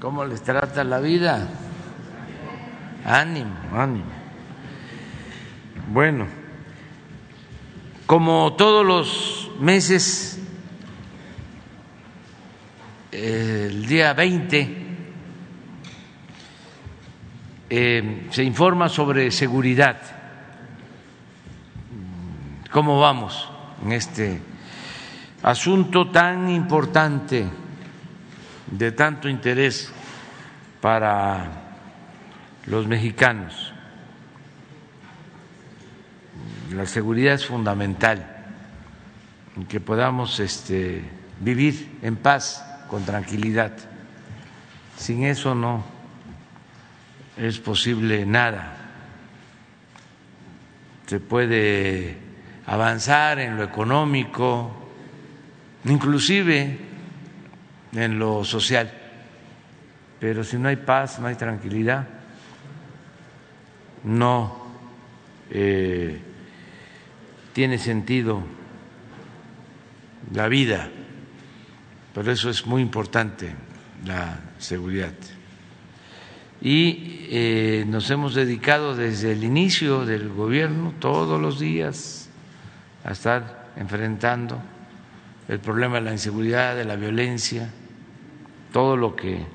¿Cómo les trata la vida? Ánimo, ánimo. Bueno, como todos los meses, el día 20 eh, se informa sobre seguridad. ¿Cómo vamos en este asunto tan importante, de tanto interés para los mexicanos? La seguridad es fundamental, que podamos este, vivir en paz, con tranquilidad. Sin eso no es posible nada. Se puede avanzar en lo económico, inclusive en lo social, pero si no hay paz, no hay tranquilidad, no eh, tiene sentido la vida. Por eso es muy importante la seguridad. Y eh, nos hemos dedicado desde el inicio del gobierno todos los días a estar enfrentando el problema de la inseguridad, de la violencia, todo lo que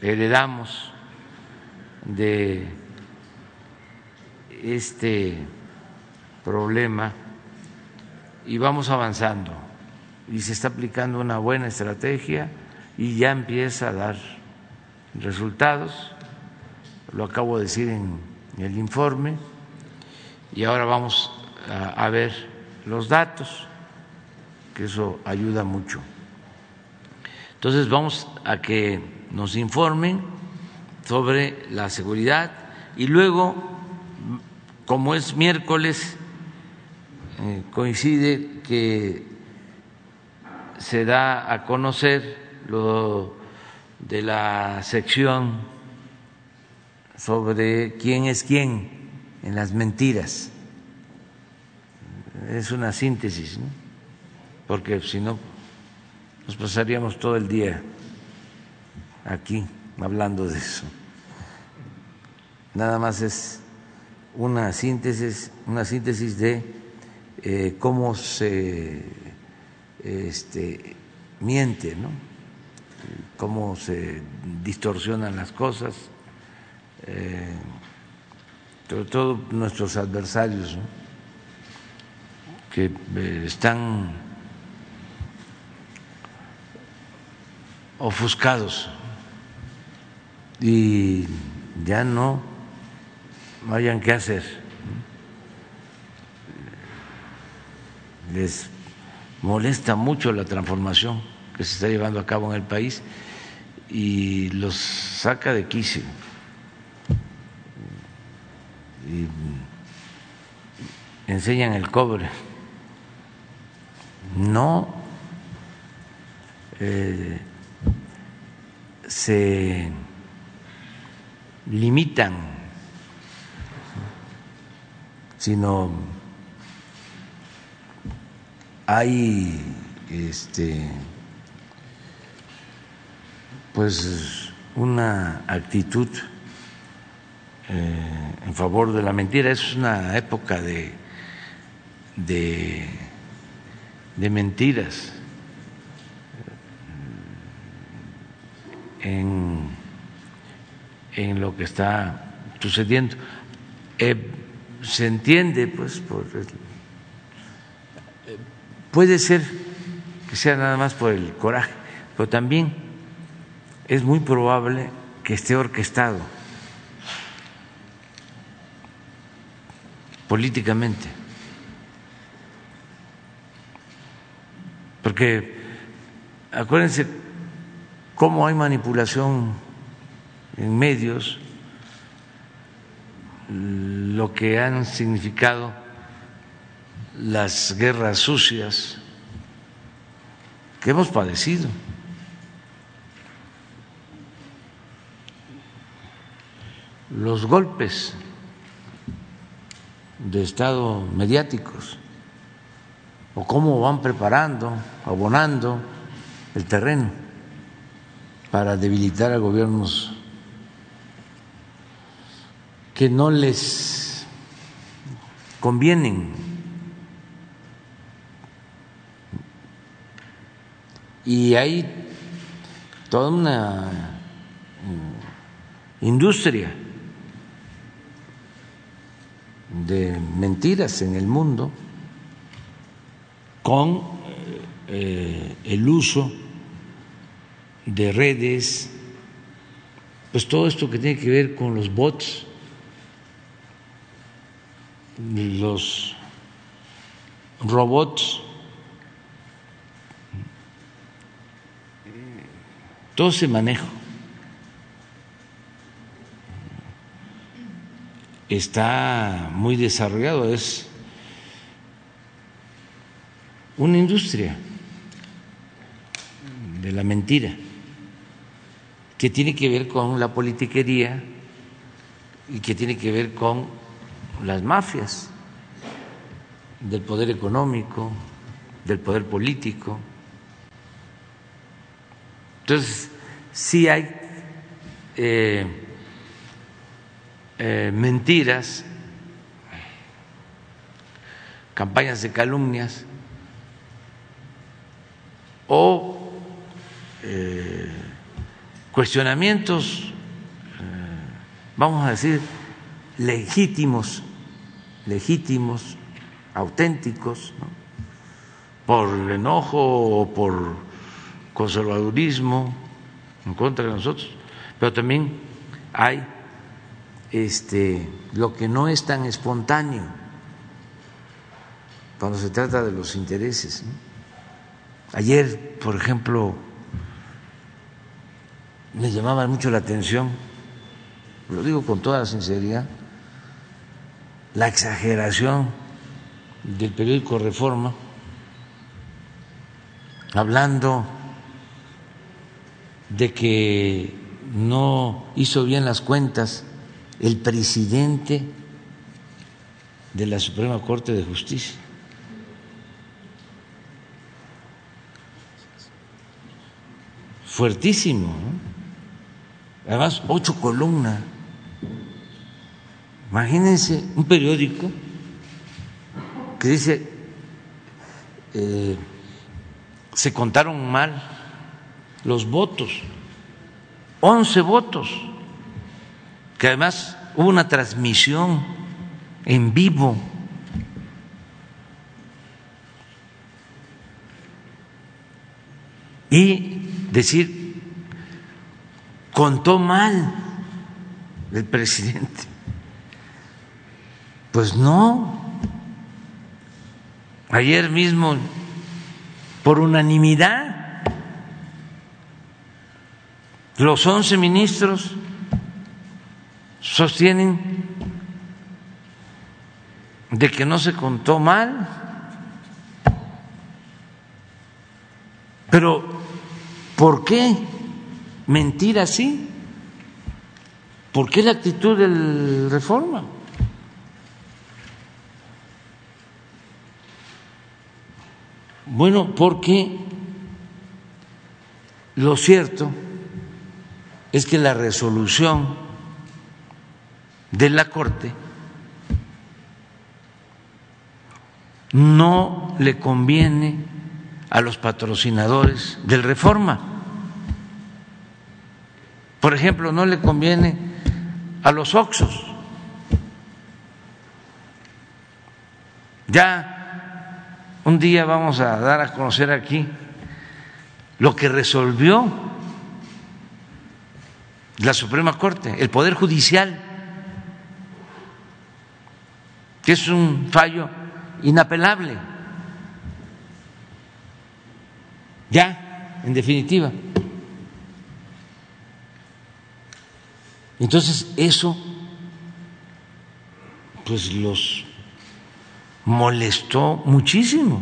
heredamos de este problema y vamos avanzando. Y se está aplicando una buena estrategia y ya empieza a dar resultados, lo acabo de decir en el informe, y ahora vamos a, ver los datos, que eso ayuda mucho. Entonces vamos a que nos informen sobre la seguridad y luego, como es miércoles, eh, coincide que se da a conocer lo de la sección sobre quién es quién en las mentiras. Es una síntesis, porque si no nos pasaríamos todo el día aquí hablando de eso. Nada más es una síntesis, una síntesis de eh, cómo se este, miente, ¿no? cómo se distorsionan las cosas, eh, sobre todo nuestros adversarios, que eh, están ofuscados y ya no hayan qué hacer. Les molesta mucho la transformación que se está llevando a cabo en el país y los saca de quicio. Y enseñan el cobre. No eh, se limitan, sino hay este pues una actitud eh, en favor de la mentira. Es una época de, de, de mentiras en, en, lo que está sucediendo. Eh, se entiende, pues, por puede ser que sea nada más por el coraje, pero también es muy probable que esté orquestado políticamente. Porque acuérdense cómo hay manipulación en medios, lo que han significado las guerras sucias que hemos padecido. Los golpes de Estado mediáticos o cómo van preparando, abonando el terreno para debilitar a gobiernos que no les convienen. Y hay toda una mm, industria de mentiras en el mundo con eh, el uso de redes, pues todo esto que tiene que ver con los bots, los robots, todo ese manejo está muy desarrollado, es una industria de la mentira que tiene que ver con la politiquería y que tiene que ver con las mafias del poder económico, del poder político. Entonces, sí hay eh, eh, mentiras, campañas de calumnias o eh, cuestionamientos, vamos a decir, legítimos, legítimos, auténticos, por enojo o por conservadurismo en contra de nosotros, pero también hay este, lo que no es tan espontáneo cuando se trata de los intereses. Ayer, por ejemplo, me llamaba mucho la atención, lo digo con toda sinceridad, la exageración del periódico Reforma, hablando de que no hizo bien las cuentas el presidente de la Suprema Corte de Justicia. Fuertísimo, además ocho columnas. Imagínense un periódico que dice eh, se contaron mal los votos, once votos que además hubo una transmisión en vivo. Y decir, contó mal el presidente. Pues no. Ayer mismo, por unanimidad, los once ministros sostienen de que no se contó mal, pero ¿por qué mentir así? ¿Por qué la actitud del reforma? Bueno, porque lo cierto es que la resolución de la Corte no le conviene a los patrocinadores del Reforma. Por ejemplo, no le conviene a los Oxos. Ya un día vamos a dar a conocer aquí lo que resolvió la Suprema Corte, el Poder Judicial que es un fallo inapelable. Ya, en definitiva. Entonces, eso pues los molestó muchísimo.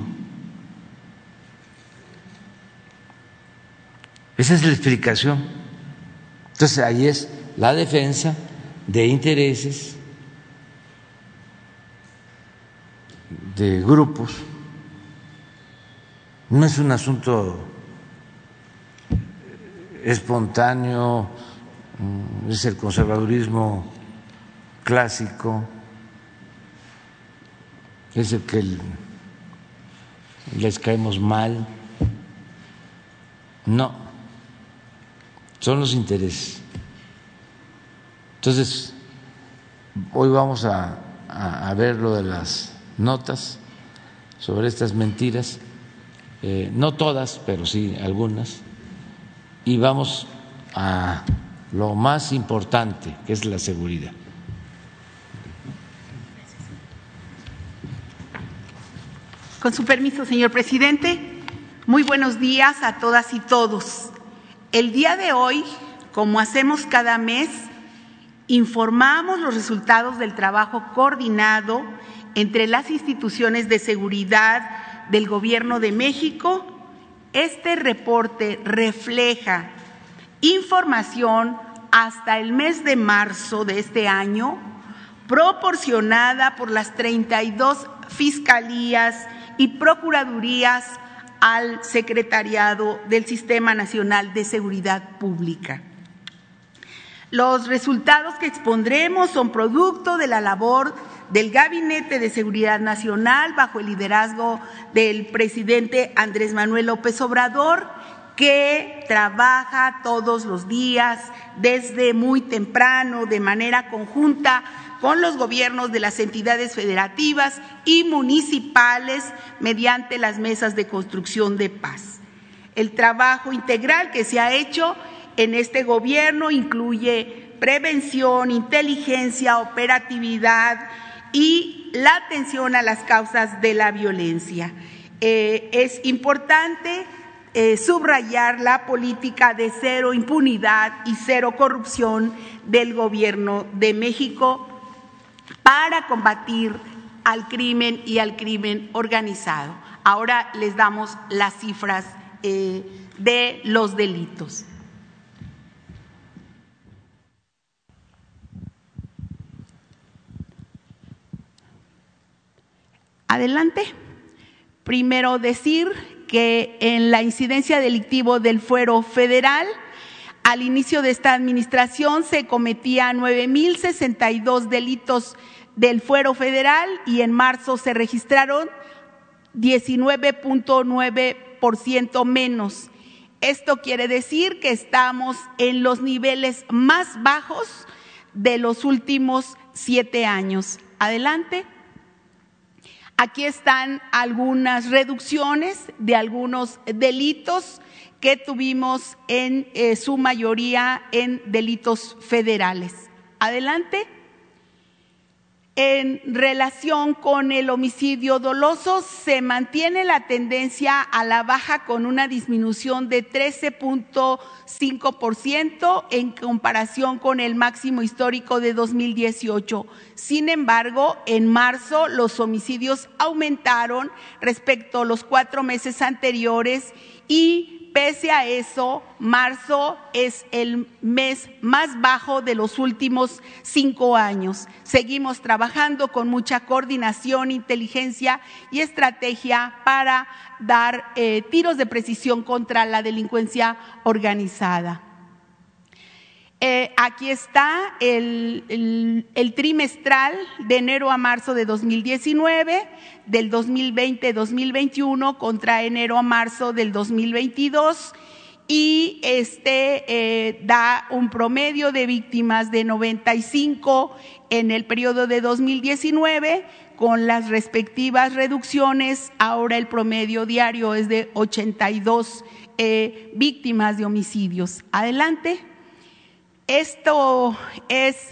Esa es la explicación. Entonces, ahí es la defensa de intereses de grupos, no es un asunto espontáneo, es el conservadurismo clásico, es el que les caemos mal. No, son los intereses. Entonces, hoy vamos a, ver lo de las notas sobre estas mentiras, eh, no todas, pero sí algunas, y vamos a lo más importante, que es la seguridad. Con su permiso, señor presidente, muy buenos días a todas y todos. El día de hoy, como hacemos cada mes, informamos los resultados del trabajo coordinado entre las instituciones de seguridad del Gobierno de México. Este reporte refleja información hasta el mes de marzo de este año proporcionada por las 32 fiscalías y procuradurías al secretariado del Sistema Nacional de Seguridad Pública. Los resultados que expondremos son producto de la labor del Gabinete de Seguridad Nacional bajo el liderazgo del presidente Andrés Manuel López Obrador, que trabaja todos los días desde muy temprano, de manera conjunta, con los gobiernos de las entidades federativas y municipales mediante las mesas de construcción de paz. El trabajo integral que se ha hecho en este gobierno incluye prevención, inteligencia, operatividad y la atención a las causas de la violencia. Eh, es importante eh, subrayar la política de cero impunidad y cero corrupción del gobierno de México para combatir al crimen y al crimen organizado. Ahora les damos las cifras eh, de los delitos. Adelante. Primero decir que en la incidencia delictivo del fuero federal, al inicio de esta administración se cometían 9.062 delitos del fuero federal y en marzo se registraron 19.9% menos. Esto quiere decir que estamos en los niveles más bajos de los últimos siete años. Adelante. Aquí están algunas reducciones de algunos delitos que tuvimos en eh, su mayoría en delitos federales. Adelante. En relación con el homicidio doloso, se mantiene la tendencia a la baja con una disminución de 13.5% en comparación con el máximo histórico de 2018. Sin embargo, en marzo los homicidios aumentaron respecto a los cuatro meses anteriores y Pese a eso, marzo es el mes más bajo de los últimos cinco años. Seguimos trabajando con mucha coordinación, inteligencia y estrategia para dar eh, tiros de precisión contra la delincuencia organizada. Eh, aquí está el, trimestral de enero a marzo de 2019, del 2020-2021 contra enero a marzo del 2022 y este eh, da un promedio de víctimas de 95 en el periodo de 2019 con las respectivas reducciones. Ahora el promedio diario es de 82 eh, víctimas de homicidios. Adelante. Esto es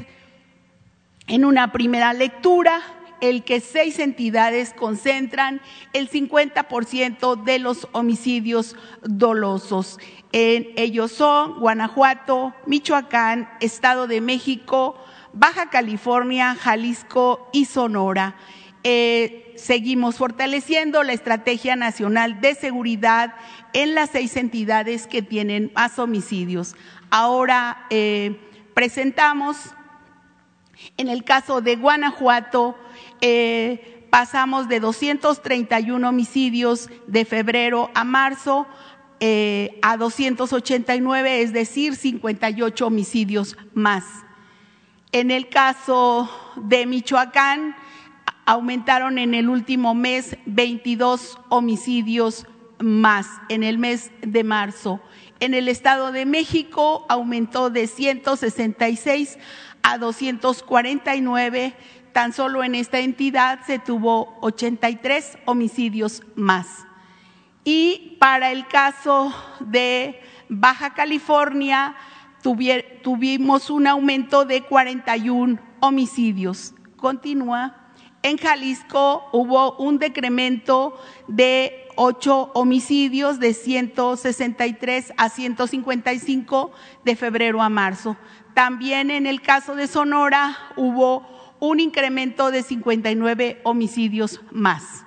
en una primera lectura el que seis entidades concentran el 50% de los homicidios dolosos. En ellos son Guanajuato, Michoacán, Estado de México, Baja California, Jalisco y Sonora. Eh, seguimos fortaleciendo la Estrategia Nacional de Seguridad en las seis entidades que tienen más homicidios. Ahora eh, presentamos, en el caso de Guanajuato, eh, pasamos de 231 homicidios de febrero a marzo eh, a 289, es decir, 58 homicidios más. En el caso de Michoacán, aumentaron en el último mes 22 homicidios más en el mes de marzo. En el Estado de México aumentó de 166 a 249. Tan solo en esta entidad se tuvo 83 homicidios más. Y para el caso de Baja California, tuvimos un aumento de 41 homicidios. Continúa. En Jalisco hubo un decremento de 8 homicidios de 163 a 155 de febrero a marzo. También en el caso de Sonora hubo un incremento de 59 homicidios más.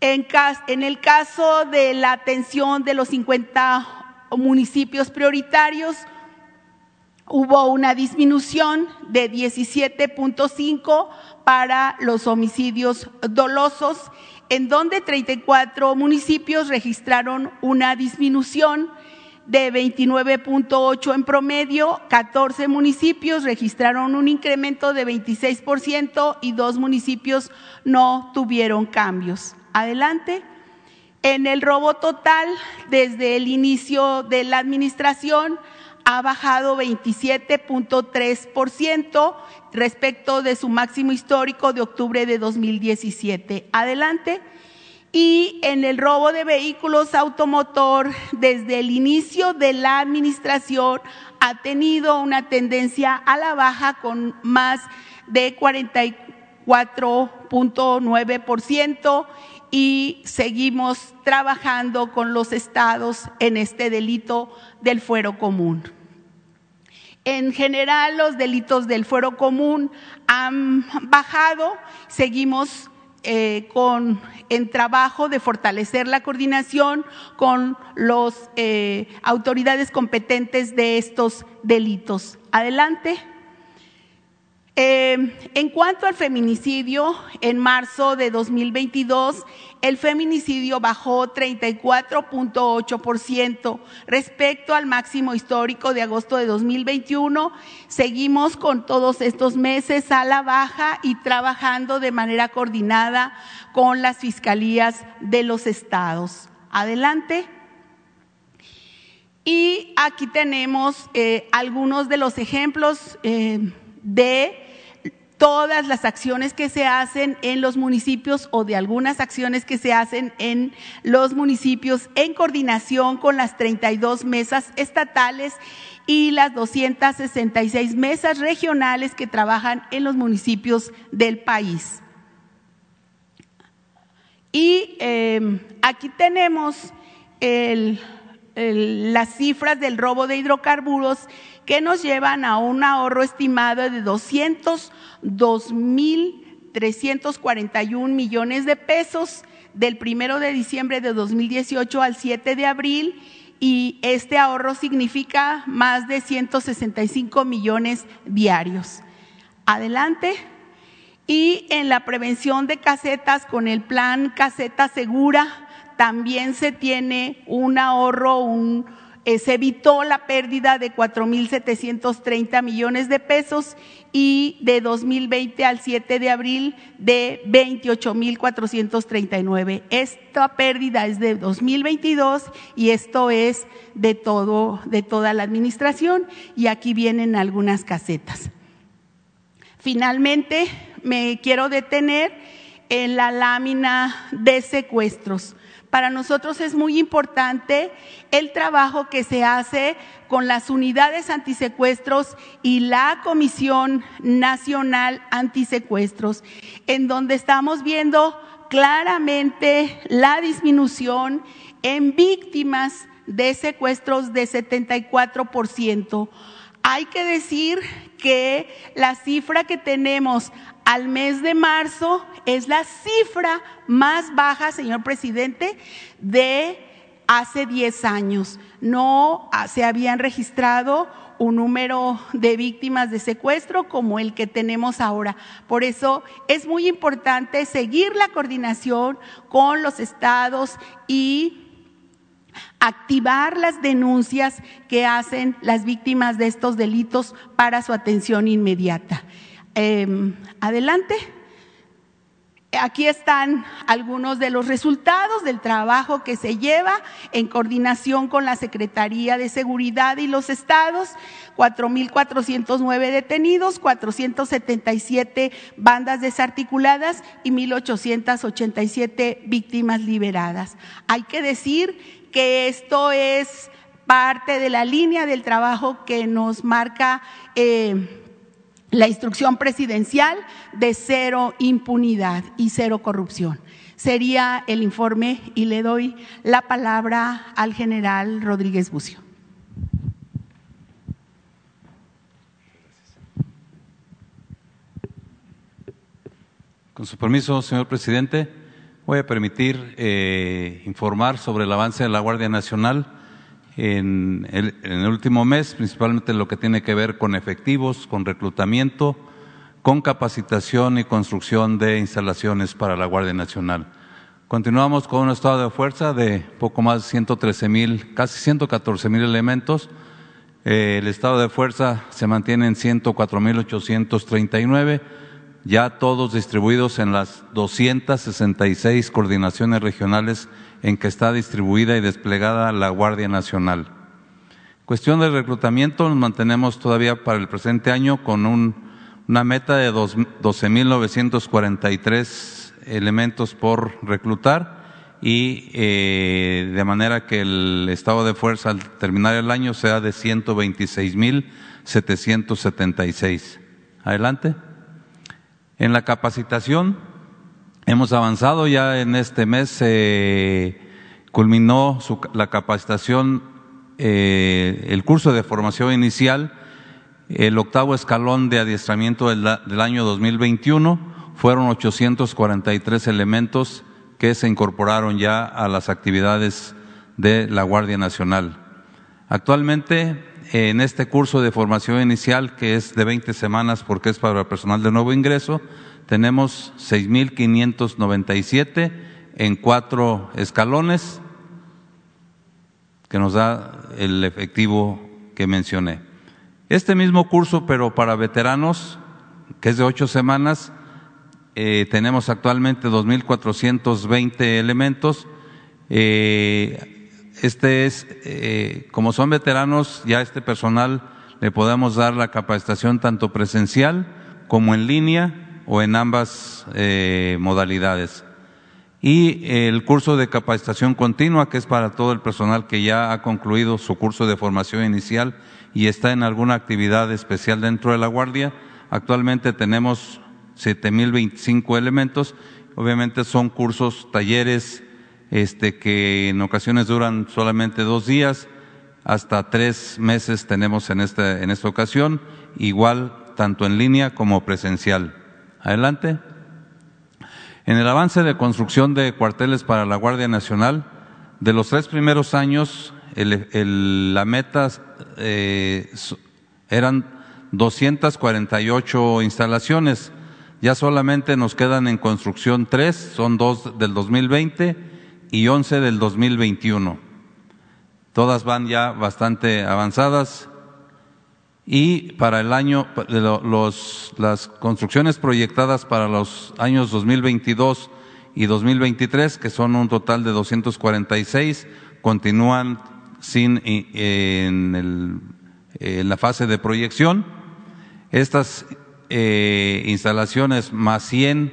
En el caso de la atención de los 50 municipios prioritarios, hubo una disminución de 17.5 para los homicidios dolosos, en donde 34 municipios registraron una disminución de 29.8 en promedio, 14 municipios registraron un incremento de 26% y dos municipios no tuvieron cambios. Adelante. En el robo total, desde el inicio de la administración, ha bajado 27.3% respecto de su máximo histórico de octubre de 2017. Adelante. Y en el robo de vehículos automotor, desde el inicio de la administración, ha tenido una tendencia a la baja con más de 44.9% y seguimos trabajando con los estados en este delito del fuero común. En general, los delitos del fuero común han bajado, seguimos eh, con en trabajo de fortalecer la coordinación con las eh, autoridades competentes de estos delitos. Adelante. Eh, en cuanto al feminicidio, en marzo de 2022, el feminicidio bajó 34.8% respecto al máximo histórico de agosto de 2021. Seguimos con todos estos meses a la baja y trabajando de manera coordinada con las fiscalías de los estados. Adelante. Y aquí tenemos eh, algunos de los ejemplos eh, de todas las acciones que se hacen en los municipios o de algunas acciones que se hacen en los municipios en coordinación con las 32 mesas estatales y las 266 mesas regionales que trabajan en los municipios del país. Y eh, aquí tenemos las cifras del robo de hidrocarburos que nos llevan a un ahorro estimado de 202.341 millones de pesos del primero de diciembre de 2018 al 7 de abril y este ahorro significa más de 165 millones diarios. Adelante. Y en la prevención de casetas con el plan Caseta Segura también se tiene un ahorro, un eh, se evitó la pérdida de 4.730 millones de pesos y de 2020 al 7 de abril de 28.439. Esta pérdida es de 2022 y esto es de todo de toda la administración y aquí vienen algunas casetas. Finalmente, me quiero detener en la lámina de secuestros. Para nosotros es muy importante el trabajo que se hace con las unidades antisecuestros y la Comisión Nacional Antisecuestros, en donde estamos viendo claramente la disminución en víctimas de secuestros de 74%. Hay que decir que la cifra que tenemos al mes de marzo es la cifra más baja, señor presidente, de hace 10 años. No se habían registrado un número de víctimas de secuestro como el que tenemos ahora. Por eso es muy importante seguir la coordinación con los estados y activar las denuncias que hacen las víctimas de estos delitos para su atención inmediata. Em, adelante. Aquí están algunos de los resultados del trabajo que se lleva en coordinación con la Secretaría de Seguridad y los estados. 4.409 detenidos, 477 bandas desarticuladas y 1.887 víctimas liberadas. Hay que decir que esto es parte de la línea del trabajo que nos marca eh, la instrucción presidencial de cero impunidad y cero corrupción. Sería el informe y le doy la palabra al general Rodríguez Bucio. Con su permiso, señor presidente, voy a permitir eh, informar sobre el avance de la Guardia Nacional en el, en el, último mes, principalmente lo que tiene que ver con efectivos, con reclutamiento, con capacitación y construcción de instalaciones para la Guardia Nacional. Continuamos con un estado de fuerza de poco más de 113 mil, casi 114 mil elementos. Eh, el estado de fuerza se mantiene en 104 mil 839 ya todos distribuidos en las 266 coordinaciones regionales en que está distribuida y desplegada la Guardia Nacional. Cuestión de reclutamiento, nos mantenemos todavía para el presente año con un, una meta de 12.943 elementos por reclutar y eh, de manera que el estado de fuerza al terminar el año sea de 126.776. Adelante. En la capacitación hemos avanzado, ya en este mes se culminó su, la capacitación, eh, el curso de formación inicial, el octavo escalón de adiestramiento del, del año 2021, fueron 843 elementos que se incorporaron ya a las actividades de la Guardia Nacional. Actualmente en este curso de formación inicial, que es de 20 semanas porque es para personal de nuevo ingreso, tenemos 6.597 en cuatro escalones, que nos da el efectivo que mencioné. Este mismo curso, pero para veteranos, que es de ocho semanas, eh, tenemos actualmente 2.420 elementos. Eh, este es, eh, como son veteranos, ya este personal le podemos dar la capacitación tanto presencial como en línea o en ambas eh, modalidades. Y el curso de capacitación continua, que es para todo el personal que ya ha concluido su curso de formación inicial y está en alguna actividad especial dentro de la Guardia. Actualmente tenemos 7.025 elementos. Obviamente son cursos, talleres, este, que en ocasiones duran solamente dos días, hasta tres meses tenemos en esta, en esta ocasión, igual tanto en línea como presencial. Adelante. En el avance de construcción de cuarteles para la Guardia Nacional, de los tres primeros años, el, el, la meta eh, eran 248 instalaciones. Ya solamente nos quedan en construcción tres, son dos del 2020 y 11 del 2021. Todas van ya bastante avanzadas y para el año, los, las construcciones proyectadas para los años 2022 y 2023, que son un total de 246, continúan sin, en, el, en la fase de proyección. Estas eh, instalaciones más 100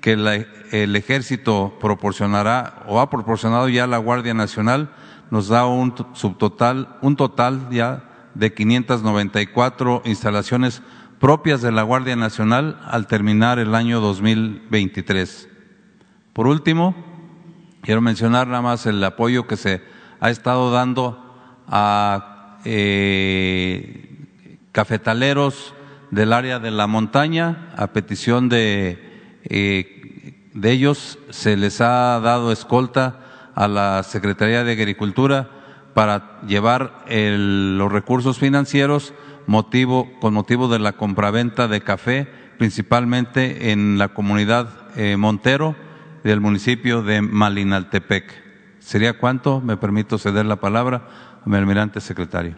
que la, el ejército proporcionará o ha proporcionado ya la Guardia Nacional nos da un subtotal, un total ya de 594 instalaciones propias de la Guardia Nacional al terminar el año 2023. Por último, quiero mencionar nada más el apoyo que se ha estado dando a eh, cafetaleros del área de la montaña a petición de eh, de ellos se les ha dado escolta a la Secretaría de Agricultura para llevar los recursos financieros con motivo de la compraventa de café, principalmente en la comunidad eh, Montero del municipio de Malinaltepec. ¿Sería cuánto? Me permito ceder la palabra a mi almirante secretario.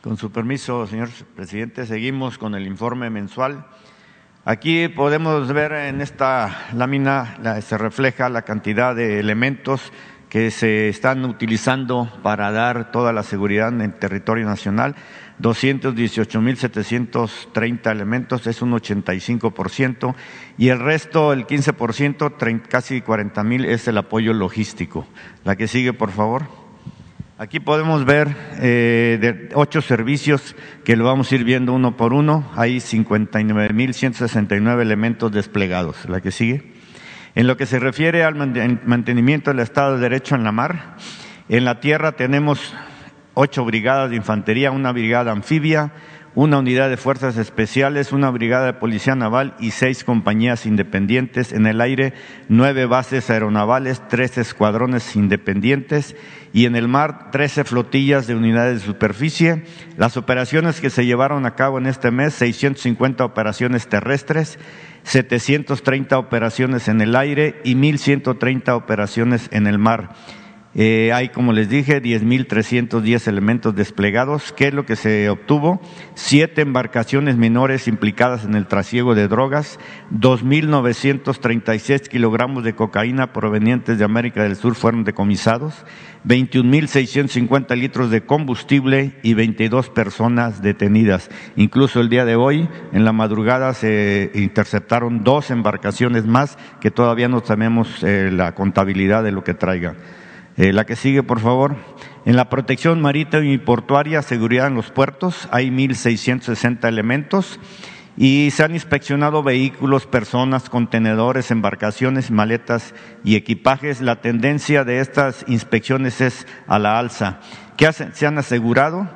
Con su permiso, señor presidente, seguimos con el informe mensual. Aquí podemos ver en esta lámina se refleja la cantidad de elementos que se están utilizando para dar toda la seguridad en el territorio nacional. 218.730 elementos, es un 85%, y el resto, el 15%, casi 40.000, es el apoyo logístico. La que sigue, por favor. Aquí podemos ver eh, de ocho servicios que lo vamos a ir viendo uno por uno. Hay 59.169 elementos desplegados. La que sigue. En lo que se refiere al mantenimiento del Estado de Derecho en la mar, en la tierra tenemos ocho brigadas de infantería, una brigada anfibia, una unidad de fuerzas especiales, una brigada de policía naval y seis compañías independientes. En el aire, nueve bases aeronavales, tres escuadrones independientes y en el mar, trece flotillas de unidades de superficie. Las operaciones que se llevaron a cabo en este mes, 650 operaciones terrestres, 730 operaciones en el aire y 1.130 operaciones en el mar. Eh, hay, como les dije, 10.310 elementos desplegados. ¿Qué es lo que se obtuvo? Siete embarcaciones menores implicadas en el trasiego de drogas, 2.936 kilogramos de cocaína provenientes de América del Sur fueron decomisados, 21.650 litros de combustible y 22 personas detenidas. Incluso el día de hoy, en la madrugada, se interceptaron dos embarcaciones más que todavía no sabemos eh, la contabilidad de lo que traigan. Eh, la que sigue, por favor. En la protección marítima y portuaria, seguridad en los puertos, hay 1.660 elementos y se han inspeccionado vehículos, personas, contenedores, embarcaciones, maletas y equipajes. La tendencia de estas inspecciones es a la alza. ¿Qué se han asegurado?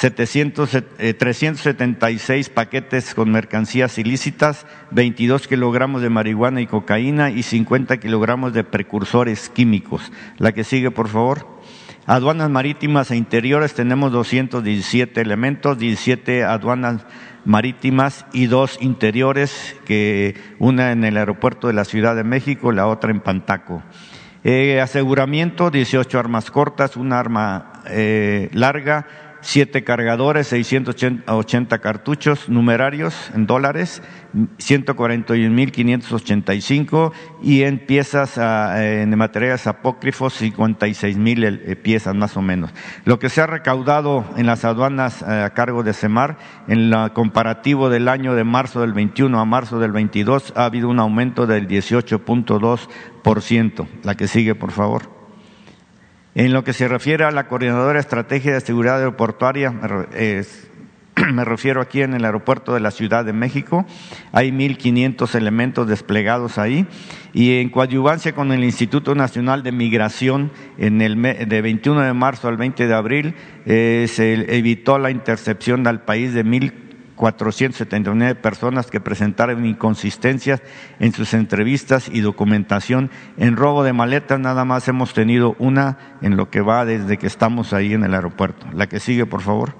376 eh, paquetes con mercancías ilícitas, 22 kilogramos de marihuana y cocaína y 50 kilogramos de precursores químicos. La que sigue, por favor. Aduanas marítimas e interiores tenemos 217 elementos, 17 aduanas marítimas y dos interiores, que una en el aeropuerto de la Ciudad de México, la otra en Pantaco. Eh, aseguramiento, 18 armas cortas, una arma eh, larga, siete cargadores, 680 cartuchos numerarios en dólares, 141.585 y en piezas ah, en materiales apócrifos 56.000 eh, piezas más o menos. Lo que se ha recaudado en las aduanas eh, a cargo de CEMAR en el comparativo del año de marzo del 21 a marzo del 22 ha habido un aumento del 18.2%. La que sigue, por favor. En lo que se refiere a la Coordinadora Estrategia de Seguridad Aeroportuaria, me refiero aquí en el aeropuerto de la Ciudad de México, hay 1.500 elementos desplegados ahí y en coadyuvancia con el Instituto Nacional de Migración en el de 21 de marzo al 20 de abril eh, se evitó la intercepción al país de 1.000 479 personas que presentaron inconsistencias en sus entrevistas y documentación. En robo de maletas nada más hemos tenido una en lo que va desde que estamos ahí en el aeropuerto. La que sigue, por favor.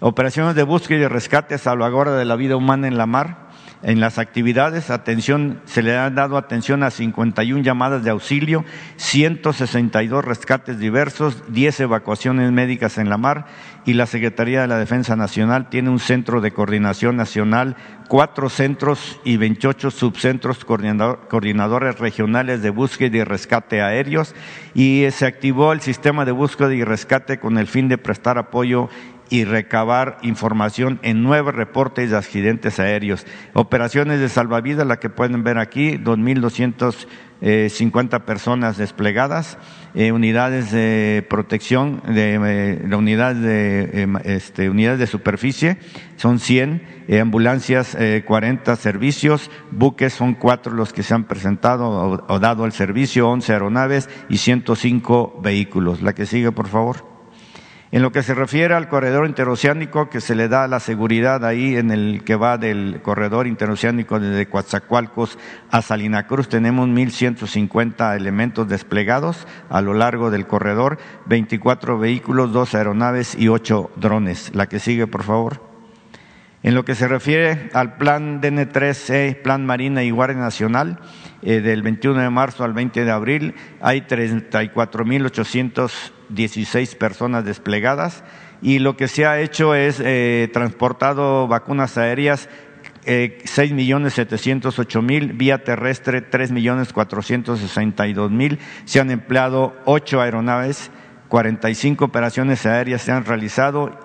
Operaciones de búsqueda y rescate, salvaguarda de la vida humana en la mar en las actividades, atención, se le ha dado atención a 51 llamadas de auxilio, 162 rescates diversos, 10 evacuaciones médicas en la mar y la Secretaría de la Defensa Nacional tiene un centro de coordinación nacional, cuatro centros y 28 subcentros coordinadores regionales de búsqueda y rescate aéreos y se activó el sistema de búsqueda y rescate con el fin de prestar apoyo y recabar información en nueve reportes de accidentes aéreos. Operaciones de salvavidas, la que pueden ver aquí, 2.250 eh, personas desplegadas, eh, unidades de protección, de, eh, unidades, de, este, unidades de superficie, son 100, ambulancias 40 servicios, buques son cuatro los que se han presentado o, o dado el servicio, 11 aeronaves y 105 vehículos. La que sigue, por favor. En lo que se refiere al corredor interoceánico, que se le da la seguridad ahí en el que va del corredor interoceánico desde Coatzacoalcos a Salina Cruz, tenemos 1.150 elementos desplegados a lo largo del corredor, 24 vehículos, dos aeronaves y ocho drones. La que sigue, por favor. En lo que se refiere al plan DN3C, Plan Marina y Guardia Nacional, eh, del 21 de marzo al 20 de abril, hay 34.816 personas desplegadas y lo que se ha hecho es eh, transportado vacunas aéreas eh, 6 millones 708 mil, vía terrestre 3 millones 462 mil, se han empleado ocho aeronaves, 45 operaciones aéreas se han realizado,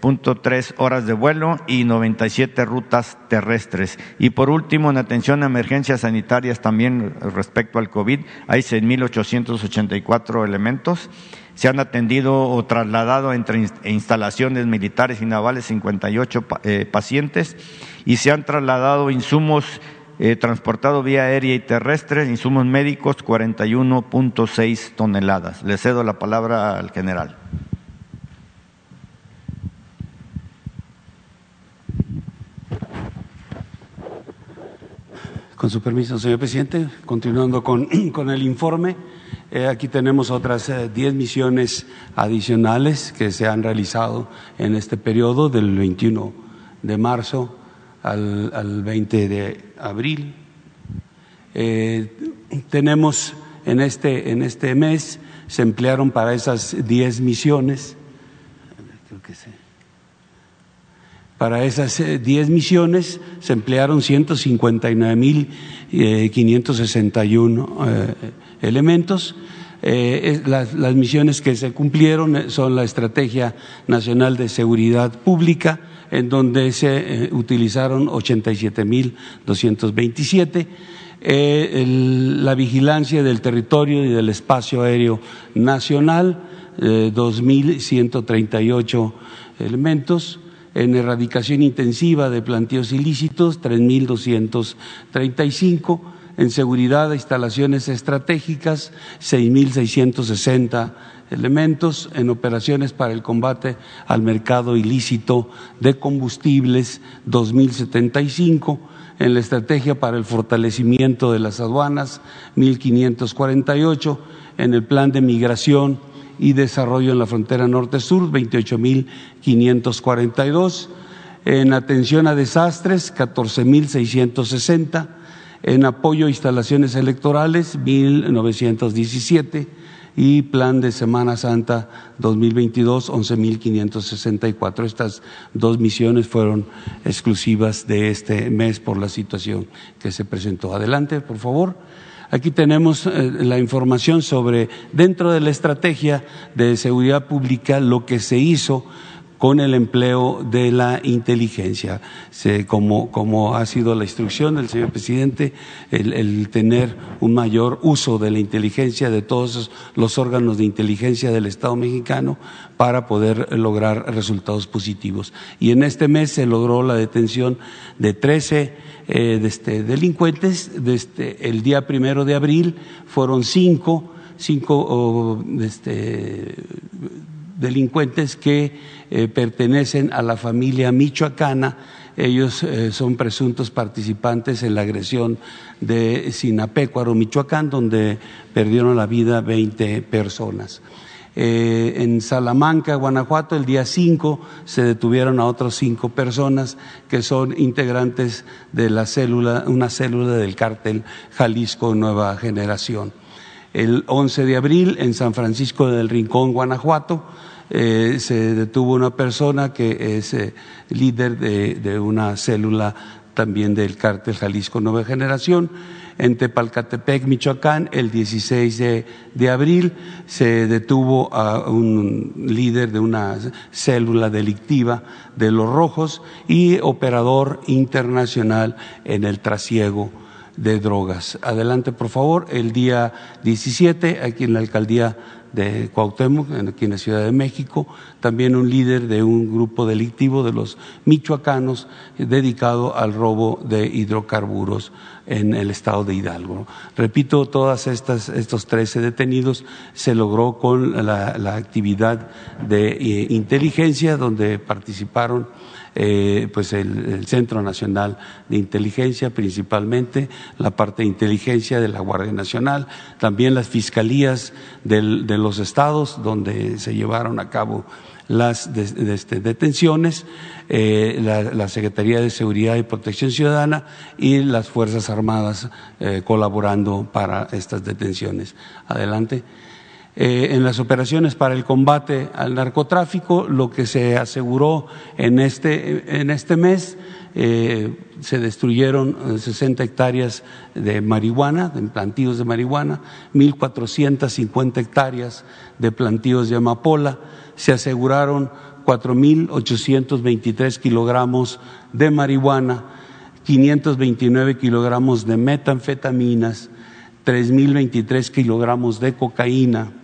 57.3 horas de vuelo y 97 rutas terrestres. Y por último, en atención a emergencias sanitarias también respecto al COVID, hay 6.884 elementos se han atendido o trasladado entre instalaciones militares y navales 58 eh, pacientes y se han trasladado insumos eh, transportados vía aérea y terrestre, insumos médicos 41.6 toneladas. Le cedo la palabra al general. Con su permiso, señor presidente, continuando con, con el informe. Eh, aquí tenemos otras 10 eh, misiones adicionales que se han realizado en este periodo del 21 de marzo al, al 20 de abril. Eh, tenemos en este, en este mes, se emplearon para esas 10 misiones, creo que para esas 10 misiones se emplearon 159.561 elementos. Eh, las, misiones que se cumplieron eh, son la Estrategia Nacional de Seguridad Pública, en donde se eh, utilizaron 87.227. Eh, la vigilancia del territorio y del espacio aéreo nacional, 2.138 elementos. En erradicación intensiva de planteos ilícitos, 3.235 en seguridad de instalaciones estratégicas, 6.660 elementos, en operaciones para el combate al mercado ilícito de combustibles, 2.075, en la estrategia para el fortalecimiento de las aduanas, 1.548, en el plan de migración y desarrollo en la frontera norte-sur, 28.542, en atención a desastres, 14.660, en apoyo a instalaciones electorales, 1917, y plan de Semana Santa 2022, 11.564. Estas dos misiones fueron exclusivas de este mes por la situación que se presentó. Adelante, por favor. Aquí tenemos eh, la información sobre, dentro de la estrategia de seguridad pública, lo que se hizo con el empleo de la inteligencia. como, como, ha sido la instrucción del señor presidente, el, tener un mayor uso de la inteligencia de todos los órganos de inteligencia del Estado mexicano para poder lograr resultados positivos. Y en este mes se logró la detención de 13 eh, este, delincuentes. Desde el día primero de abril fueron cinco, cinco este, delincuentes que eh, pertenecen a la familia michoacana. Ellos eh, son presuntos participantes en la agresión de Sinapecuaro, Michoacán, donde perdieron la vida 20 personas. Eh, en Salamanca, Guanajuato, el día 5 se detuvieron a otras cinco personas que son integrantes de la célula, una célula del cártel Jalisco Nueva Generación. El 11 de abril en San Francisco del Rincón, Guanajuato, eh, se detuvo una persona que es eh, líder de, una célula también del cártel Jalisco Nueva Generación. En Tepalcatepec, Michoacán, el 16 de, abril se detuvo a un líder de una célula delictiva de los rojos y operador internacional en el trasiego de drogas. Adelante, por favor. El día 17, aquí en la alcaldía de Cuauhtémoc, aquí en la Ciudad de México, también un líder de un grupo delictivo de los michoacanos dedicado al robo de hidrocarburos en el estado de Hidalgo. Repito, todas estas, estos 13 detenidos se logró con la, actividad de eh, inteligencia donde participaron eh, pues el, Centro Nacional de Inteligencia, principalmente la parte de inteligencia de la Guardia Nacional, también las fiscalías de los estados donde se llevaron a cabo las este, detenciones, eh, la, Secretaría de Seguridad y Protección Ciudadana y las Fuerzas Armadas eh, colaborando para estas detenciones. Adelante. Eh, en las operaciones para el combate al narcotráfico, lo que se aseguró en este, en este mes, eh, se destruyeron 60 hectáreas de marihuana, de plantíos de marihuana, 1.450 hectáreas de plantíos de amapola, se aseguraron 4.823 kilogramos de marihuana, 529 kilogramos de metanfetaminas, 3.023 kilogramos de cocaína,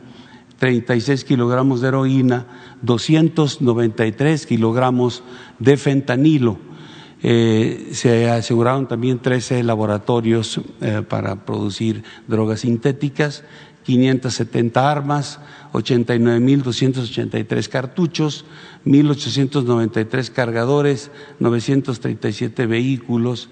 36 kilogramos de heroína, 293 kilogramos de fentanilo. Eh, se aseguraron también 13 laboratorios eh, para producir drogas sintéticas, 570 armas, 89.283 cartuchos, 1.893 cargadores, 937 vehículos,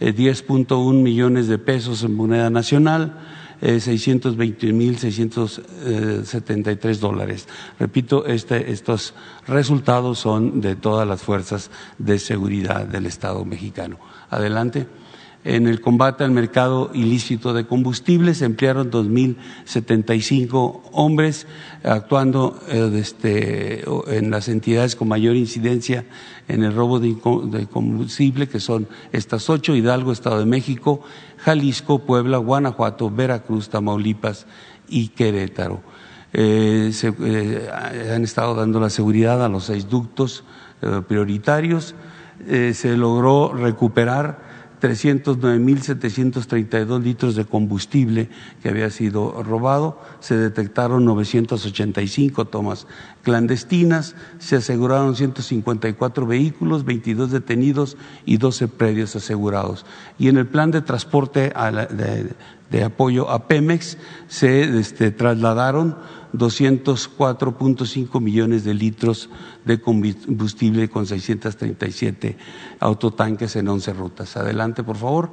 10.1 eh, millones de pesos en moneda nacional, eh, 621.673 dólares. Repito, este, estos resultados son de todas las fuerzas de seguridad del Estado mexicano. Adelante. En el combate al mercado ilícito de combustibles se emplearon 2.075 hombres actuando eh, este, en las entidades con mayor incidencia en el robo de, combustible, que son estas ocho, Hidalgo, Estado de México, Jalisco, Puebla, Guanajuato, Veracruz, Tamaulipas y Querétaro. Eh, se, eh, han estado dando la seguridad a los seis ductos prioritarios. se logró recuperar 309.732 litros de combustible que había sido robado, se detectaron 985 tomas clandestinas, se aseguraron 154 vehículos, 22 detenidos y 12 predios asegurados. Y en el plan de transporte de, apoyo a Pemex se este, trasladaron 204.5 millones de litros de combustible con 637 autotanques en 11 rutas. Adelante, por favor.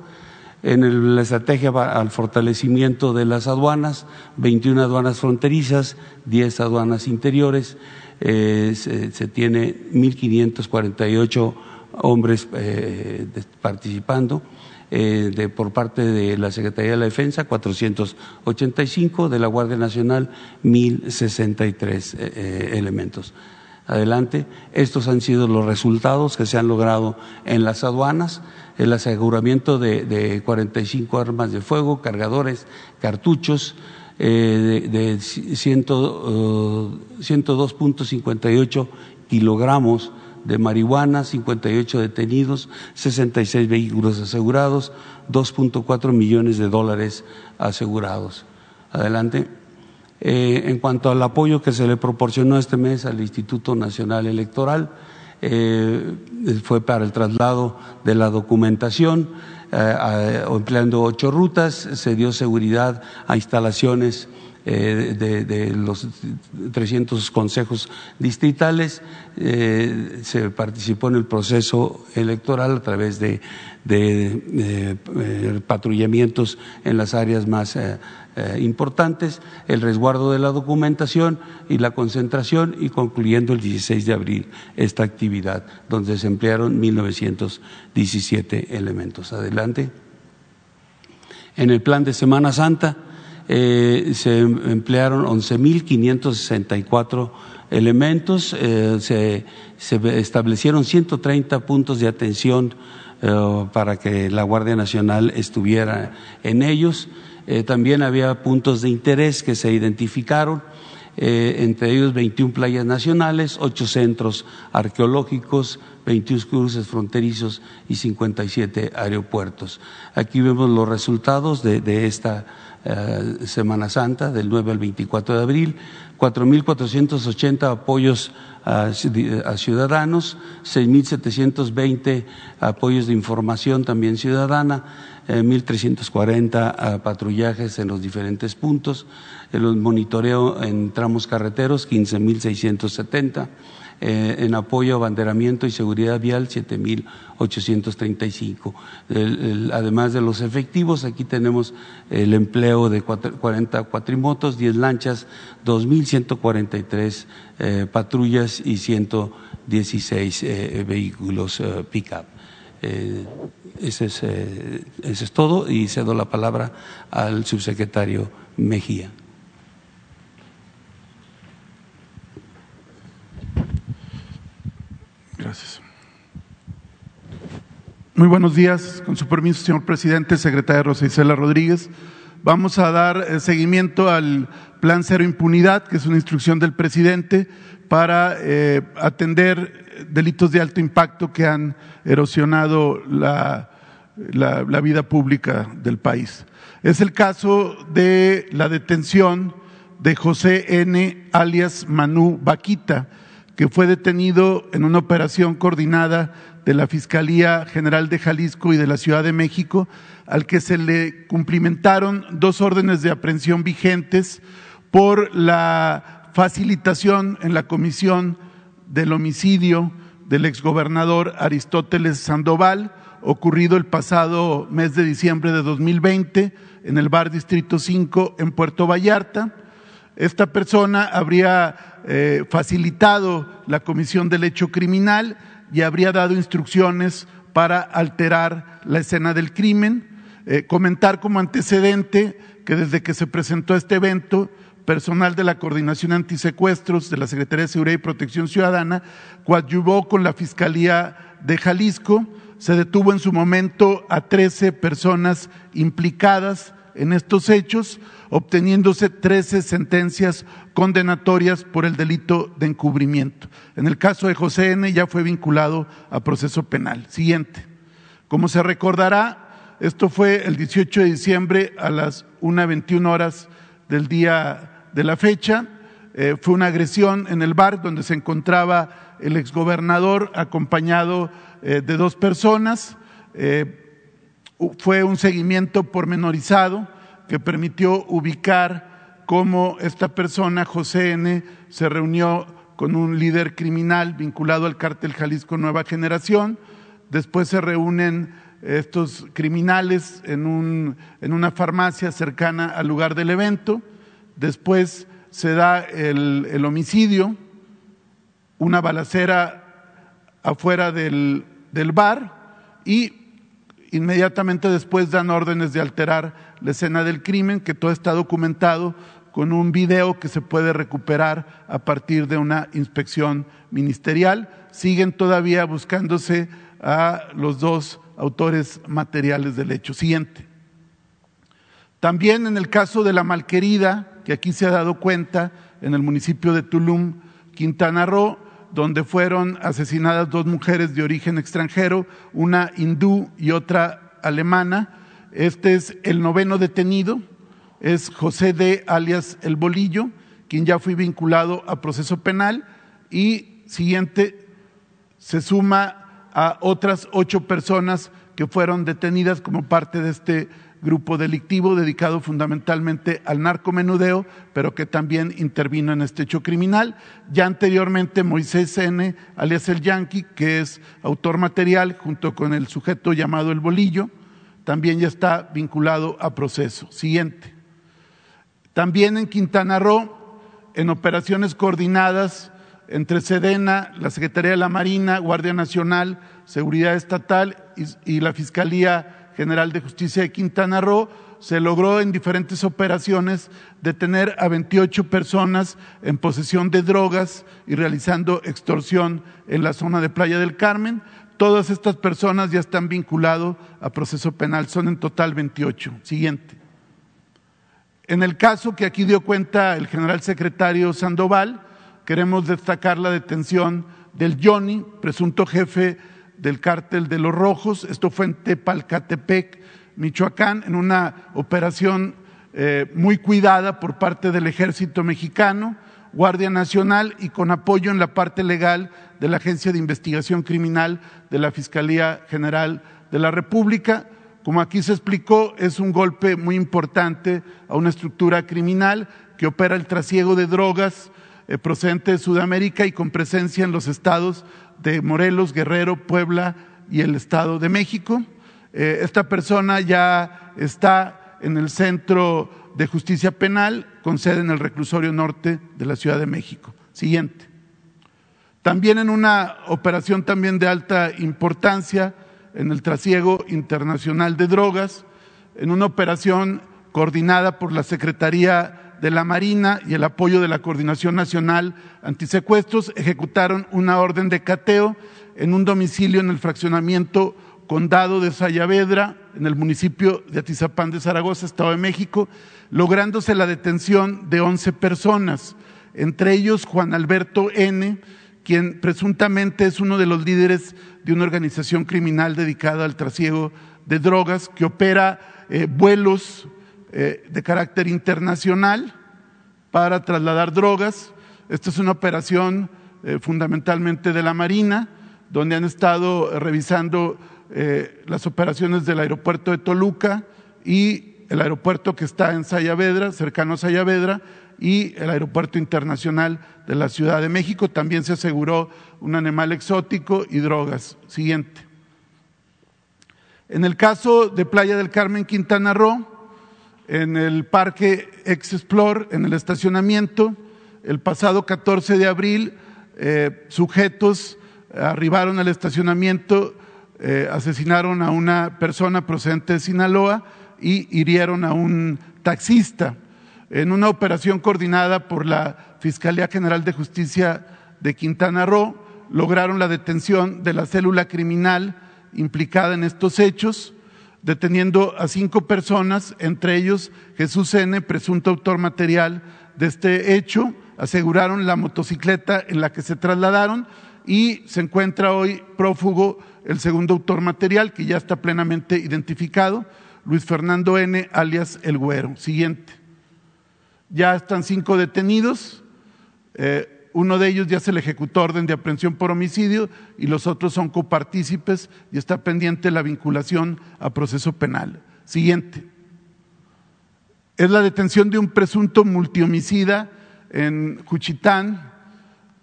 En la estrategia al fortalecimiento de las aduanas, 21 aduanas fronterizas, 10 aduanas interiores, eh, se, tiene 1.548 hombres eh, participando eh, de, por parte de la Secretaría de la Defensa, 485, de la Guardia Nacional, 1.063 eh, eh, elementos. Adelante, estos han sido los resultados que se han logrado en las aduanas, el aseguramiento de, de 45 armas de fuego, cargadores, cartuchos, eh, de, de 102.58 kilogramos de marihuana, 58 detenidos, 66 vehículos asegurados, 2.4 millones de dólares asegurados. Adelante. Eh, en cuanto al apoyo que se le proporcionó este mes al Instituto Nacional Electoral, eh, fue para el traslado de la documentación, eh, empleando ocho rutas, se dio seguridad a instalaciones eh, de, los 300 consejos distritales. Eh, se participó en el proceso electoral a través de, eh, patrullamientos en las áreas más importantes, el resguardo de la documentación y la concentración y concluyendo el 16 de abril esta actividad, donde se emplearon 1.917 elementos. Adelante. En el plan de Semana Santa, eh, se emplearon 11.564 elementos, eh, se, establecieron 130 puntos de atención eh, para que la Guardia Nacional estuviera en ellos. también había puntos de interés que se identificaron. entre ellos 21 playas nacionales, 8 centros arqueológicos, 21 cruces fronterizos y 57 aeropuertos. Aquí vemos los resultados de esta eh, Semana Santa, del 9 al 24 de abril, 4.480 apoyos a, ciudadanos, 6.720 apoyos de información también ciudadana, 1.340 patrullajes en los diferentes puntos, el monitoreo en tramos carreteros, 15.670 eh, en apoyo a abanderamiento y seguridad vial 7.835. además de los efectivos, aquí tenemos el empleo de 40 cuatrimotos, 10 lanchas, 2.143 eh, patrullas y 116 eh, vehículos pick-up. Ese es, ese es todo y cedo la palabra al subsecretario Mejía. Gracias. Muy buenos días. Con su permiso, señor presidente, secretaria Rosa Isela Rodríguez. Vamos a dar eh, seguimiento al Plan Cero Impunidad, que es una instrucción del presidente para eh, atender delitos de alto impacto que han erosionado la, la vida pública del país. Es el caso de la detención de José N. alias Manu Vaquita que fue detenido en una operación coordinada de la Fiscalía General de Jalisco y de la Ciudad de México, al que se le cumplimentaron dos órdenes de aprehensión vigentes por la facilitación en la comisión del homicidio del exgobernador Aristóteles Sandoval, ocurrido el pasado mes de diciembre de 2020 en el bar Distrito 5 en Puerto Vallarta. Esta persona habría eh, facilitado la comisión del hecho criminal y habría dado instrucciones para alterar la escena del crimen. Eh, comentar como antecedente que desde que se presentó este evento, personal de la Coordinación Antisecuestros de la Secretaría de Seguridad y Protección Ciudadana coadyuvó con la Fiscalía de Jalisco. Se detuvo en su momento a 13 personas implicadas en estos hechos, obteniéndose 13 sentencias condenatorias por el delito de encubrimiento. En el caso de José N. ya fue vinculado a proceso penal. Siguiente. Como se recordará, esto fue el 18 de diciembre a las 1.21 horas del día de la fecha. Eh, fue una agresión en el bar donde se encontraba el exgobernador acompañado eh, de dos personas. Eh, fue un seguimiento pormenorizado que permitió ubicar cómo esta persona, José N., se reunió con un líder criminal vinculado al cártel Jalisco Nueva Generación. Después se reúnen estos criminales en, un, en una farmacia cercana al lugar del evento. Después se da el, el homicidio, una balacera afuera del, del bar y Inmediatamente después dan órdenes de alterar la escena del crimen, que todo está documentado con un video que se puede recuperar a partir de una inspección ministerial. Siguen todavía buscándose a los dos autores materiales del hecho. Siguiente. También en el caso de la malquerida, que aquí se ha dado cuenta, en el municipio de Tulum, Quintana Roo, donde fueron asesinadas dos mujeres de origen extranjero, una hindú y otra alemana. Este es el noveno detenido, es José D. alias El Bolillo, quien ya fue vinculado a proceso penal y siguiente se suma a otras ocho personas que fueron detenidas como parte de este grupo delictivo dedicado fundamentalmente al narcomenudeo, pero que también intervino en este hecho criminal. Ya anteriormente Moisés N., alias el Yankee, que es autor material, junto con el sujeto llamado el Bolillo, también ya está vinculado a proceso. Siguiente. También en Quintana Roo, en operaciones coordinadas entre Sedena, la Secretaría de la Marina, Guardia Nacional, Seguridad Estatal y, y la Fiscalía General de Justicia de Quintana Roo, se logró en diferentes operaciones detener a 28 personas en posesión de drogas y realizando extorsión en la zona de Playa del Carmen. Todas estas personas ya están vinculadas a proceso penal, son en total 28. Siguiente. En el caso que aquí dio cuenta el general secretario Sandoval, queremos destacar la detención del Johnny, presunto jefe del cártel de los rojos. Esto fue en Tepalcatepec, Michoacán, en una operación eh, muy cuidada por parte del ejército mexicano, Guardia Nacional y con apoyo en la parte legal de la Agencia de Investigación Criminal de la Fiscalía General de la República. Como aquí se explicó, es un golpe muy importante a una estructura criminal que opera el trasiego de drogas eh, procedente de Sudamérica y con presencia en los estados de Morelos, Guerrero, Puebla y el Estado de México. Eh, esta persona ya está en el Centro de Justicia Penal con sede en el Reclusorio Norte de la Ciudad de México. Siguiente. También en una operación también de alta importancia en el trasiego internacional de drogas, en una operación coordinada por la Secretaría de la Marina y el apoyo de la Coordinación Nacional Antisecuestros, ejecutaron una orden de cateo en un domicilio en el fraccionamiento Condado de Sayavedra, en el municipio de Atizapán de Zaragoza, Estado de México, lográndose la detención de 11 personas, entre ellos Juan Alberto N., quien presuntamente es uno de los líderes de una organización criminal dedicada al trasiego de drogas que opera eh, vuelos eh, de carácter internacional para trasladar drogas. Esta es una operación eh, fundamentalmente de la Marina, donde han estado revisando las operaciones del aeropuerto de Toluca y el aeropuerto que está en Sayavedra, cercano a Sayavedra, y el Aeropuerto Internacional de la Ciudad de México. También se aseguró un animal exótico y drogas. Siguiente. En el caso de Playa del Carmen, Quintana Roo, en el Parque Ex Explore, en el estacionamiento, el pasado 14 de abril, eh, sujetos arribaron al estacionamiento, eh, asesinaron a una persona procedente de Sinaloa y hirieron a un taxista. En una operación coordinada por la Fiscalía General de Justicia de Quintana Roo, lograron la detención de la célula criminal implicada en estos hechos, deteniendo a cinco personas, entre ellos Jesús N., presunto autor material de este hecho, aseguraron la motocicleta en la que se trasladaron y se encuentra hoy prófugo el segundo autor material, que ya está plenamente identificado, Luis Fernando N., alias El Güero. Siguiente. Ya están cinco detenidos. Eh, uno de ellos ya se le ejecutó orden de aprehensión por homicidio y los otros son copartícipes y está pendiente la vinculación a proceso penal. Siguiente. Es la detención de un presunto multihomicida en Juchitán,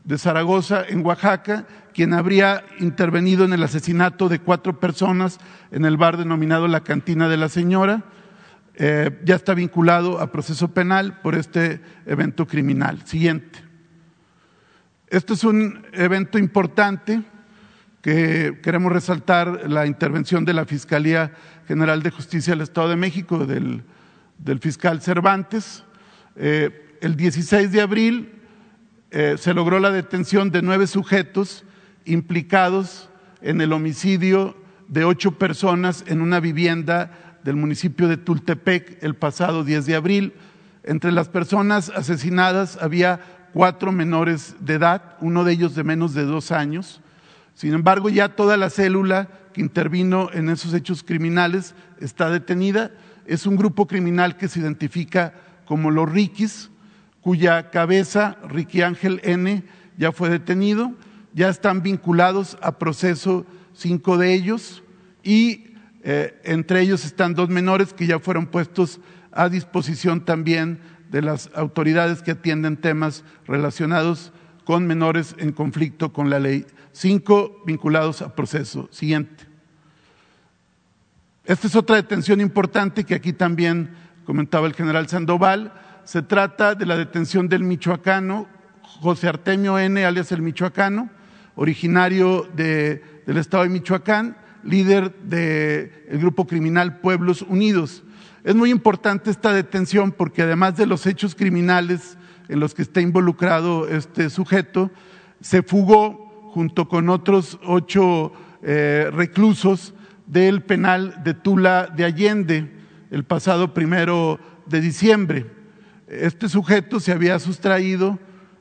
de Zaragoza, en Oaxaca, quien habría intervenido en el asesinato de cuatro personas en el bar denominado La Cantina de la Señora eh, ya está vinculado a proceso penal por este evento criminal. Siguiente. Este es un evento importante que queremos resaltar la intervención de la Fiscalía General de Justicia del Estado de México, del, fiscal Cervantes. Eh, el 16 de abril eh, se logró la detención de nueve sujetos implicados en el homicidio de ocho personas en una vivienda del municipio de Tultepec el pasado 10 de abril. Entre las personas asesinadas había cuatro menores de edad, uno de ellos de menos de dos años. Sin embargo, ya toda la célula que intervino en esos hechos criminales está detenida. Es un grupo criminal que se identifica como los Riquis, cuya cabeza, Ricky Ángel N., ya fue detenido. Ya están vinculados a proceso cinco de ellos y eh, entre ellos están dos menores que ya fueron puestos a disposición también de las autoridades que atienden temas relacionados con menores en conflicto con la ley. Cinco vinculados a proceso. Siguiente. Esta es otra detención importante que aquí también comentaba el general Sandoval. Se trata de la detención del michoacano José Artemio N., alias el michoacano, originario del estado de Michoacán, líder del grupo criminal Pueblos Unidos. Es muy importante esta detención porque además de los hechos criminales en los que está involucrado este sujeto, se fugó junto con otros ocho eh, reclusos del penal de Tula de Allende el pasado primero de diciembre. Este sujeto se había sustraído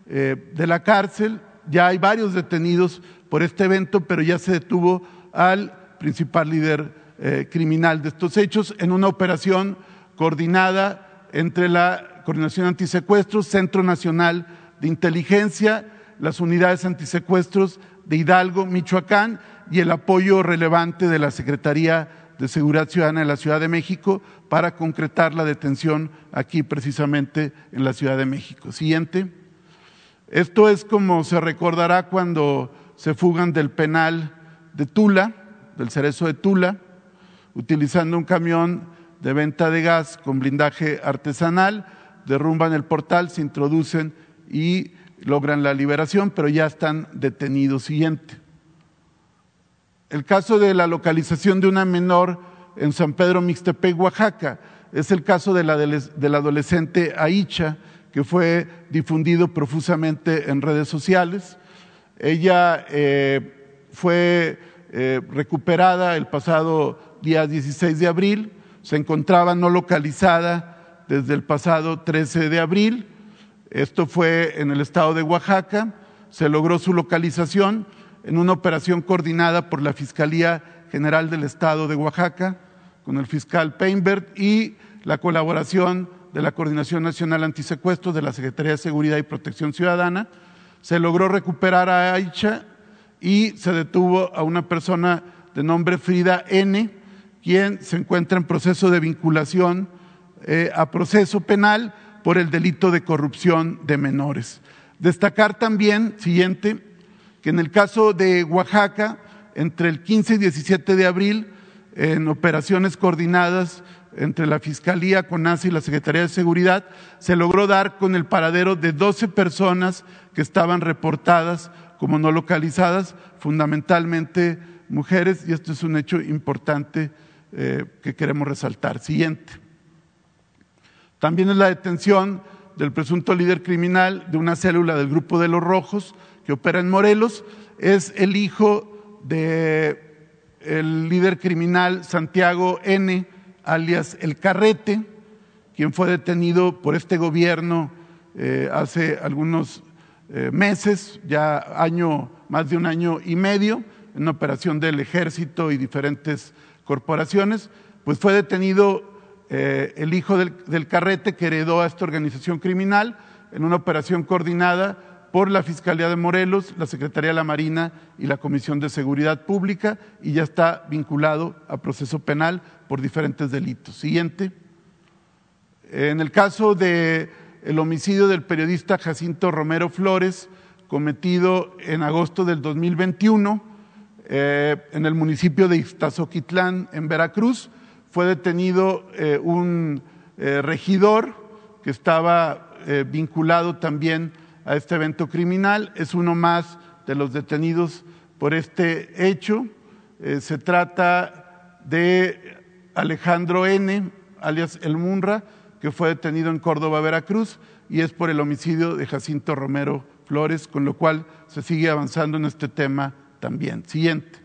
eh, de la cárcel, ya hay varios detenidos por este evento, pero ya se detuvo al principal líder eh, criminal de estos hechos, en una operación coordinada entre la Coordinación Antisecuestros, Centro Nacional de Inteligencia, las unidades antisecuestros de Hidalgo, Michoacán y el apoyo relevante de la Secretaría de Seguridad Ciudadana de la Ciudad de México para concretar la detención aquí precisamente en la Ciudad de México. Siguiente. Esto es como se recordará cuando se fugan del penal de Tula, del cerezo de Tula, utilizando un camión de venta de gas con blindaje artesanal, derrumban el portal, se introducen y logran la liberación, pero ya están detenidos. Siguiente. El caso de la localización de una menor en San Pedro Mixtepec, Oaxaca, es el caso de la, adolescente Aicha, que fue difundido profusamente en redes sociales. Ella eh, fue eh, recuperada el pasado día 16 de abril, se encontraba no localizada desde el pasado 13 de abril. Esto fue en el estado de Oaxaca, se logró su localización en una operación coordinada por la Fiscalía General del Estado de Oaxaca, con el fiscal Peinbert y la colaboración de la Coordinación Nacional Antisecuestros de la Secretaría de Seguridad y Protección Ciudadana. Se logró recuperar a Aicha y se detuvo a una persona de nombre Frida N., se encuentra en proceso de vinculación eh, a proceso penal por el delito de corrupción de menores. Destacar también, siguiente, que en el caso de Oaxaca, entre el 15 y 17 de abril, en operaciones coordinadas entre la Fiscalía, CONASA y la Secretaría de Seguridad, se logró dar con el paradero de 12 personas que estaban reportadas como no localizadas, fundamentalmente mujeres, y esto es un hecho importante eh, que queremos resaltar. Siguiente. También es la detención del presunto líder criminal de una célula del Grupo de los Rojos, que opera en Morelos, es el hijo del líder criminal Santiago N., alias El Carrete, quien fue detenido por este gobierno eh, hace algunos eh, meses, ya año, más de un año y medio, en una operación del ejército y diferentes corporaciones, pues fue detenido eh, el hijo del, Carrete que heredó a esta organización criminal en una operación coordinada por la Fiscalía de Morelos, la Secretaría de la Marina y la Comisión de Seguridad Pública y ya está vinculado a proceso penal por diferentes delitos. Siguiente. En el caso del el homicidio del periodista Jacinto Romero Flores, cometido en agosto del 2021 eh, en el municipio de Iztazoquitlán, en Veracruz, fue detenido eh, un eh, regidor que estaba vinculado también a este evento criminal. Es uno más de los detenidos por este hecho. Se trata de Alejandro N., alias El Munra, que fue detenido en Córdoba, Veracruz, y es por el homicidio de Jacinto Romero Flores, con lo cual se sigue avanzando en este tema también. Siguiente.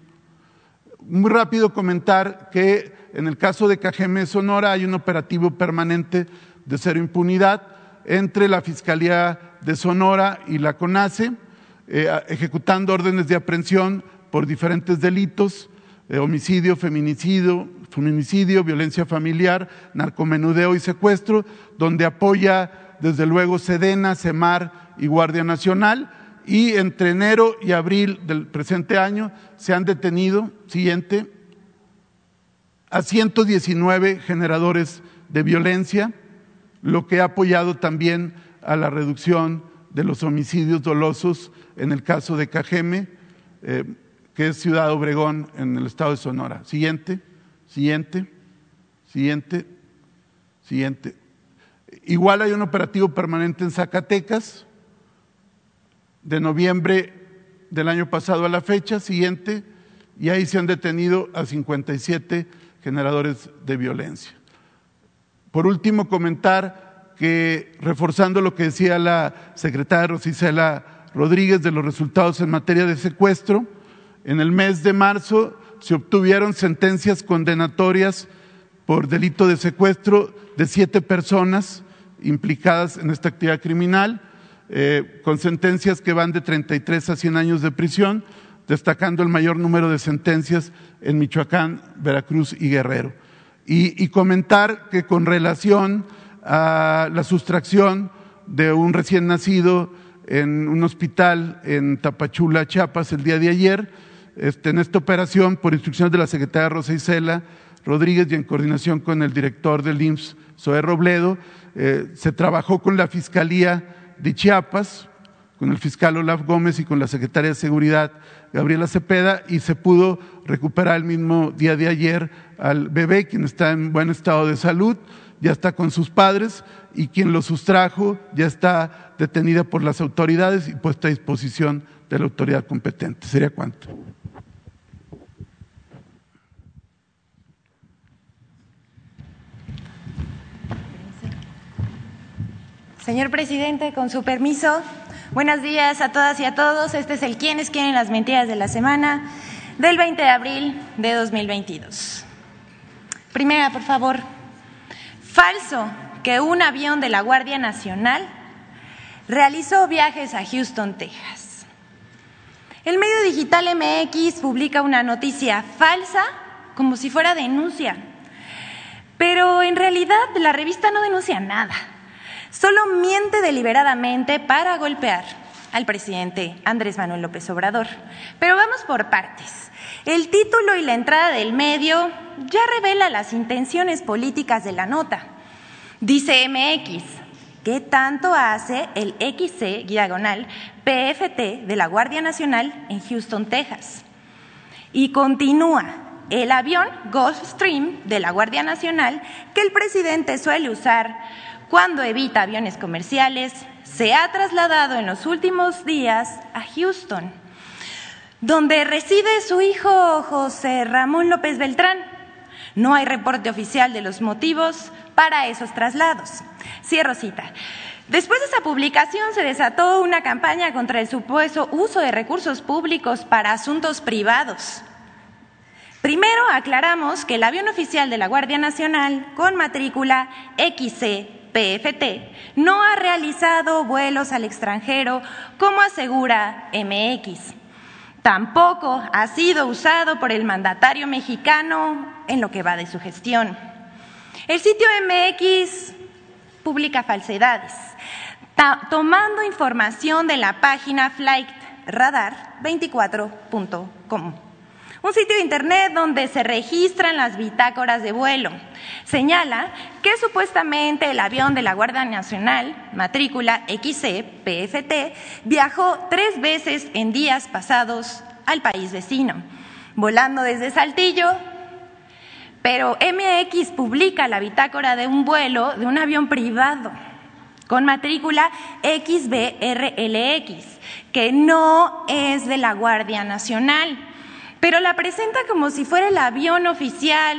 Muy rápido comentar que en el caso de Cajeme Sonora hay un operativo permanente de cero impunidad entre la Fiscalía de Sonora y la CONACE, eh, ejecutando órdenes de aprehensión por diferentes delitos, eh, homicidio, feminicidio, feminicidio, violencia familiar, narcomenudeo y secuestro, donde apoya desde luego Sedena, Semar y Guardia Nacional. Y entre enero y abril del presente año se han detenido, siguiente, a 119 generadores de violencia, lo que ha apoyado también a la reducción de los homicidios dolosos en el caso de Cajeme, eh, que es Ciudad Obregón en el estado de Sonora. Siguiente, siguiente, siguiente, siguiente. Igual hay un operativo permanente en Zacatecas, de noviembre del año pasado a la fecha, siguiente, y ahí se han detenido a 57 generadores de violencia. Por último, comentar que, reforzando lo que decía la secretaria Rosicela Rodríguez de los resultados en materia de secuestro, en el mes de marzo se obtuvieron sentencias condenatorias por delito de secuestro de siete personas implicadas en esta actividad criminal, eh, con sentencias que van de 33 a 100 años de prisión, destacando el mayor número de sentencias en Michoacán, Veracruz y Guerrero. Y, comentar que con relación a la sustracción de un recién nacido en un hospital en Tapachula, Chiapas, el día de ayer. Este, en esta operación, por instrucciones de la secretaria Rosa Isela Rodríguez y en coordinación con el director del IMSS, Zoé Robledo, eh, se trabajó con la Fiscalía de Chiapas, con el fiscal Olaf Gómez y con la secretaria de Seguridad, Gabriela Cepeda, y se pudo recuperar el mismo día de ayer al bebé, quien está en buen estado de salud, ya está con sus padres y quien lo sustrajo ya está detenida por las autoridades y puesta a disposición de la autoridad competente. ¿Sería cuánto? Señor presidente, con su permiso, buenos días a todas y a todos. Este es el Quienes quieren las mentiras de la semana del 20 de abril de 2022. Primera, por favor. Falso que un avión de la Guardia Nacional realizó viajes a Houston, Texas. El medio digital MX publica una noticia falsa como si fuera denuncia, pero en realidad la revista no denuncia nada solo miente deliberadamente para golpear al presidente Andrés Manuel López Obrador. Pero vamos por partes. El título y la entrada del medio ya revela las intenciones políticas de la nota. Dice MX, ¿qué tanto hace el XC diagonal PFT de la Guardia Nacional en Houston, Texas? Y continúa, el avión Gulfstream de la Guardia Nacional que el presidente suele usar cuando evita aviones comerciales, se ha trasladado en los últimos días a Houston, donde reside su hijo José Ramón López Beltrán. No hay reporte oficial de los motivos para esos traslados. Cierro cita. Después de esa publicación se desató una campaña contra el supuesto uso de recursos públicos para asuntos privados. Primero aclaramos que el avión oficial de la Guardia Nacional con matrícula XC PFT, no ha realizado vuelos al extranjero como asegura MX. Tampoco ha sido usado por el mandatario mexicano en lo que va de su gestión. El sitio MX publica falsedades, tomando información de la página flightradar24.com un sitio de Internet donde se registran las bitácoras de vuelo. Señala que supuestamente el avión de la Guardia Nacional, matrícula XC PFT, viajó tres veces en días pasados al país vecino, volando desde Saltillo, pero MX publica la bitácora de un vuelo de un avión privado con matrícula XBRLX, que no es de la Guardia Nacional pero la presenta como si fuera el avión oficial,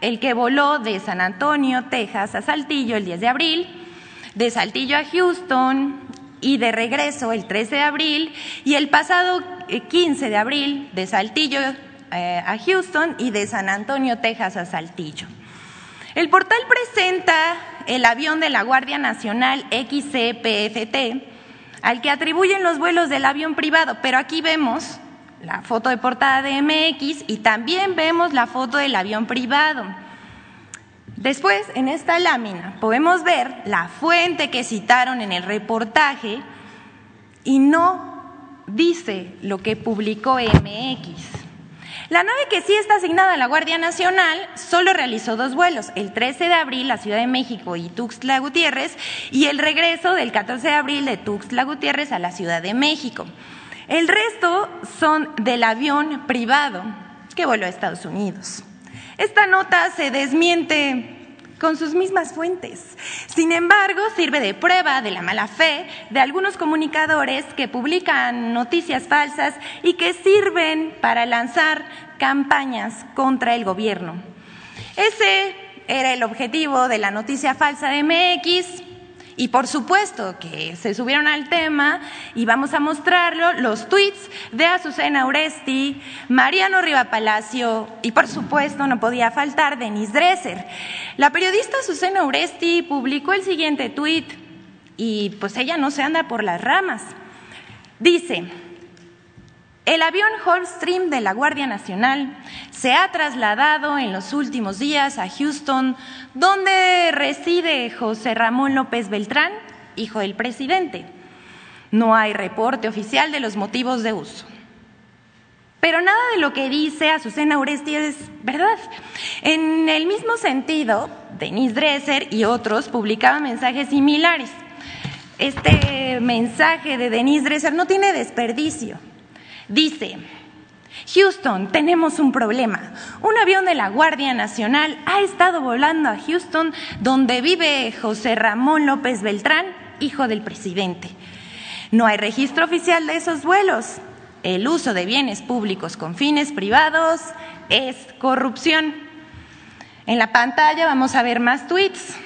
el que voló de San Antonio, Texas, a Saltillo el 10 de abril, de Saltillo a Houston y de regreso el 13 de abril y el pasado 15 eh, de abril de Saltillo eh, a Houston y de San Antonio, Texas a Saltillo. El portal presenta el avión de la Guardia Nacional XCPFT, al que atribuyen los vuelos del avión privado, pero aquí vemos la foto de portada de MX y también vemos la foto del avión privado. Después, en esta lámina, podemos ver la fuente que citaron en el reportaje y no dice lo que publicó MX. La nave que sí está asignada a la Guardia Nacional solo realizó dos vuelos, el 13 de abril a Ciudad de México y Tuxtla Gutiérrez y el regreso del 14 de abril de Tuxtla Gutiérrez a la Ciudad de México. El resto son del avión privado que voló a Estados Unidos. Esta nota se desmiente con sus mismas fuentes. Sin embargo, sirve de prueba de la mala fe de algunos comunicadores que publican noticias falsas y que sirven para lanzar campañas contra el gobierno. Ese era el objetivo de la noticia falsa de MX y por supuesto que se subieron al tema y vamos a mostrarlo, los tweets de Azucena Uresti, Mariano Riva Palacio y por supuesto no podía faltar Denise Dresser. La periodista Azucena Uresti publicó el siguiente tweet y pues ella no se anda por las ramas. Dice, el avión Holstream de la Guardia Nacional se ha trasladado en los últimos días a Houston, donde reside José Ramón López Beltrán, hijo del presidente. No hay reporte oficial de los motivos de uso. Pero nada de lo que dice Azucena Uresti es verdad. En el mismo sentido, Denise Dresser y otros publicaban mensajes similares. Este mensaje de Denise Dresser no tiene desperdicio. Dice, Houston, tenemos un problema. Un avión de la Guardia Nacional ha estado volando a Houston, donde vive José Ramón López Beltrán, hijo del presidente. No hay registro oficial de esos vuelos el uso de bienes públicos con fines privados es corrupción. En la pantalla vamos a ver más tweets.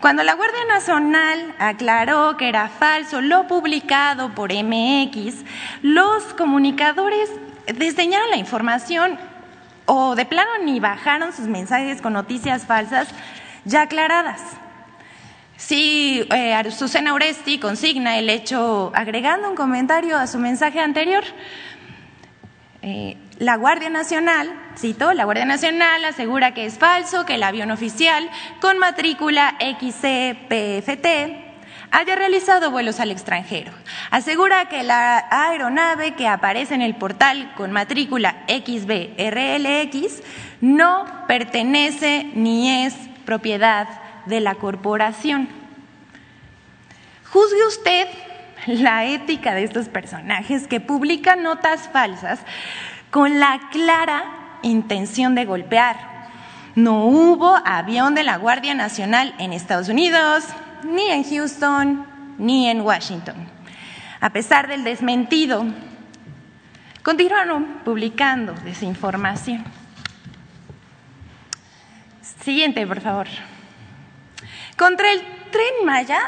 Cuando la Guardia Nacional aclaró que era falso lo publicado por MX, los comunicadores desdeñaron la información o de plano ni bajaron sus mensajes con noticias falsas ya aclaradas. Sí, eh, Susana Oresti consigna el hecho agregando un comentario a su mensaje anterior. Eh, la Guardia Nacional, cito, la Guardia Nacional asegura que es falso que el avión oficial con matrícula XCPFT haya realizado vuelos al extranjero. Asegura que la aeronave que aparece en el portal con matrícula XBRLX no pertenece ni es propiedad de la corporación. Juzgue usted la ética de estos personajes que publican notas falsas con la clara intención de golpear. No hubo avión de la Guardia Nacional en Estados Unidos, ni en Houston, ni en Washington. A pesar del desmentido, continuaron publicando desinformación. Siguiente, por favor. Contra el tren Maya,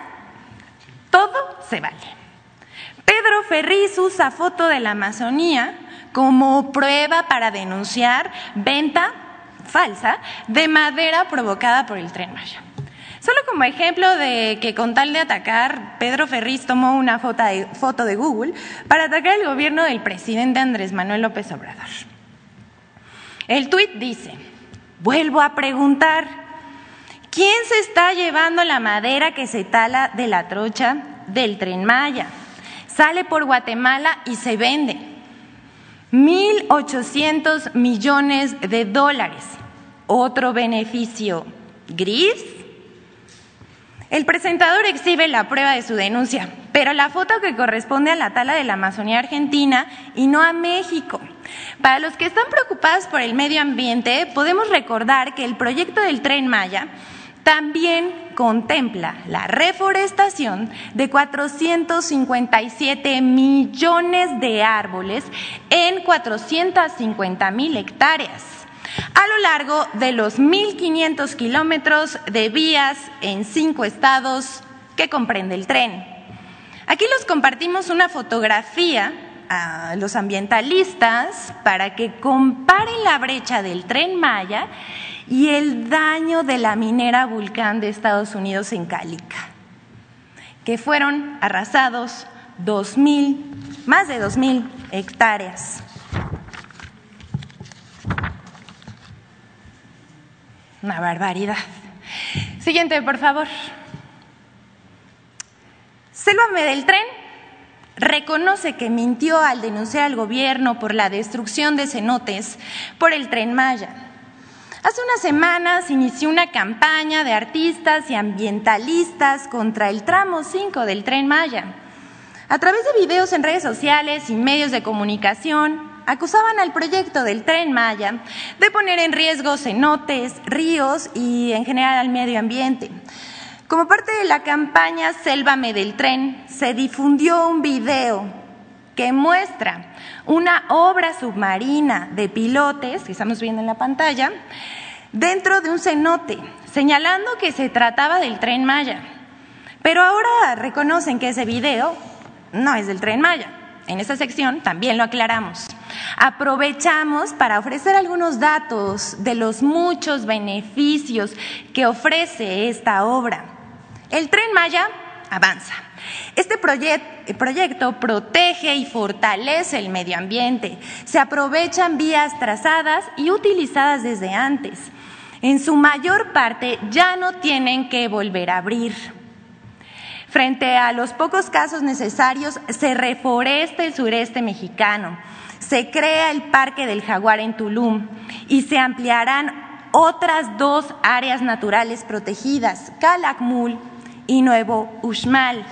todo se vale. Pedro Ferriz usa foto de la Amazonía como prueba para denunciar venta falsa de madera provocada por el tren Maya. Solo como ejemplo de que con tal de atacar, Pedro Ferriz tomó una foto de, foto de Google para atacar el gobierno del presidente Andrés Manuel López Obrador. El tuit dice, vuelvo a preguntar, ¿Quién se está llevando la madera que se tala de la trocha del tren Maya? Sale por Guatemala y se vende. 1.800 millones de dólares. Otro beneficio gris. El presentador exhibe la prueba de su denuncia, pero la foto que corresponde a la tala de la Amazonía Argentina y no a México. Para los que están preocupados por el medio ambiente, podemos recordar que el proyecto del tren Maya también contempla la reforestación de 457 millones de árboles en 450 mil hectáreas a lo largo de los 1.500 kilómetros de vías en cinco estados que comprende el tren. Aquí les compartimos una fotografía a los ambientalistas para que comparen la brecha del tren Maya y el daño de la minera Vulcán de Estados Unidos en Calica, que fueron arrasados dos mil, más de dos mil hectáreas. Una barbaridad. Siguiente, por favor. Sélvame del tren reconoce que mintió al denunciar al gobierno por la destrucción de cenotes por el tren Maya Hace unas semanas inició una campaña de artistas y ambientalistas contra el tramo 5 del tren Maya. A través de videos en redes sociales y medios de comunicación, acusaban al proyecto del tren Maya de poner en riesgo cenotes, ríos y en general al medio ambiente. Como parte de la campaña Sélvame del tren, se difundió un video muestra una obra submarina de pilotes, que estamos viendo en la pantalla, dentro de un cenote, señalando que se trataba del tren Maya. Pero ahora reconocen que ese video no es del tren Maya. En esta sección también lo aclaramos. Aprovechamos para ofrecer algunos datos de los muchos beneficios que ofrece esta obra. El tren Maya avanza. Este proyecto protege y fortalece el medio ambiente. Se aprovechan vías trazadas y utilizadas desde antes. En su mayor parte ya no tienen que volver a abrir. Frente a los pocos casos necesarios, se reforesta el sureste mexicano, se crea el Parque del Jaguar en Tulum y se ampliarán otras dos áreas naturales protegidas, Calakmul y Nuevo Uxmal.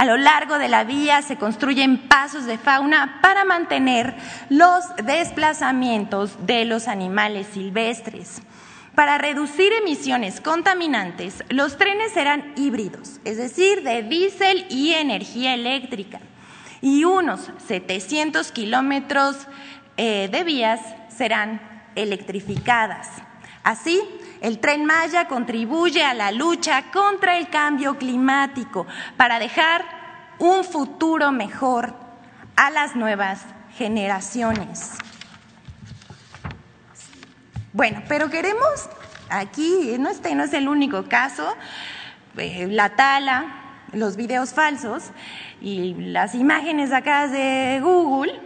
A lo largo de la vía se construyen pasos de fauna para mantener los desplazamientos de los animales silvestres. Para reducir emisiones contaminantes, los trenes serán híbridos, es decir, de diésel y energía eléctrica, y unos 700 kilómetros eh, de vías serán electrificadas. Así, el tren Maya contribuye a la lucha contra el cambio climático para dejar un futuro mejor a las nuevas generaciones. Bueno, pero queremos aquí, no este no es el único caso, eh, la tala, los videos falsos y las imágenes acá de Google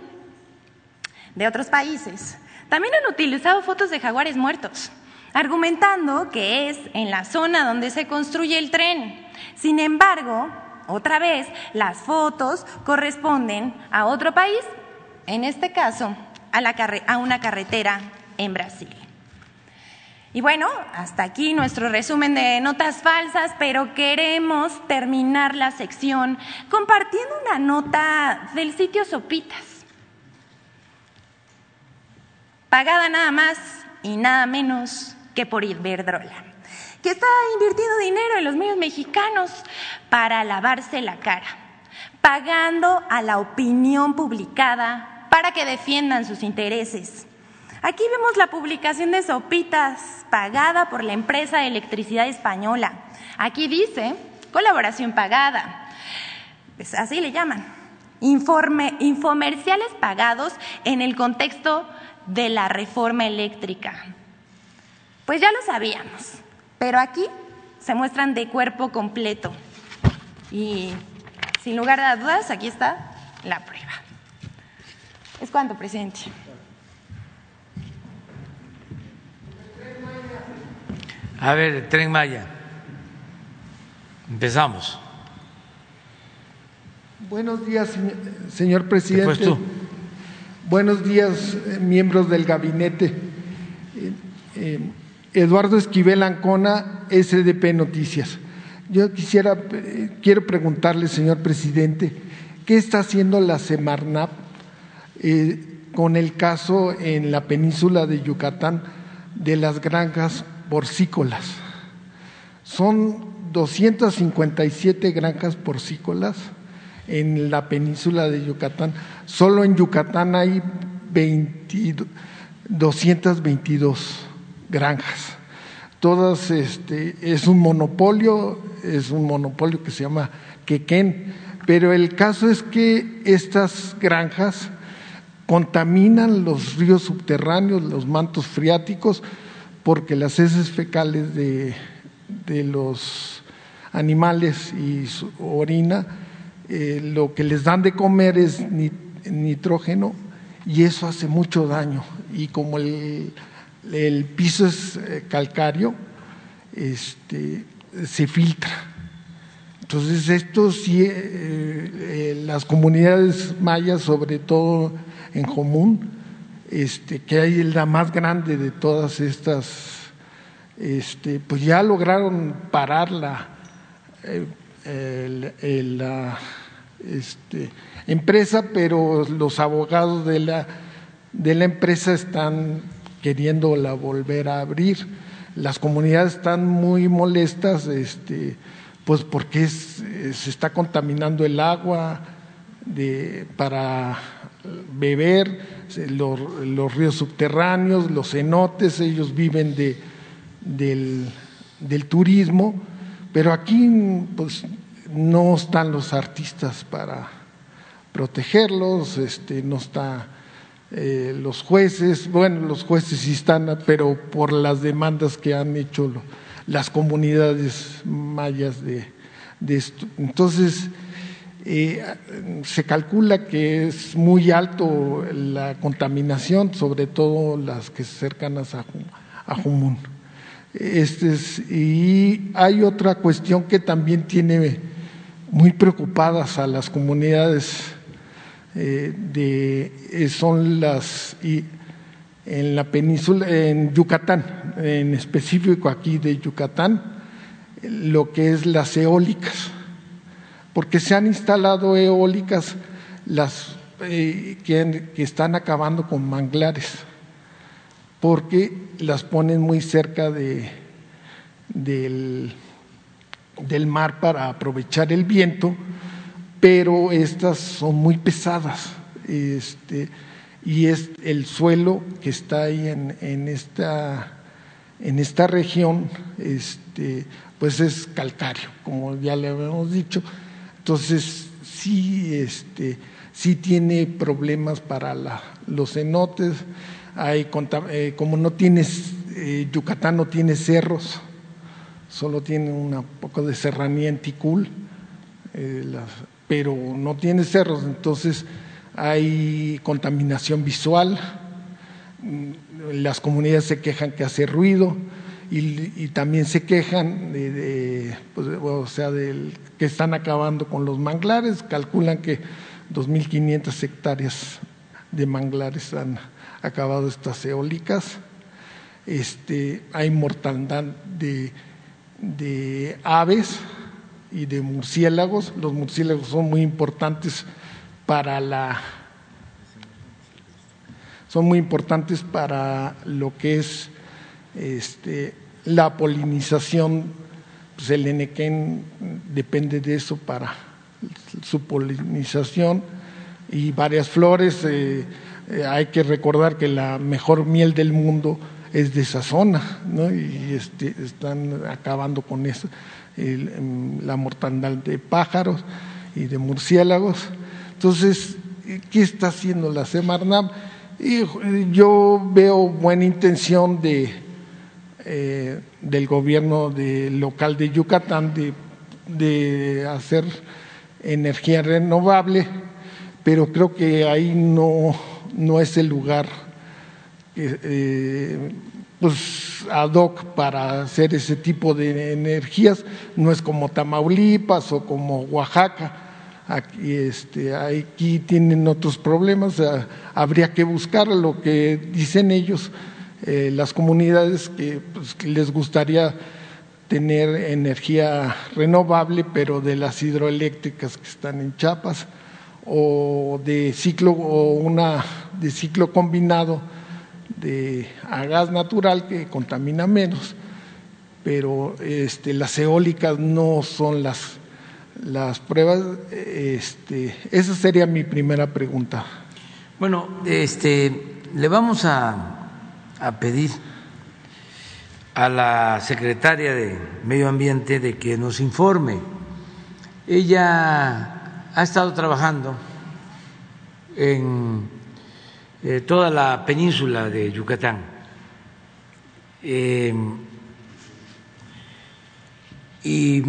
de otros países. También han utilizado fotos de jaguares muertos, argumentando que es en la zona donde se construye el tren. Sin embargo, otra vez, las fotos corresponden a otro país, en este caso a, la a una carretera en Brasil. Y bueno, hasta aquí nuestro resumen de notas falsas, pero queremos terminar la sección compartiendo una nota del sitio Sopitas, pagada nada más y nada menos que por Iberdrola, que está invirtiendo dinero en los medios mexicanos para lavarse la cara, pagando a la opinión publicada para que defiendan sus intereses Aquí vemos la publicación de Sopitas, pagada por la empresa de electricidad española. Aquí dice, colaboración pagada. Pues así le llaman. Informe, infomerciales pagados en el contexto de la reforma eléctrica. Pues ya lo sabíamos, pero aquí se muestran de cuerpo completo. Y sin lugar a dudas, aquí está la prueba. ¿Es cuánto, presidente? A ver, Tren Maya. Empezamos. Buenos días, señor presidente. Buenos días, eh, miembros del gabinete. Eh, eh, Eduardo Esquivel Ancona, SDP Noticias. Yo quisiera, quiero preguntarle, señor presidente, ¿qué está haciendo la Semarnap con el caso en la península de Yucatán de las granjas porcícolas. Son 257 granjas porcícolas en la península de Yucatán. Solo en Yucatán hay 222 granjas. Todas este, es un monopolio, es un monopolio que se llama Quequén, pero el caso es que estas granjas contaminan los ríos subterráneos, los mantos freáticos, porque las heces fecales de, los animales y su orina, eh, lo que les dan de comer es nitrógeno y eso hace mucho daño. Y como el, piso es eh, calcario, este, se filtra. Entonces esto sí, eh, las comunidades mayas, sobre todo en común, este, que hay la más grande de todas estas, este, pues ya lograron parar la, la este, empresa, pero los abogados de la, de la empresa están queriéndola volver a abrir. Las comunidades están muy molestas, este, pues porque se está contaminando el agua de, para beber, los, ríos subterráneos, los cenotes, ellos viven de, del, turismo, pero aquí pues, no están los artistas para protegerlos, este, no están eh, los jueces, bueno, los jueces sí están, pero por las demandas que han hecho las comunidades mayas de, esto. Entonces, eh, se calcula que es muy alto la contaminación, sobre todo las que cercanas a, a Jumún. Este y hay otra cuestión que también tiene muy preocupadas a las comunidades eh, de son las y en la península en Yucatán, en específico aquí de Yucatán, lo que es las eólicas, porque se han instalado eólicas las que, están acabando con manglares, porque las ponen muy cerca de, del, del mar para aprovechar el viento, pero estas son muy pesadas. Este, y es el suelo que está ahí en, en, esta, en esta región, este, pues es calcáreo, como ya le habíamos dicho. Entonces, sí, este, sí tiene problemas para los cenotes. Hay, eh, como no tienes, eh, Yucatán no tiene cerros, solo tiene un poco de serranía en Ticul, eh, pero no tiene cerros, entonces hay contaminación visual, las comunidades se quejan que hace ruido y, también se quejan de, pues, o sea, del, que están acabando con los manglares, calculan que 2.500 hectáreas de manglares han acabado estas eólicas. Este, hay mortandad de aves y de murciélagos. Los murciélagos son muy importantes para la son muy importantes para lo que es este, la polinización. Pues el enequén depende de eso para su polinización y varias flores. Eh, eh, hay que recordar que la mejor miel del mundo es de esa zona, ¿no? y este, están acabando con eso, la mortandad de pájaros y de murciélagos. Entonces, ¿qué está haciendo la Semarnam? Y yo veo buena intención de, eh, del gobierno de, local de Yucatán de, de hacer energía renovable, pero creo que ahí no, no es el lugar eh, pues ad hoc para hacer ese tipo de energías, no es como Tamaulipas o como Oaxaca. Aquí, este, aquí tienen otros problemas, habría que buscar lo que dicen ellos, eh, las comunidades pues, que, les gustaría tener energía renovable, pero de las hidroeléctricas que están en Chiapas, o de ciclo, o una de ciclo combinado de, a gas natural que contamina menos, pero este, las eólicas no son las, las pruebas. Este, esa sería mi primera pregunta. Bueno, este, le vamos a, a pedir a la secretaria de Medio Ambiente de que nos informe. Ella ha estado trabajando en toda la península de Yucatán. Eh, y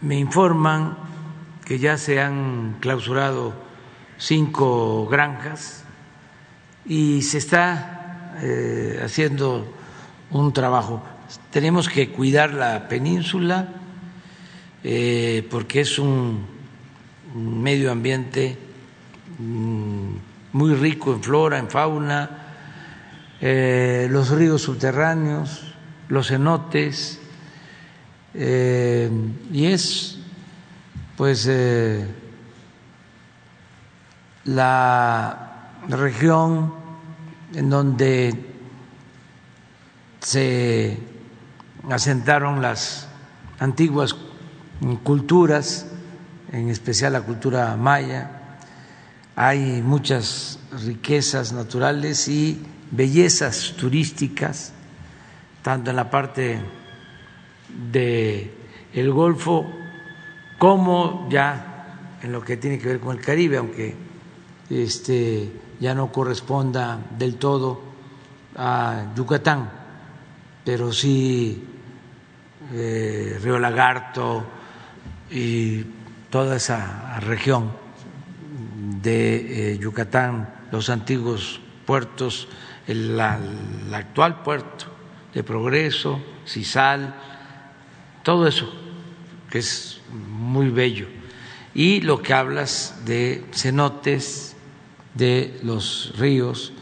me informan que ya se han clausurado cinco granjas y se está eh, haciendo un trabajo. Tenemos que cuidar la península eh, porque es un medio ambiente mm, muy rico en flora, en fauna, eh, los ríos subterráneos, los cenotes, eh, y es pues eh, la región en donde se asentaron las antiguas culturas, en especial la cultura maya, hay muchas riquezas naturales y bellezas turísticas, tanto en la parte del el Golfo como ya en lo que tiene que ver con el Caribe, aunque este ya no corresponda del todo a Yucatán, pero sí eh, Río Lagarto y toda esa región de eh, Yucatán, los antiguos puertos, el, actual puerto de Progreso, Cisal, todo eso que es muy bello. Y lo que hablas de cenotes, de los ríos,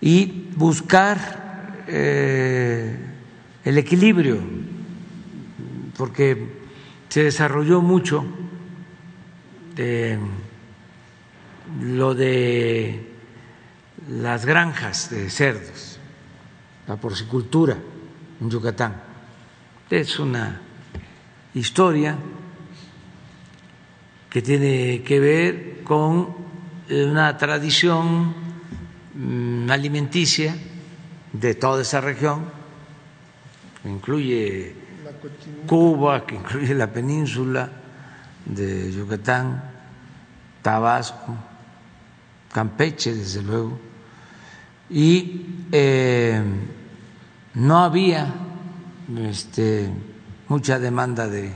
y buscar eh, el equilibrio, porque se desarrolló mucho lo de las granjas de cerdos, la porcicultura en Yucatán. Es una historia que tiene que ver con una tradición mm, alimenticia de toda esa región, que incluye Cuba, que incluye la península de Yucatán, Tabasco, Campeche, desde luego, y eh, no había este, mucha demanda de,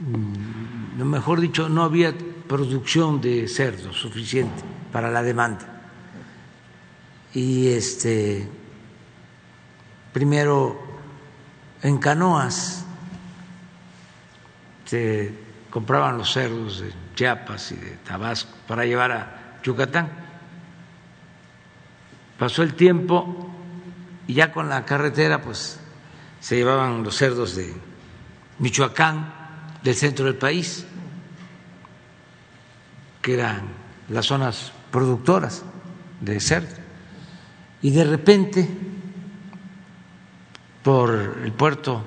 mm, mejor dicho, no había producción de cerdo suficiente para la demanda. Y este, primero en canoas se compraban los cerdos de Chiapas y de Tabasco para llevar a Yucatán. Pasó el tiempo y ya con la carretera pues se llevaban los cerdos de Michoacán, del centro del país, que eran las zonas productoras de cerdo. Y de repente, por el puerto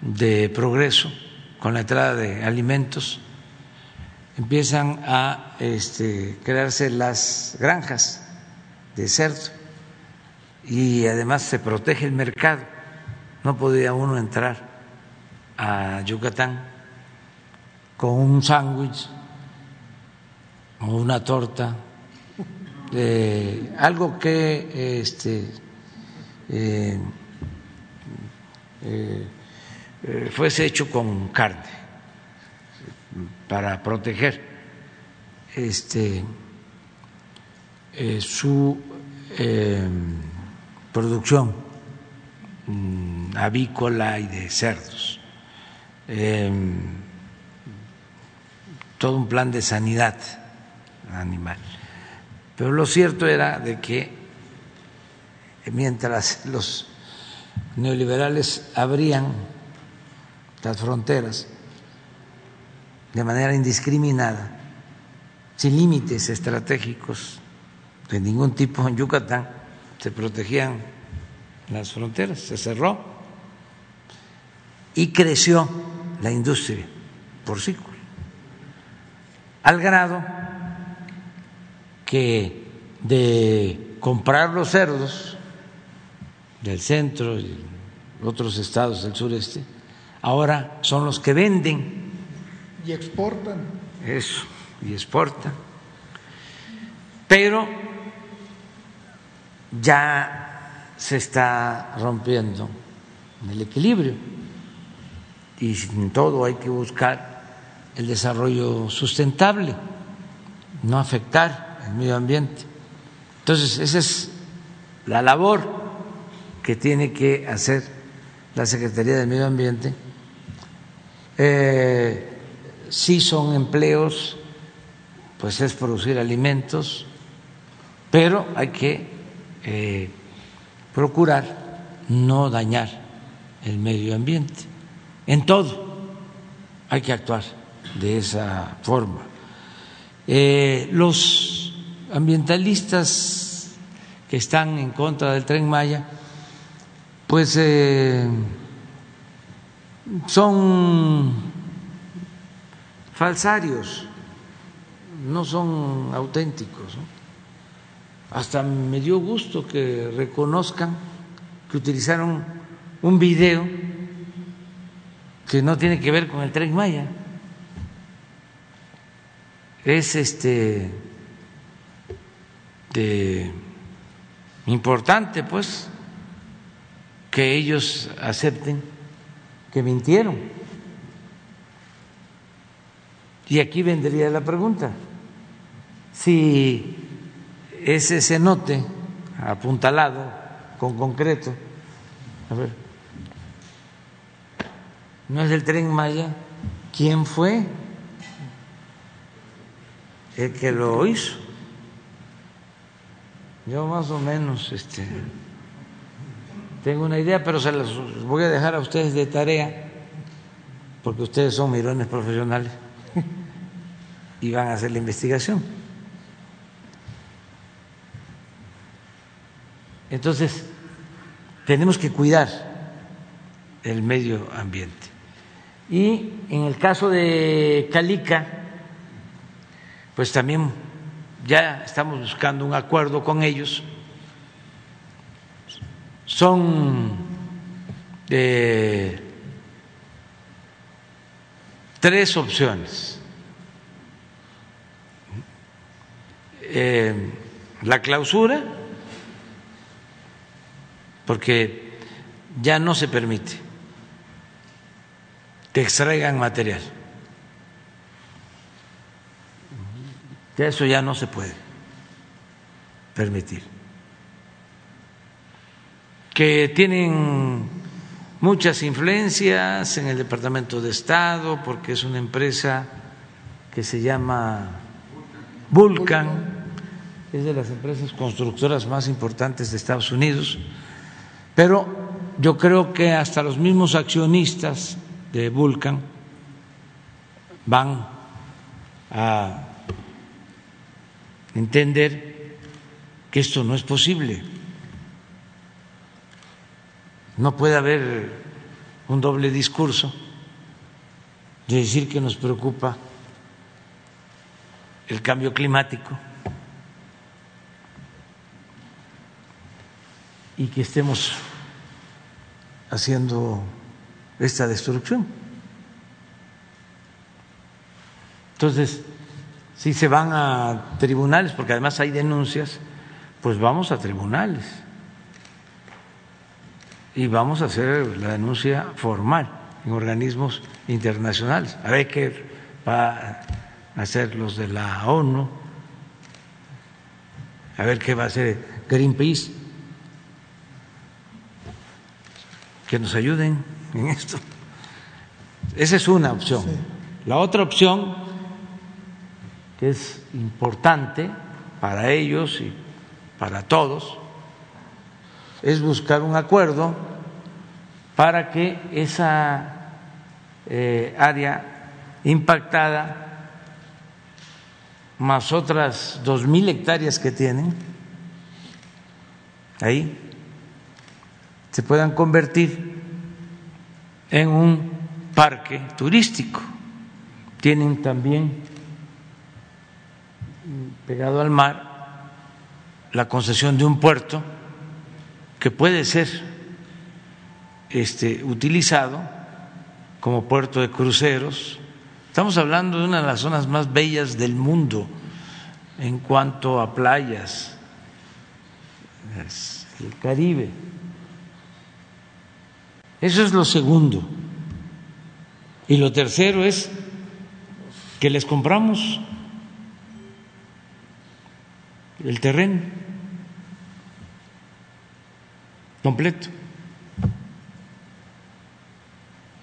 de Progreso, con la entrada de alimentos, empiezan a este, crearse las granjas de cerdo. Y además se protege el mercado. No podía uno entrar a Yucatán con un sándwich o una torta, algo que este, eh, eh, fuese hecho con carne para proteger este, eh, su producción Mm, avícola y de cerdos. Em, todo un plan de sanidad animal. Pero lo cierto era de que mientras los neoliberales abrían las fronteras de manera indiscriminada, sin límites estratégicos de ningún tipo en Yucatán, se protegían las fronteras, se cerró y creció la industria porcícola, al grado que de comprar los cerdos del centro y otros estados del sureste, ahora son los que venden. Y exportan. Eso, y exportan. Pero ya se está rompiendo el equilibrio y sin todo hay que buscar el desarrollo sustentable, no afectar el medio ambiente. Entonces, esa es la labor que tiene que hacer la Secretaría del Medio Ambiente. Eh, si son empleos, pues es producir alimentos, pero hay que eh, procurar no dañar el medio ambiente. En todo hay que actuar de esa forma. Eh, los ambientalistas que están en contra del tren Maya, pues eh, son falsarios, no son auténticos. Hasta me dio gusto que reconozcan que utilizaron un video que no tiene que ver con el tren Maya. Es este importante pues que ellos acepten que mintieron. Y aquí vendría la pregunta. Si ese cenote apuntalado con concreto. A ver. no es el tren Maya, ¿quién fue el que lo hizo? Yo más o menos este, tengo una idea, pero se las voy a dejar a ustedes de tarea, porque ustedes son mirones profesionales y van a hacer la investigación. Entonces, tenemos que cuidar el medio ambiente. Y en el caso de Calica, pues también ya estamos buscando un acuerdo con ellos. Son eh, tres opciones. Eh, la clausura, porque ya no se permite que extraigan material. Eso ya no se puede permitir. Que tienen muchas influencias en el Departamento de Estado porque es una empresa que se llama Vulcan, es de las empresas constructoras más importantes de Estados Unidos, pero yo creo que hasta los mismos accionistas de Vulcan van a entender que esto no es posible. No puede haber un doble discurso de decir que nos preocupa el cambio climático y que estemos haciendo esta destrucción. Entonces, si se van a tribunales, porque además hay denuncias, pues vamos a tribunales y vamos a hacer la denuncia formal en organismos internacionales. A ver qué va a hacer los de la ONU, a ver qué va a hacer Greenpeace, que nos ayuden en esto. Esa es una opción. La otra opción que es importante para ellos y para todos, es buscar un acuerdo para que esa eh, área impactada, más otras dos mil hectáreas que tienen, ahí se puedan convertir en un parque turístico. Tienen también pegado al mar la concesión de un puerto que puede ser este, utilizado como puerto de cruceros. Estamos hablando de una de las zonas más bellas del mundo en cuanto a playas, el Caribe. Eso es lo segundo. Y lo tercero es que les compramos el terreno completo.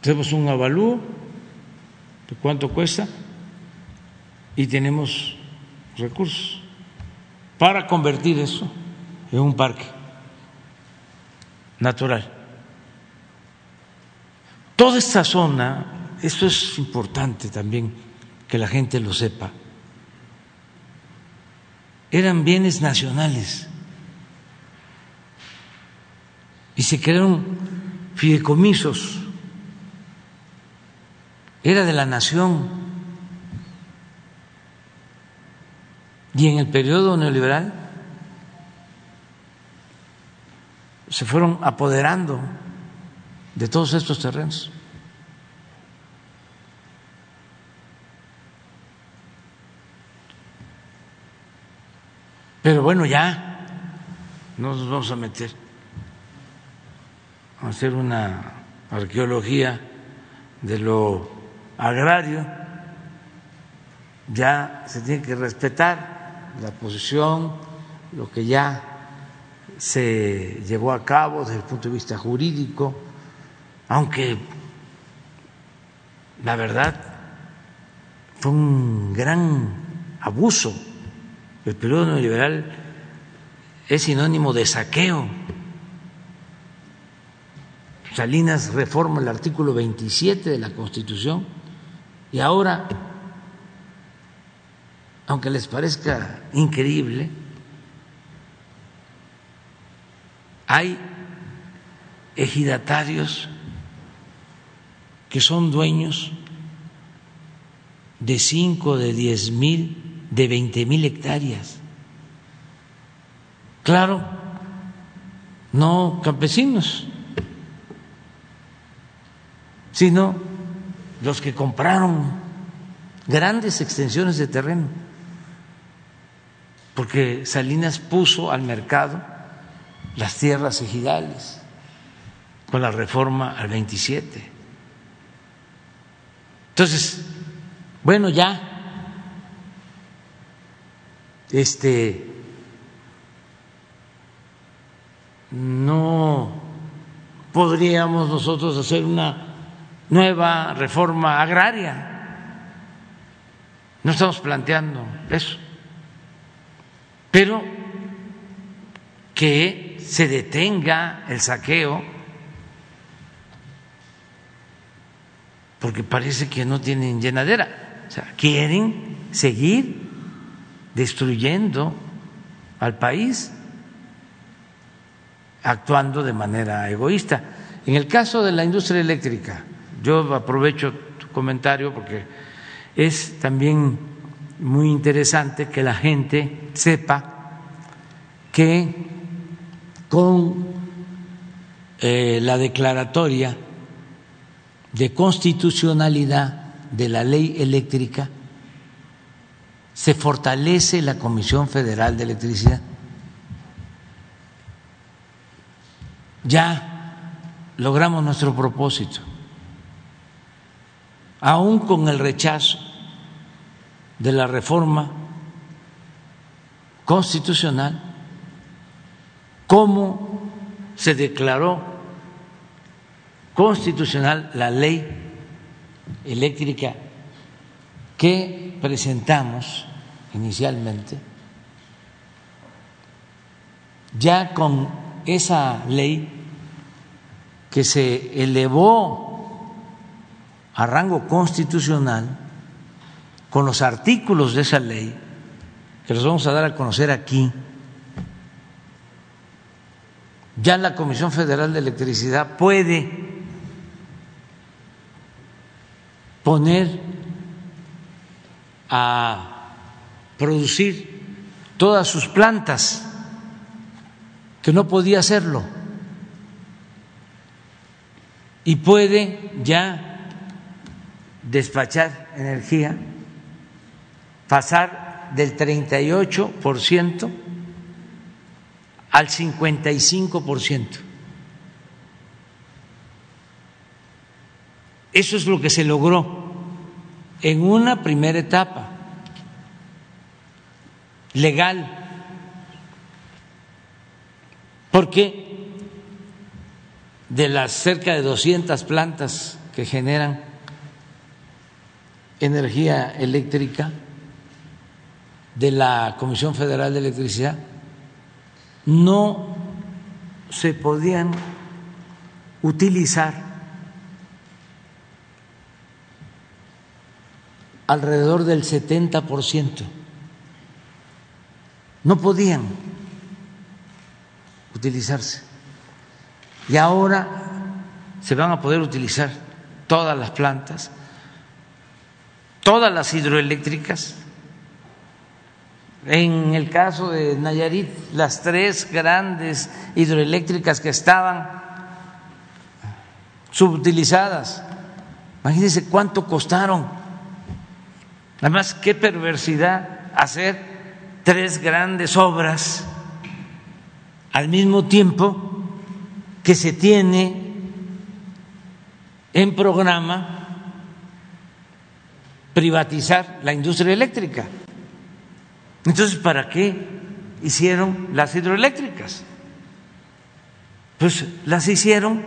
Hacemos un avalúo de cuánto cuesta y tenemos recursos para convertir eso en un parque natural. Toda esta zona, esto es importante también que la gente lo sepa, eran bienes nacionales y se crearon fideicomisos, era de la nación. Y en el periodo neoliberal se fueron apoderando de todos estos terrenos. Pero bueno, ya no nos vamos a meter a hacer una arqueología de lo agrario. Ya se tiene que respetar la posición, lo que ya se llevó a cabo desde el punto de vista jurídico, aunque la verdad, fue un gran abuso. El periodo neoliberal es sinónimo de saqueo. Salinas reforma el artículo 27 de la Constitución y ahora, aunque les parezca increíble, hay ejidatarios que son dueños de cinco, de diez mil, de veinte mil hectáreas. Claro, no campesinos, sino los que compraron grandes extensiones de terreno, porque Salinas puso al mercado las tierras ejidales con la reforma al 27. Entonces, bueno, ya, este, no podríamos nosotros hacer una nueva reforma agraria. No estamos planteando eso. Pero que se detenga el saqueo, porque parece que no tienen llenadera. O sea, quieren seguir destruyendo al país, actuando de manera egoísta. En el caso de la industria eléctrica, yo aprovecho tu comentario porque es también muy interesante que la gente sepa que con eh, la declaratoria de constitucionalidad de la ley eléctrica se fortalece la Comisión Federal de Electricidad. Ya logramos nuestro propósito aún con el rechazo de la reforma constitucional, cómo se declaró constitucional la ley eléctrica que presentamos inicialmente, ya con esa ley que se elevó a rango constitucional con los artículos de esa ley, que los vamos a dar a conocer aquí, ya la Comisión Federal de Electricidad puede poner a producir todas sus plantas, que no podía hacerlo, y puede ya despachar energía, pasar del 38% al 55%. Eso es lo que se logró en una primera etapa legal, porque de las cerca de 200 plantas que generan energía eléctrica de la Comisión Federal de Electricidad no se podían utilizar alrededor del 70%. No podían utilizarse. Y ahora se van a poder utilizar todas las plantas todas las hidroeléctricas. En el caso de Nayarit, las tres grandes hidroeléctricas que estaban subutilizadas, imagínense cuánto costaron. Además, qué perversidad hacer tres grandes obras al mismo tiempo que se tiene en programa privatizar la industria eléctrica. Entonces, ¿para qué hicieron las hidroeléctricas? Pues las hicieron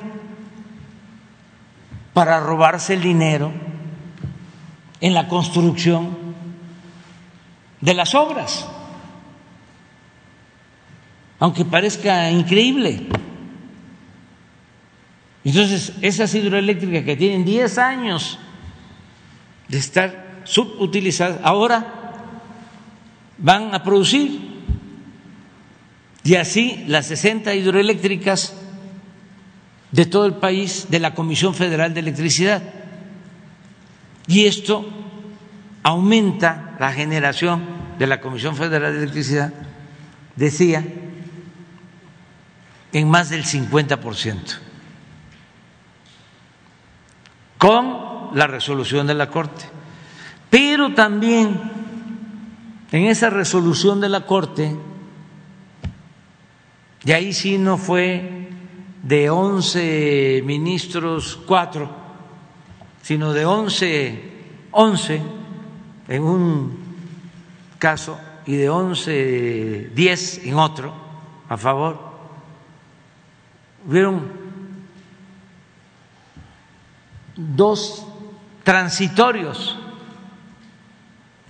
para robarse el dinero en la construcción de las obras, aunque parezca increíble. Entonces, esas hidroeléctricas que tienen 10 años de estar subutilizadas, ahora van a producir. Y así las 60 hidroeléctricas de todo el país de la Comisión Federal de Electricidad. Y esto aumenta la generación de la Comisión Federal de Electricidad, decía, en más del 50%, con la resolución de la Corte. Pero también en esa resolución de la Corte, y ahí sí no fue de 11 ministros, cuatro, sino de 11, 11 en un caso y de 11, 10 en otro, a favor. Hubieron dos transitorios.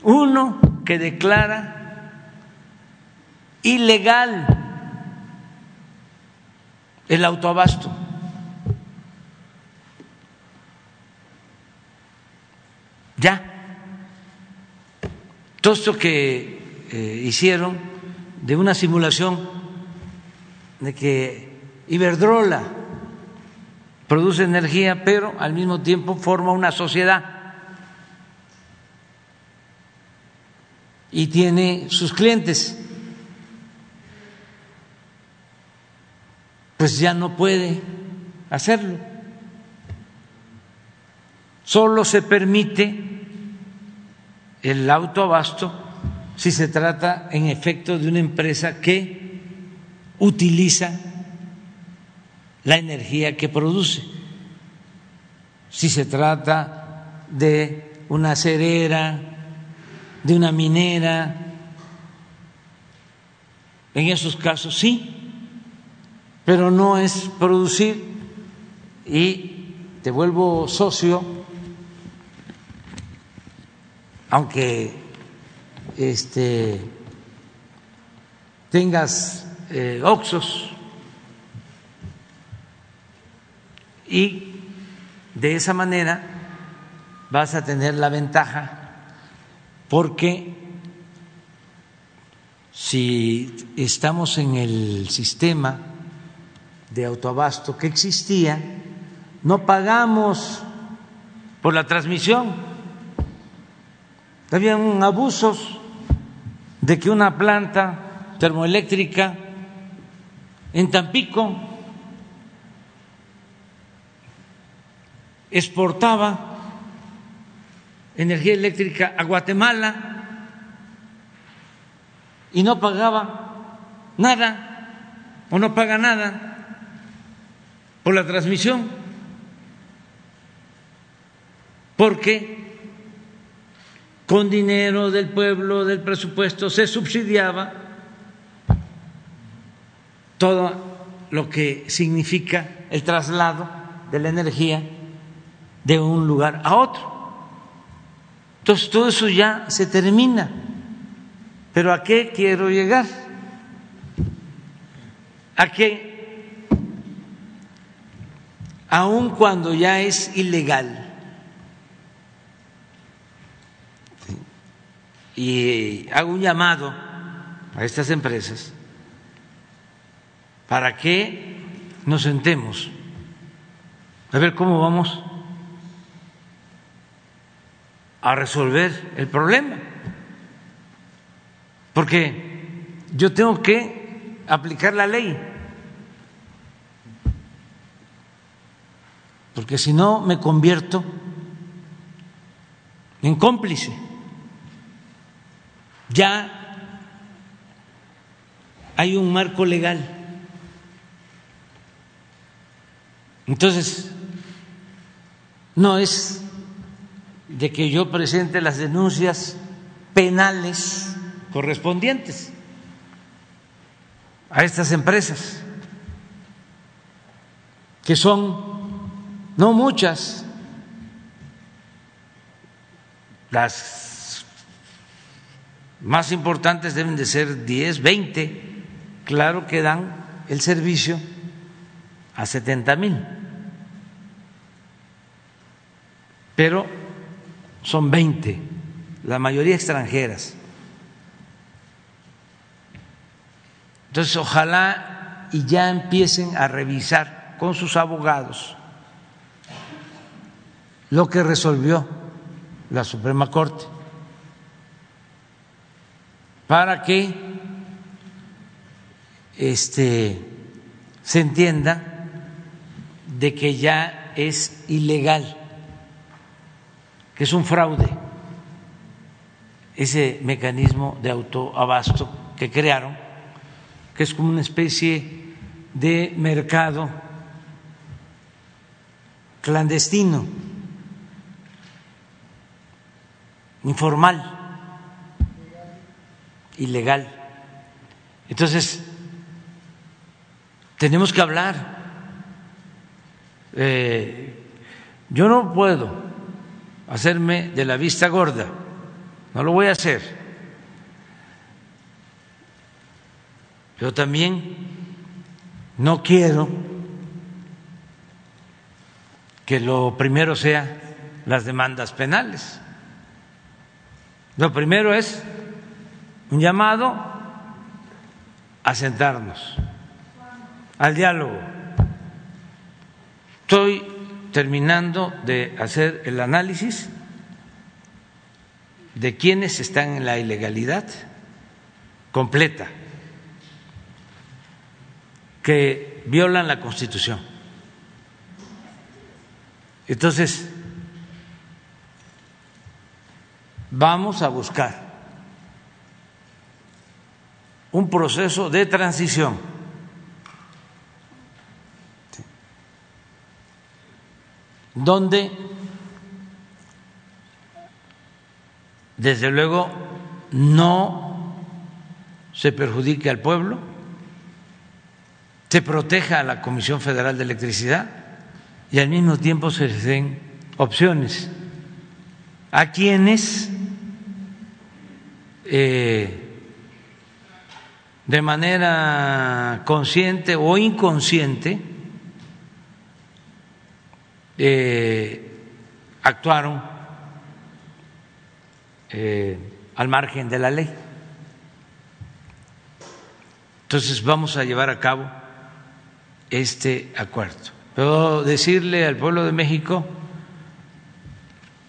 Uno que declara ilegal el autoabasto. Ya. Todo esto que eh, hicieron de una simulación de que Iberdrola produce energía, pero al mismo tiempo forma una sociedad y tiene sus clientes. Pues ya no puede hacerlo. Solo se permite el autoabasto si se trata en efecto de una empresa que utiliza la energía que produce. Si se trata de una cerera, de una minera, en esos casos sí, pero no es producir y te vuelvo socio, aunque este, tengas eh, oxos y de esa manera vas a tener la ventaja porque si estamos en el sistema de autoabasto que existía, no pagamos por la transmisión. Habían abusos de que una planta termoeléctrica en Tampico exportaba energía eléctrica a Guatemala y no pagaba nada o no paga nada por la transmisión, porque con dinero del pueblo, del presupuesto, se subsidiaba todo lo que significa el traslado de la energía de un lugar a otro. Entonces todo eso ya se termina. Pero ¿a qué quiero llegar? A que aun cuando ya es ilegal y hago un llamado a estas empresas para que nos sentemos a ver cómo vamos a resolver el problema. Porque yo tengo que aplicar la ley. Porque si no me convierto en cómplice. Ya hay un marco legal. Entonces, no es de que yo presente las denuncias penales correspondientes a estas empresas, que son no muchas, las más importantes deben de ser 10, 20, claro que dan el servicio a 70 mil, pero son 20, la mayoría extranjeras. Entonces, ojalá y ya empiecen a revisar con sus abogados lo que resolvió la Suprema Corte para que este se entienda de que ya es ilegal, que es un fraude ese mecanismo de autoabasto que crearon, que es como una especie de mercado clandestino, informal, ilegal. Entonces, tenemos que hablar. Eh, yo no puedo hacerme de la vista gorda, no lo voy a hacer. Pero también no quiero que lo primero sea las demandas penales. Lo primero es un llamado a sentarnos al diálogo. Estoy terminando de hacer el análisis de quienes están en la ilegalidad completa, que violan la Constitución. Entonces, vamos a buscar un proceso de transición. Donde desde luego no se perjudique al pueblo, se proteja a la Comisión Federal de Electricidad y al mismo tiempo se les den opciones a quienes eh, de manera consciente o inconsciente eh, actuaron eh, al margen de la ley. Entonces vamos a llevar a cabo este acuerdo. Puedo decirle al pueblo de México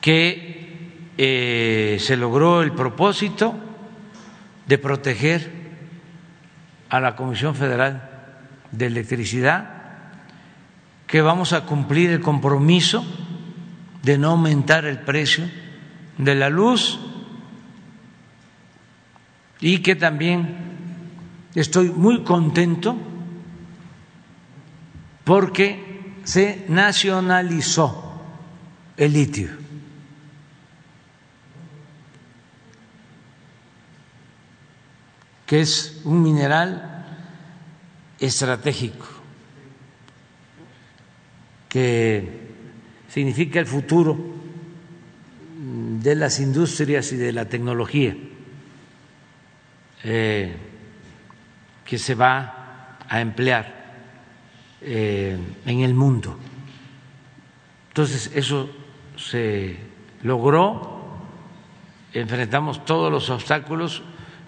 que eh, se logró el propósito de proteger a la Comisión Federal de Electricidad que vamos a cumplir el compromiso de no aumentar el precio de la luz y que también estoy muy contento porque se nacionalizó el litio. Que es un mineral estratégico que significa el futuro de las industrias y de la tecnología eh, que se va a emplear eh, en el mundo. Entonces, eso se logró, enfrentamos todos los obstáculos.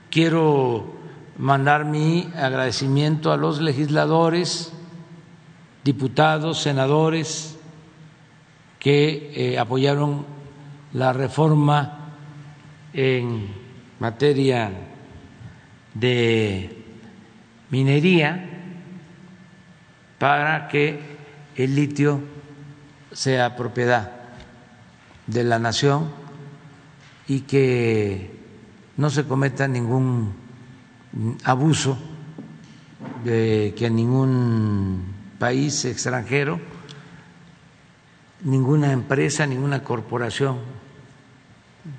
Quiero mandar mi agradecimiento a los legisladores diputados, senadores que eh, apoyaron la reforma en materia de minería para que el litio sea propiedad de la nación y que no se cometa ningún abuso de que ningún país extranjero, ninguna empresa, ninguna corporación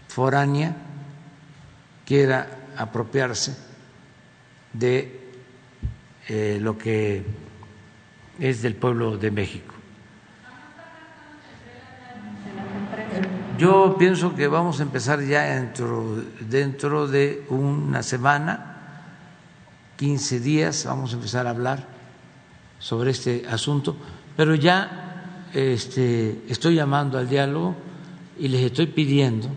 foránea quiera apropiarse de eh, lo que es del pueblo de México. yo pienso que vamos a empezar ya dentro, dentro de una semana, 15 días, vamos a empezar a hablar sobre este asunto, pero ya este, estoy llamando al diálogo y les estoy pidiendo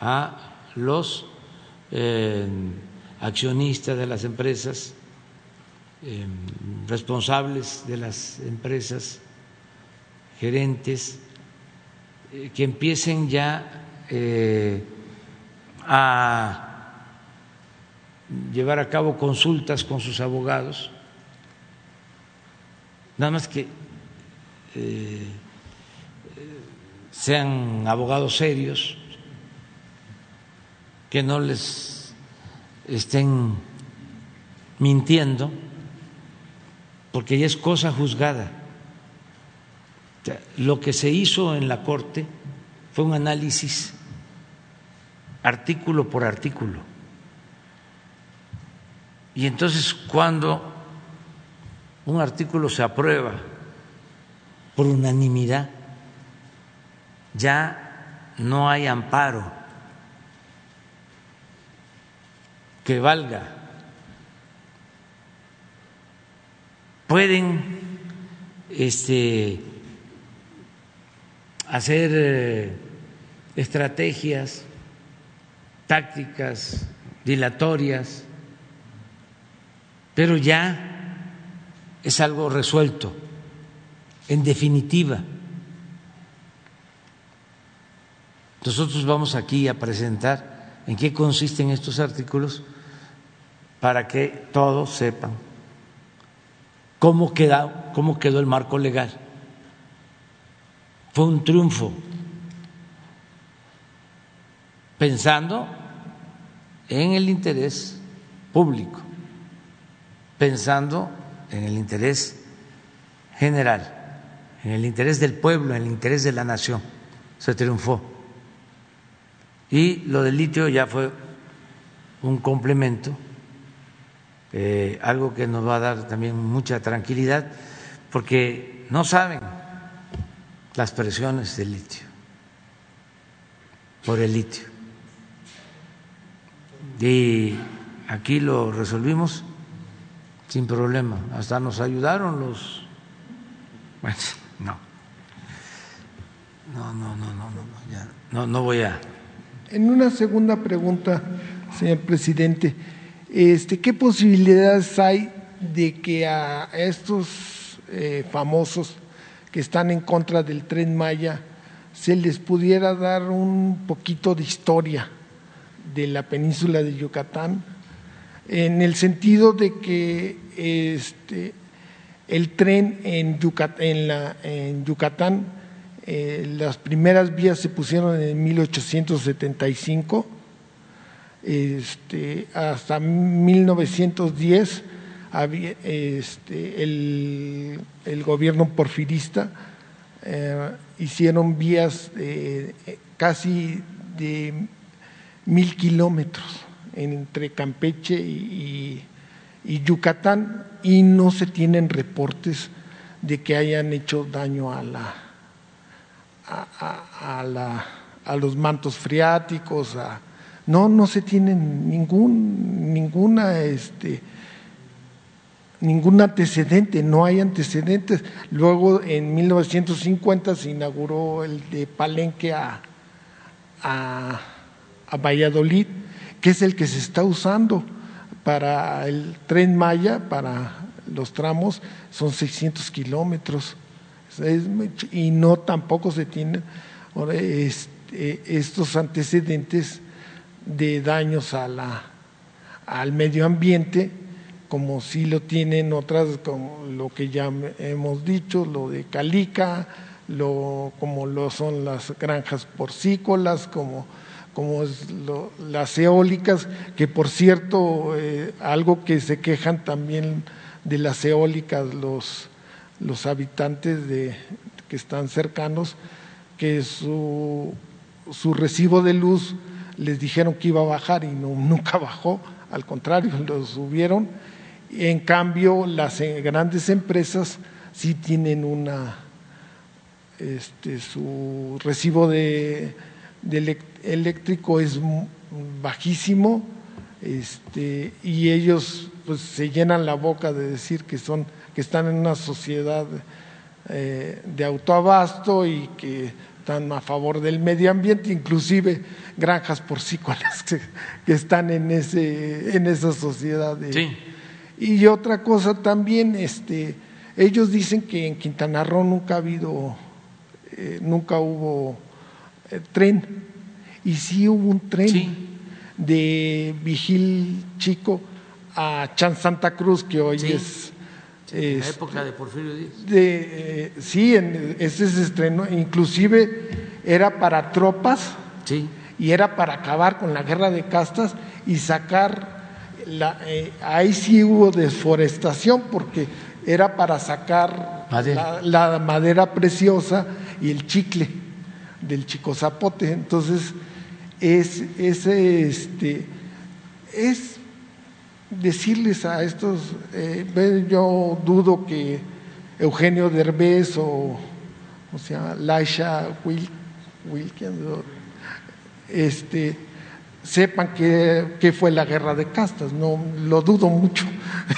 a los eh, accionistas de las empresas, eh, responsables de las empresas, gerentes, eh, que empiecen ya a llevar a cabo consultas con sus abogados, nada más que sean abogados serios, que no les estén mintiendo, porque ya es cosa juzgada. Lo que se hizo en la Corte fue un análisis artículo por artículo. Y entonces cuando un artículo se aprueba por unanimidad, ya no hay amparo que valga. Pueden este, hacer eh, estrategias, tácticas dilatorias, pero ya es algo resuelto, en definitiva. Nosotros vamos aquí a presentar en qué consisten estos artículos para que todos sepan cómo, quedó el marco legal. Fue un triunfo pensando en el interés público, pensando en el interés general, en el interés del pueblo, en el interés de la nación. Se triunfó. Y lo del litio ya fue un complemento eh, algo que nos va a dar también mucha tranquilidad, porque no saben las presiones del litio, por el litio. Y aquí lo resolvimos sin problema, hasta nos ayudaron los... Bueno, no. No, no, no, no, no, ya, no, no voy a... En una segunda pregunta, señor presidente, este, ¿Qué posibilidades hay de que a estos eh, famosos que están en contra del tren Maya se les pudiera dar un poquito de historia de la península de Yucatán, en el sentido de que este, el tren en, Yucatán, eh, las primeras vías se pusieron en 1875 este, hasta 1910 este, el, gobierno porfirista eh, hicieron vías casi de mil kilómetros entre Campeche y, Yucatán y no se tienen reportes de que hayan hecho daño a la a, la, a los mantos freáticos, a, no, no se tiene ningún, ninguna, este, ningún antecedente, no hay antecedentes. Luego, en 1950 se inauguró el de Palenque a, a, Valladolid, que es el que se está usando para el tren Maya, para los tramos, son 600 kilómetros. y no tampoco se tienen este, estos antecedentes de daños a la, al medio ambiente, como sí lo tienen otras, como lo que ya hemos dicho, lo de Calica, lo, como lo son las granjas porcícolas, como, como las eólicas, que por cierto, eh, algo que se quejan también de las eólicas los, los habitantes de, que están cercanos, que su, su recibo de luz les dijeron que iba a bajar y nunca bajó, al contrario, lo subieron. En cambio, las eh, grandes empresas sí tienen una, este, su recibo de, de eléctrico es bajísimo este, y ellos pues, se llenan la boca de decir que, son, que están en una sociedad eh, de autoabasto y que están a favor del medio ambiente, inclusive granjas porcícolas que, que están en, ese, en esa sociedad. Y otra cosa también, este, ellos dicen que en Quintana Roo nunca ha habido, eh, nunca hubo eh, tren, y sí hubo un tren de Vigil Chico a Chan Santa Cruz, que hoy es... en la época de Porfirio Díaz. Eh, sí, en, ese se estrenó, inclusive era para tropas sí. y era para acabar con la guerra de castas y sacar, la, eh, ahí sí hubo desforestación porque era para sacar la, la, madera preciosa y el chicle del chico zapote. Entonces, es, es, este, es decirles a estos, eh, yo dudo que Eugenio Derbez o, o sea, Laisha Wilkins, este, sepan qué fue la guerra de castas, no lo dudo mucho,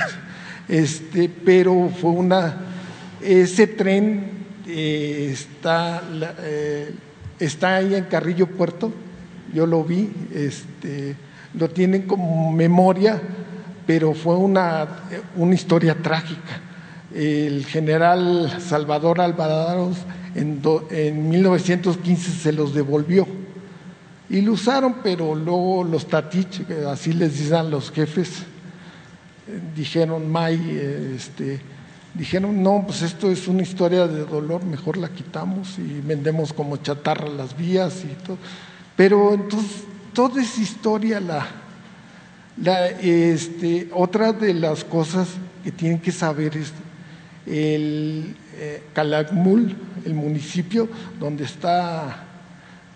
este, pero fue una, ese tren eh, está, eh, está ahí en Carrillo Puerto, yo lo vi, este, lo tienen como memoria, pero fue una, una historia trágica. El general Salvador Alvarados en, en 1915 se los devolvió y lo usaron, pero luego los tatich, así les dicen los jefes, dijeron, May, este, dijeron, no, pues esto es una historia de dolor, mejor la quitamos y vendemos como chatarra las vías y todo. Pero entonces, toda esa historia, la, la, este, otra de las cosas que tienen que saber es el eh, Calakmul, el municipio donde está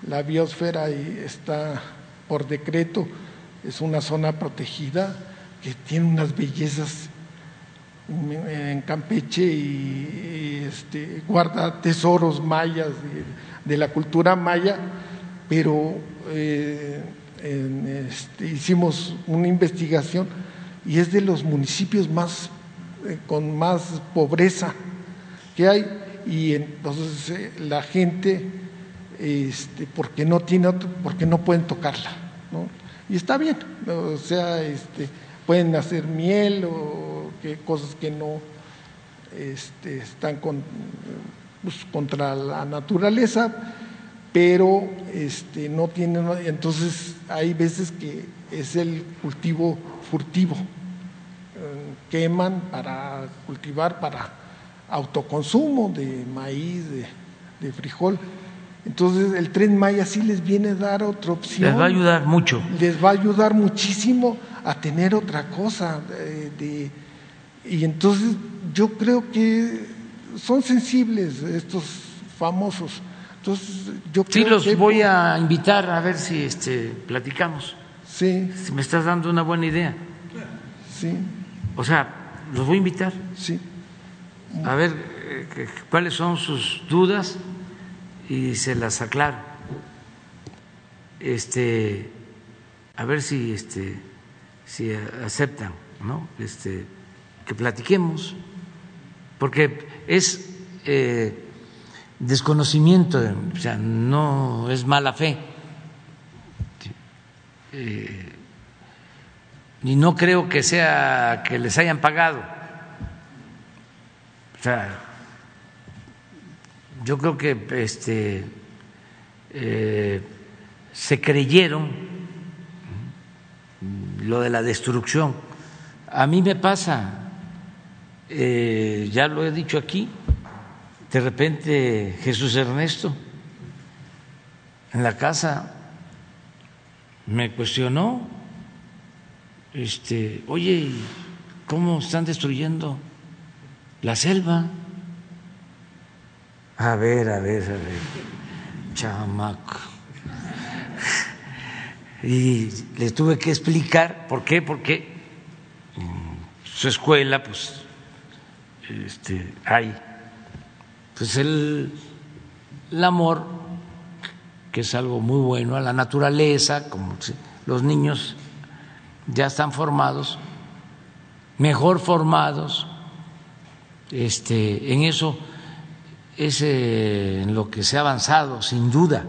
la biosfera y está por decreto, es una zona protegida que tiene unas bellezas en Campeche y, este, guarda tesoros mayas de la cultura maya pero eh, este, hicimos una investigación y es de los municipios más eh, con más pobreza que hay y entonces eh, la gente este, porque no tiene otro, porque no pueden tocarla y está bien o sea este, pueden hacer miel o que, cosas que no este, están con, pues, contra la naturaleza pero este, no tienen, entonces hay veces que es el cultivo furtivo, eh, queman para cultivar para autoconsumo de maíz, de, frijol. Entonces el tren Maya sí les viene a dar otra opción. Les va a ayudar mucho. Les va a ayudar muchísimo a tener otra cosa. de, y entonces yo creo que son sensibles estos famosos entonces, yo sí, los voy a invitar a ver si este, platicamos. Sí. Si me estás dando una buena idea. Sí. O sea, los voy a invitar. Sí. A ver eh, cuáles son sus dudas y se las aclaro. Este, a ver si, este, si aceptan, ¿no? Este, que platiquemos, porque es eh, desconocimiento, o sea, no es mala fe. Eh, y no creo que sea que les hayan pagado. O sea, yo creo que este, eh, se creyeron lo de la destrucción. A mí me pasa, eh, ya lo he dicho aquí, de repente Jesús Ernesto en la casa me cuestionó, este, oye, ¿cómo están destruyendo la selva? A ver, a ver, a ver, chamaco. Y le tuve que explicar por qué, porque su escuela, pues, este, hay pues él el amor, que es algo muy bueno, a la naturaleza, como los niños ya están formados, mejor formados, este, en eso es eh, en lo que se ha avanzado, sin duda,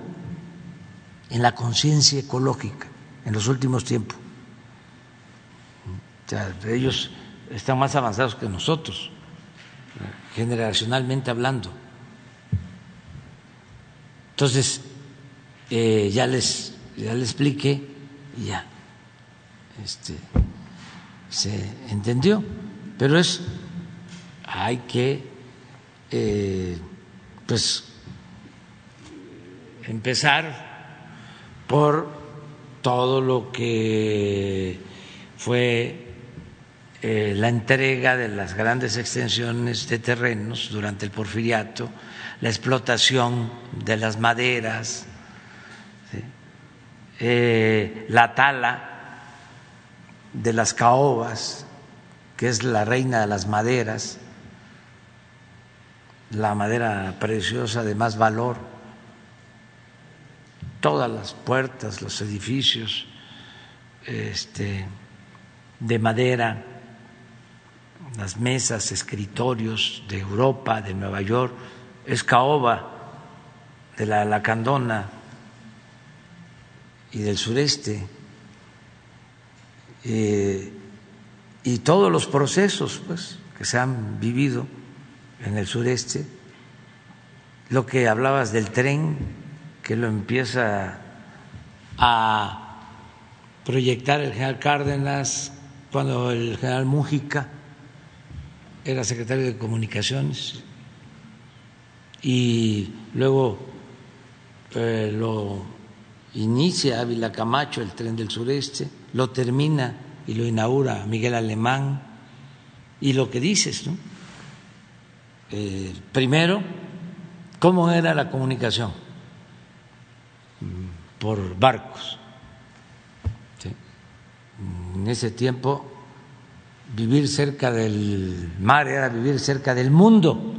en la conciencia ecológica en los últimos tiempos. ellos están más avanzados que nosotros, generacionalmente hablando. Entonces, eh, ya les ya les expliqué y ya este, se entendió, pero es hay que eh, pues empezar por todo lo que fue eh, la entrega de las grandes extensiones de terrenos durante el porfiriato, la explotación de las maderas, eh, la tala de las caobas, que es la reina de las maderas, la madera preciosa de más valor, todas las puertas, los edificios este, de madera, las mesas, escritorios de Europa, de Nueva York, es caoba de la lacandona y del sureste, eh, y todos los procesos pues, que se han vivido en el sureste, lo que hablabas del tren, que lo empieza a proyectar el general Cárdenas cuando el general Mújica era secretario de Comunicaciones y luego eh, lo inicia Ávila Camacho, el tren del sureste, lo termina y lo inaugura Miguel Alemán y lo que dices, ¿no? Eh, primero, ¿cómo era la comunicación? Por barcos. En ese tiempo, vivir cerca del mar era vivir cerca del mundo.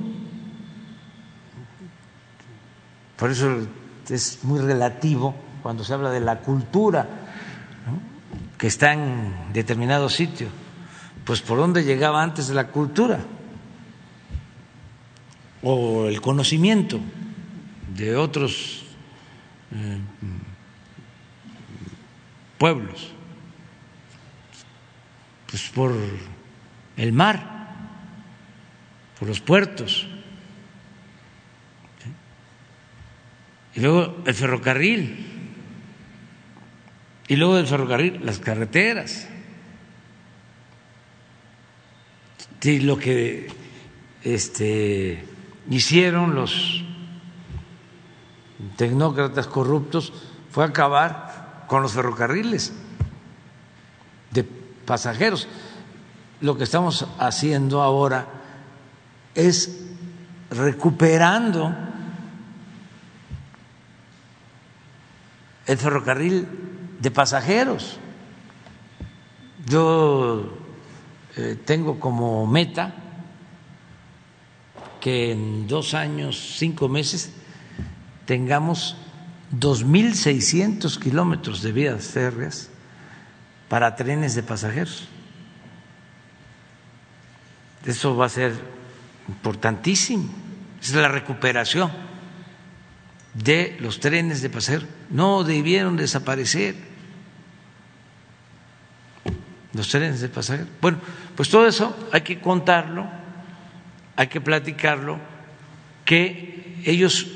Por eso es muy relativo cuando se habla de la cultura que está en determinado sitio. Pues por dónde llegaba antes la cultura o el conocimiento de otros eh, pueblos, pues por el mar, por los puertos, y luego el ferrocarril, y luego del ferrocarril las carreteras. Lo que este hicieron los tecnócratas corruptos fue acabar con los ferrocarriles pasajeros. Lo que estamos haciendo ahora es recuperando el ferrocarril de pasajeros. Yo eh, tengo como meta que en dos años, cinco meses, tengamos 2.600 kilómetros de vías férreas para trenes de pasajeros. Eso va a ser importantísimo. Es la recuperación de los trenes de pasajeros. No debieron desaparecer los trenes de pasajeros. Bueno, pues todo eso hay que contarlo hay que platicarlo, que ellos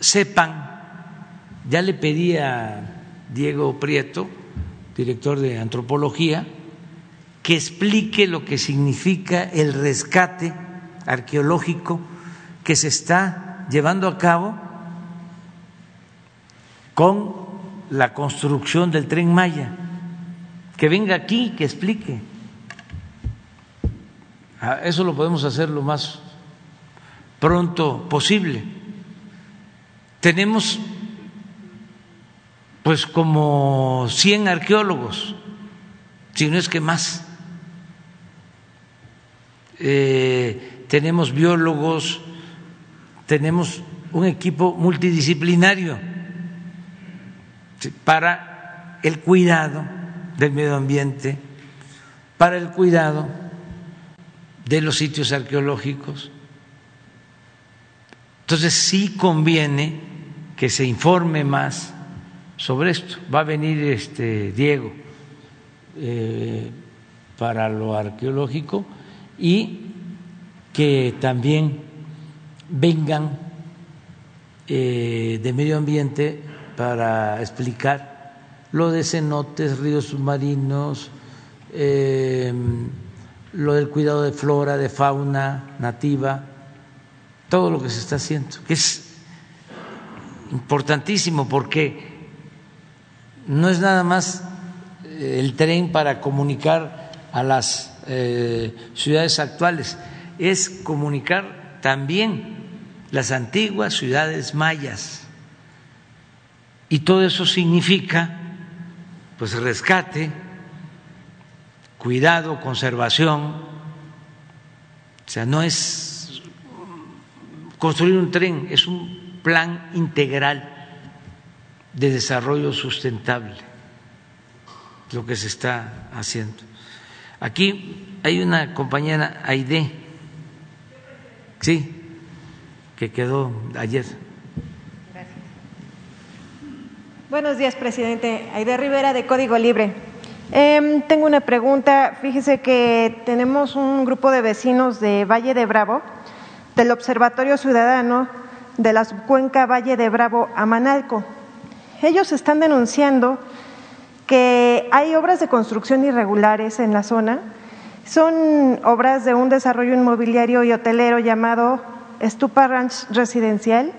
sepan, ya le pedí a Diego Prieto, director de antropología, que explique lo que significa el rescate arqueológico que se está llevando a cabo con la construcción del tren Maya. Que venga aquí, que explique. Ah, eso lo podemos hacer lo más pronto posible. Tenemos pues como 100 arqueólogos, si no es que más. Eh, tenemos biólogos, tenemos un equipo multidisciplinario para el cuidado del medio ambiente, para el cuidado de los sitios arqueológicos. Entonces sí conviene que se informe más sobre esto. Va a venir este Diego eh, para lo arqueológico y que también vengan eh, de medio ambiente para explicar lo de cenotes, ríos submarinos, eh, lo del cuidado de flora, de fauna nativa, todo lo que se está haciendo, que es importantísimo porque no es nada más eh, el tren para comunicar a las eh, ciudades actuales, es comunicar también las antiguas ciudades mayas. Y todo eso significa pues rescate, cuidado, conservación. O sea, no es construir un tren, es un plan integral de desarrollo sustentable, lo que se está haciendo. Aquí hay una compañera, Aide, sí, que quedó ayer. Buenos días, presidente. Aide Rivera, de Código Libre. Em, tengo una pregunta. Fíjese que tenemos un grupo de vecinos de Valle de Bravo, del Observatorio Ciudadano de la subcuenca Valle de Bravo a Manalco ellos están denunciando que hay obras de construcción irregulares en la zona. Son obras de un desarrollo inmobiliario y hotelero llamado Estupa Ranch Residencial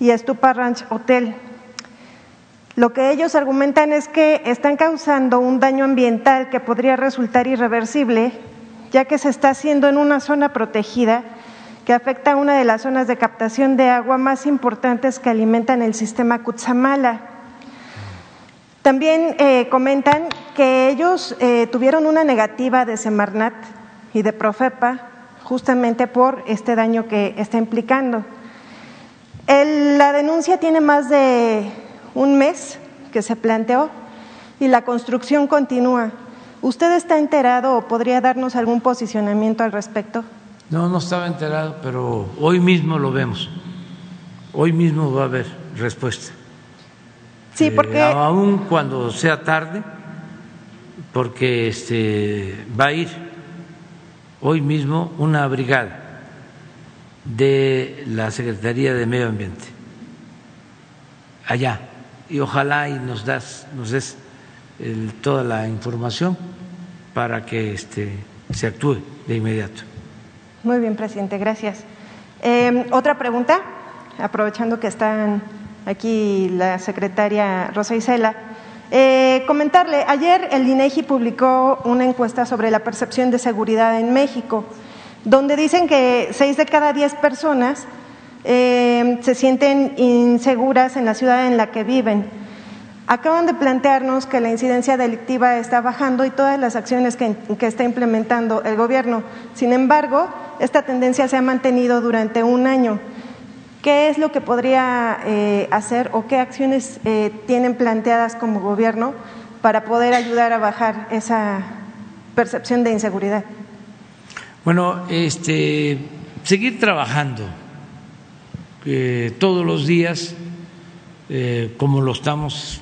y Estupa Ranch Hotel. Lo que ellos argumentan es que están causando un daño ambiental que podría resultar irreversible, ya que se está haciendo en una zona protegida que afecta a una de las zonas de captación de agua más importantes que alimentan el sistema Cutzamala. También eh, comentan que ellos eh, tuvieron una negativa de Semarnat y de Profepa justamente por este daño que está implicando. la denuncia tiene más de un mes que se planteó y la construcción continúa. ¿Usted está enterado o podría darnos algún posicionamiento al respecto? No, no estaba enterado, pero hoy mismo lo vemos. Hoy mismo va a haber respuesta. Sí, eh, porque. aún cuando sea tarde, porque este, va a ir hoy mismo una brigada de la Secretaría de Medio Ambiente allá y ojalá y nos das nos des toda la información para que este, se actúe de inmediato. Muy bien, presidente, gracias. Em, otra pregunta, aprovechando que están aquí la secretaria Rosa Isela. Eh, comentarle, ayer el INEGI publicó una encuesta sobre la percepción de seguridad en México, donde dicen que seis de cada diez personas em, se sienten inseguras en la ciudad en la que viven. Acaban de plantearnos que la incidencia delictiva está bajando y todas las acciones que está implementando el gobierno. Sin embargo, esta tendencia se ha mantenido durante un año. ¿Qué es lo que podría eh, hacer o qué acciones eh, tienen planteadas como gobierno para poder ayudar a bajar esa percepción de inseguridad? Bueno, este, seguir trabajando eh, todos los días como lo estamos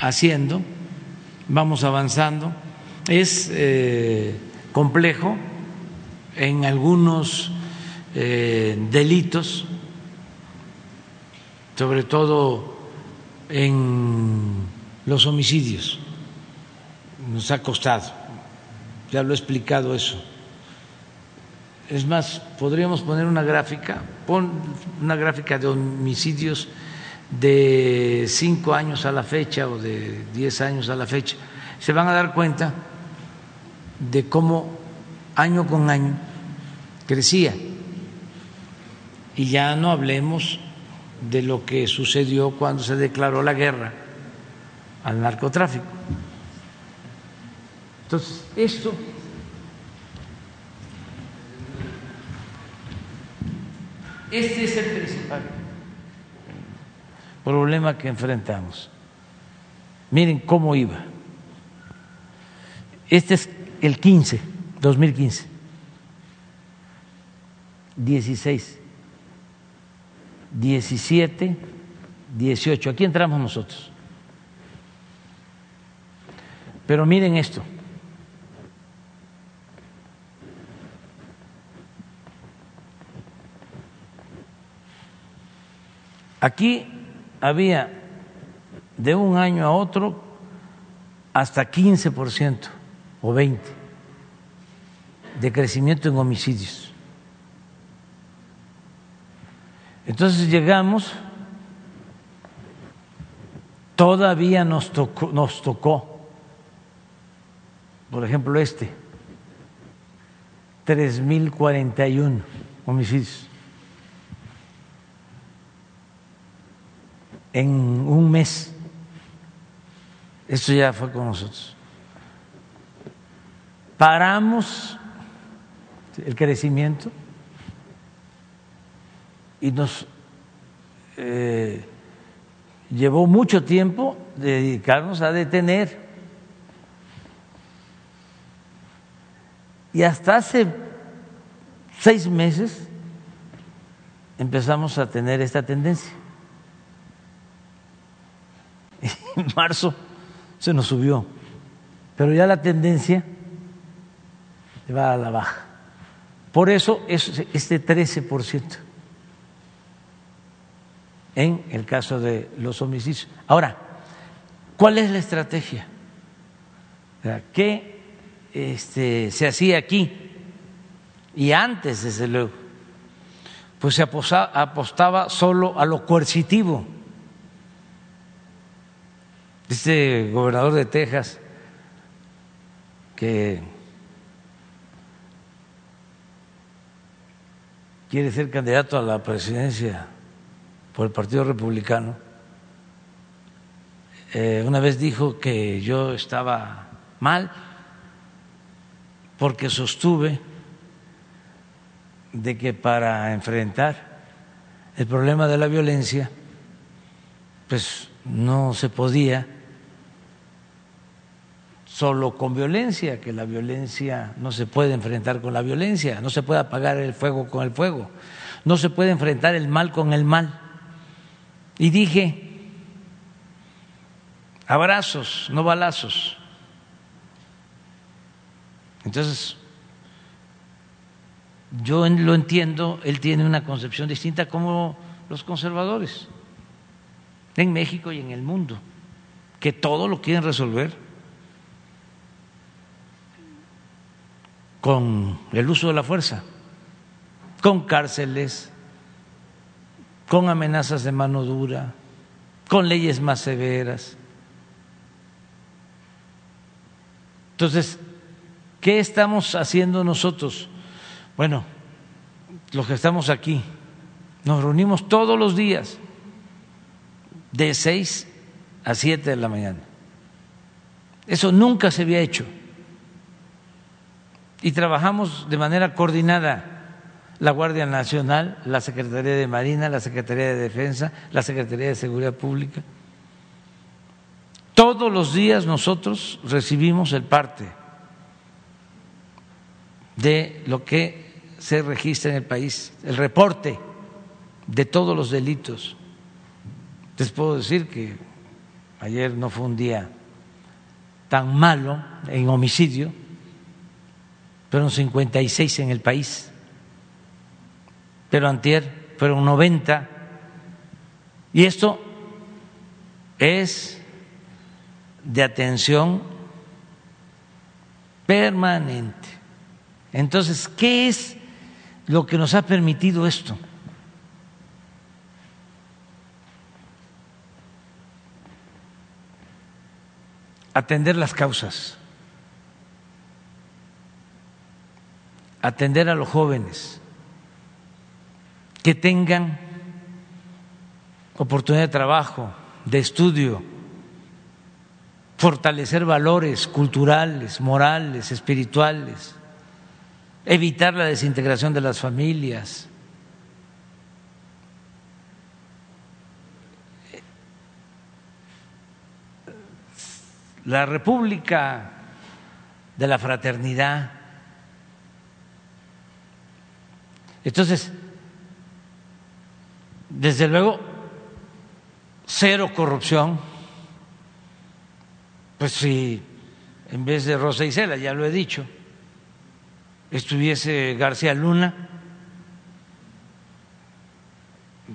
haciendo, vamos avanzando. Es complejo en algunos eh, delitos, sobre todo en los homicidios. Nos ha costado, ya lo he explicado eso. Es más, podríamos poner una gráfica, pon una gráfica de homicidios de cinco años a la fecha o de diez años a la fecha. Se van a dar cuenta de cómo año con año crecía. Y ya no hablemos de lo que sucedió cuando se declaró la guerra al narcotráfico. Entonces, esto este es el principal problema que enfrentamos. Miren cómo iba. Este es el 15, 2015. 16, 17, 18. Aquí entramos nosotros. Pero miren esto. Aquí había de un año a otro hasta 15% o 20% de crecimiento en homicidios. Entonces llegamos, todavía nos tocó, nos tocó por ejemplo este, 3.041 homicidios. en un mes. Esto ya fue con nosotros. Paramos el crecimiento y nos eh, llevó mucho tiempo dedicarnos a detener. Y hasta hace seis meses empezamos a tener esta tendencia. en marzo se nos subió, pero ya la tendencia va a la baja. Por eso es este 13% en el caso de los homicidios. Ahora, ¿cuál es la estrategia? ¿Qué este, se hacía aquí? Y antes, desde luego, pues se apostaba solo a lo coercitivo este gobernador de Texas que quiere ser candidato a la presidencia por el Partido Republicano, eh, una vez dijo que yo estaba mal porque sostuve de que para enfrentar el problema de la violencia, pues no se podía solo con violencia, que la violencia no se puede enfrentar con la violencia, no se puede apagar el fuego con el fuego, no se puede enfrentar el mal con el mal. Y dije, abrazos, no balazos. Entonces, yo lo entiendo, él tiene una concepción distinta como los conservadores en México y en el mundo, que todo lo quieren resolver con el uso de la fuerza, con cárceles, con amenazas de mano dura, con leyes más severas. Entonces, ¿qué estamos haciendo nosotros? Bueno, los que estamos aquí, nos reunimos todos los días de seis a siete de la mañana. Eso nunca se había hecho y trabajamos de manera coordinada la Guardia Nacional, la Secretaría de Marina, la Secretaría de Defensa, la Secretaría de Seguridad Pública. Todos los días nosotros recibimos el parte de lo que se registra en el país, el reporte de todos los delitos. Les puedo decir que ayer no fue un día tan malo en homicidio, fueron 56 en el país, pero antier fueron 90. Y esto es de atención permanente. Entonces, ¿qué es lo que nos ha permitido esto? Atender las causas. atender a los jóvenes que tengan oportunidad de trabajo, de estudio, fortalecer valores culturales, morales, espirituales, evitar la desintegración de las familias. La República de la Fraternidad Entonces, desde luego, cero corrupción. Pues si en vez de Rosa Isela, ya lo he dicho, estuviese García Luna,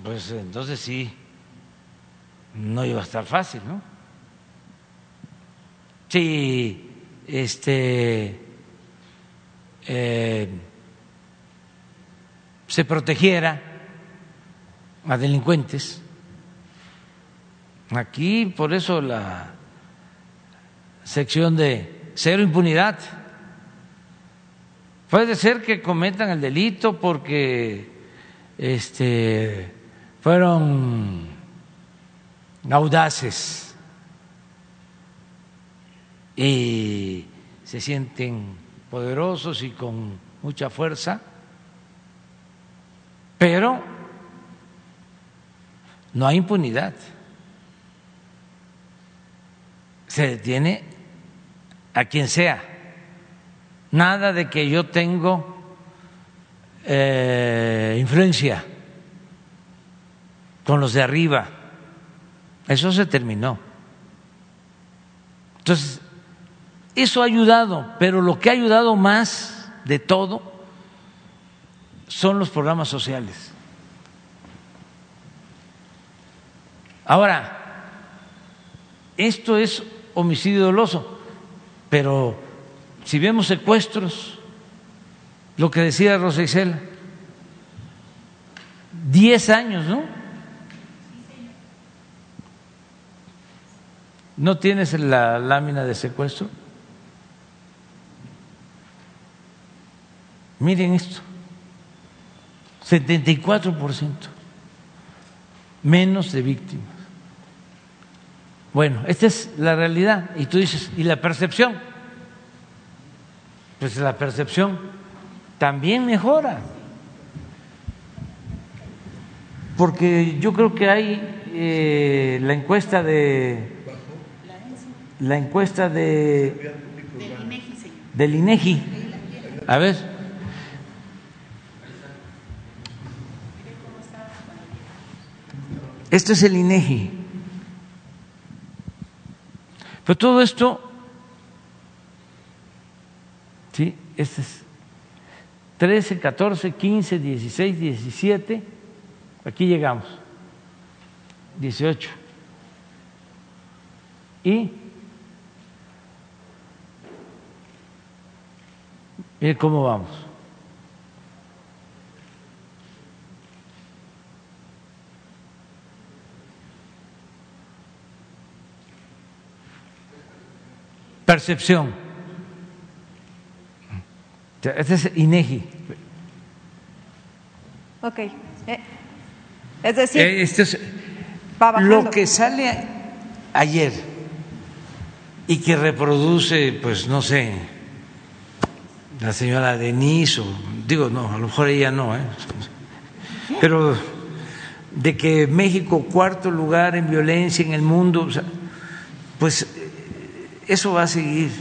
pues entonces sí, no iba a estar fácil, ¿no? Si este eh, se protegiera a delincuentes, aquí por eso la sección de cero impunidad. Puede ser que cometan el delito porque este, fueron audaces y se sienten poderosos y con mucha fuerza, pero no hay impunidad. Se detiene a quien sea. Nada de que yo tengo eh, influencia con los de arriba. Eso se terminó. Entonces, eso ha ayudado, pero lo que ha ayudado más de todo son los programas sociales. Ahora, esto es homicidio doloso. Pero si vemos secuestros, lo que decía Rosa Isela, 10 años, ¿no? ¿No tienes la lámina de secuestro? Miren esto, 74% menos de víctimas. Bueno, esta es la realidad. Y tú dices, ¿y la percepción? Pues la percepción también mejora. Porque yo creo que hay eh, la encuesta de la encuesta de del INEGI. A ver. Esto es el INEGI. Pero todo esto, ¿sí? Este es 13, 14, 15, 16, 17, aquí llegamos, 18. Y mire cómo vamos. Percepción. Este es INEGI. Ok. Eh, es decir, eh, este es lo que sale ayer y que reproduce, pues no sé, la señora Denise, o, digo, no, a lo mejor ella no, ¿eh? pero de que México cuarto lugar en violencia en el mundo, pues eso va a seguir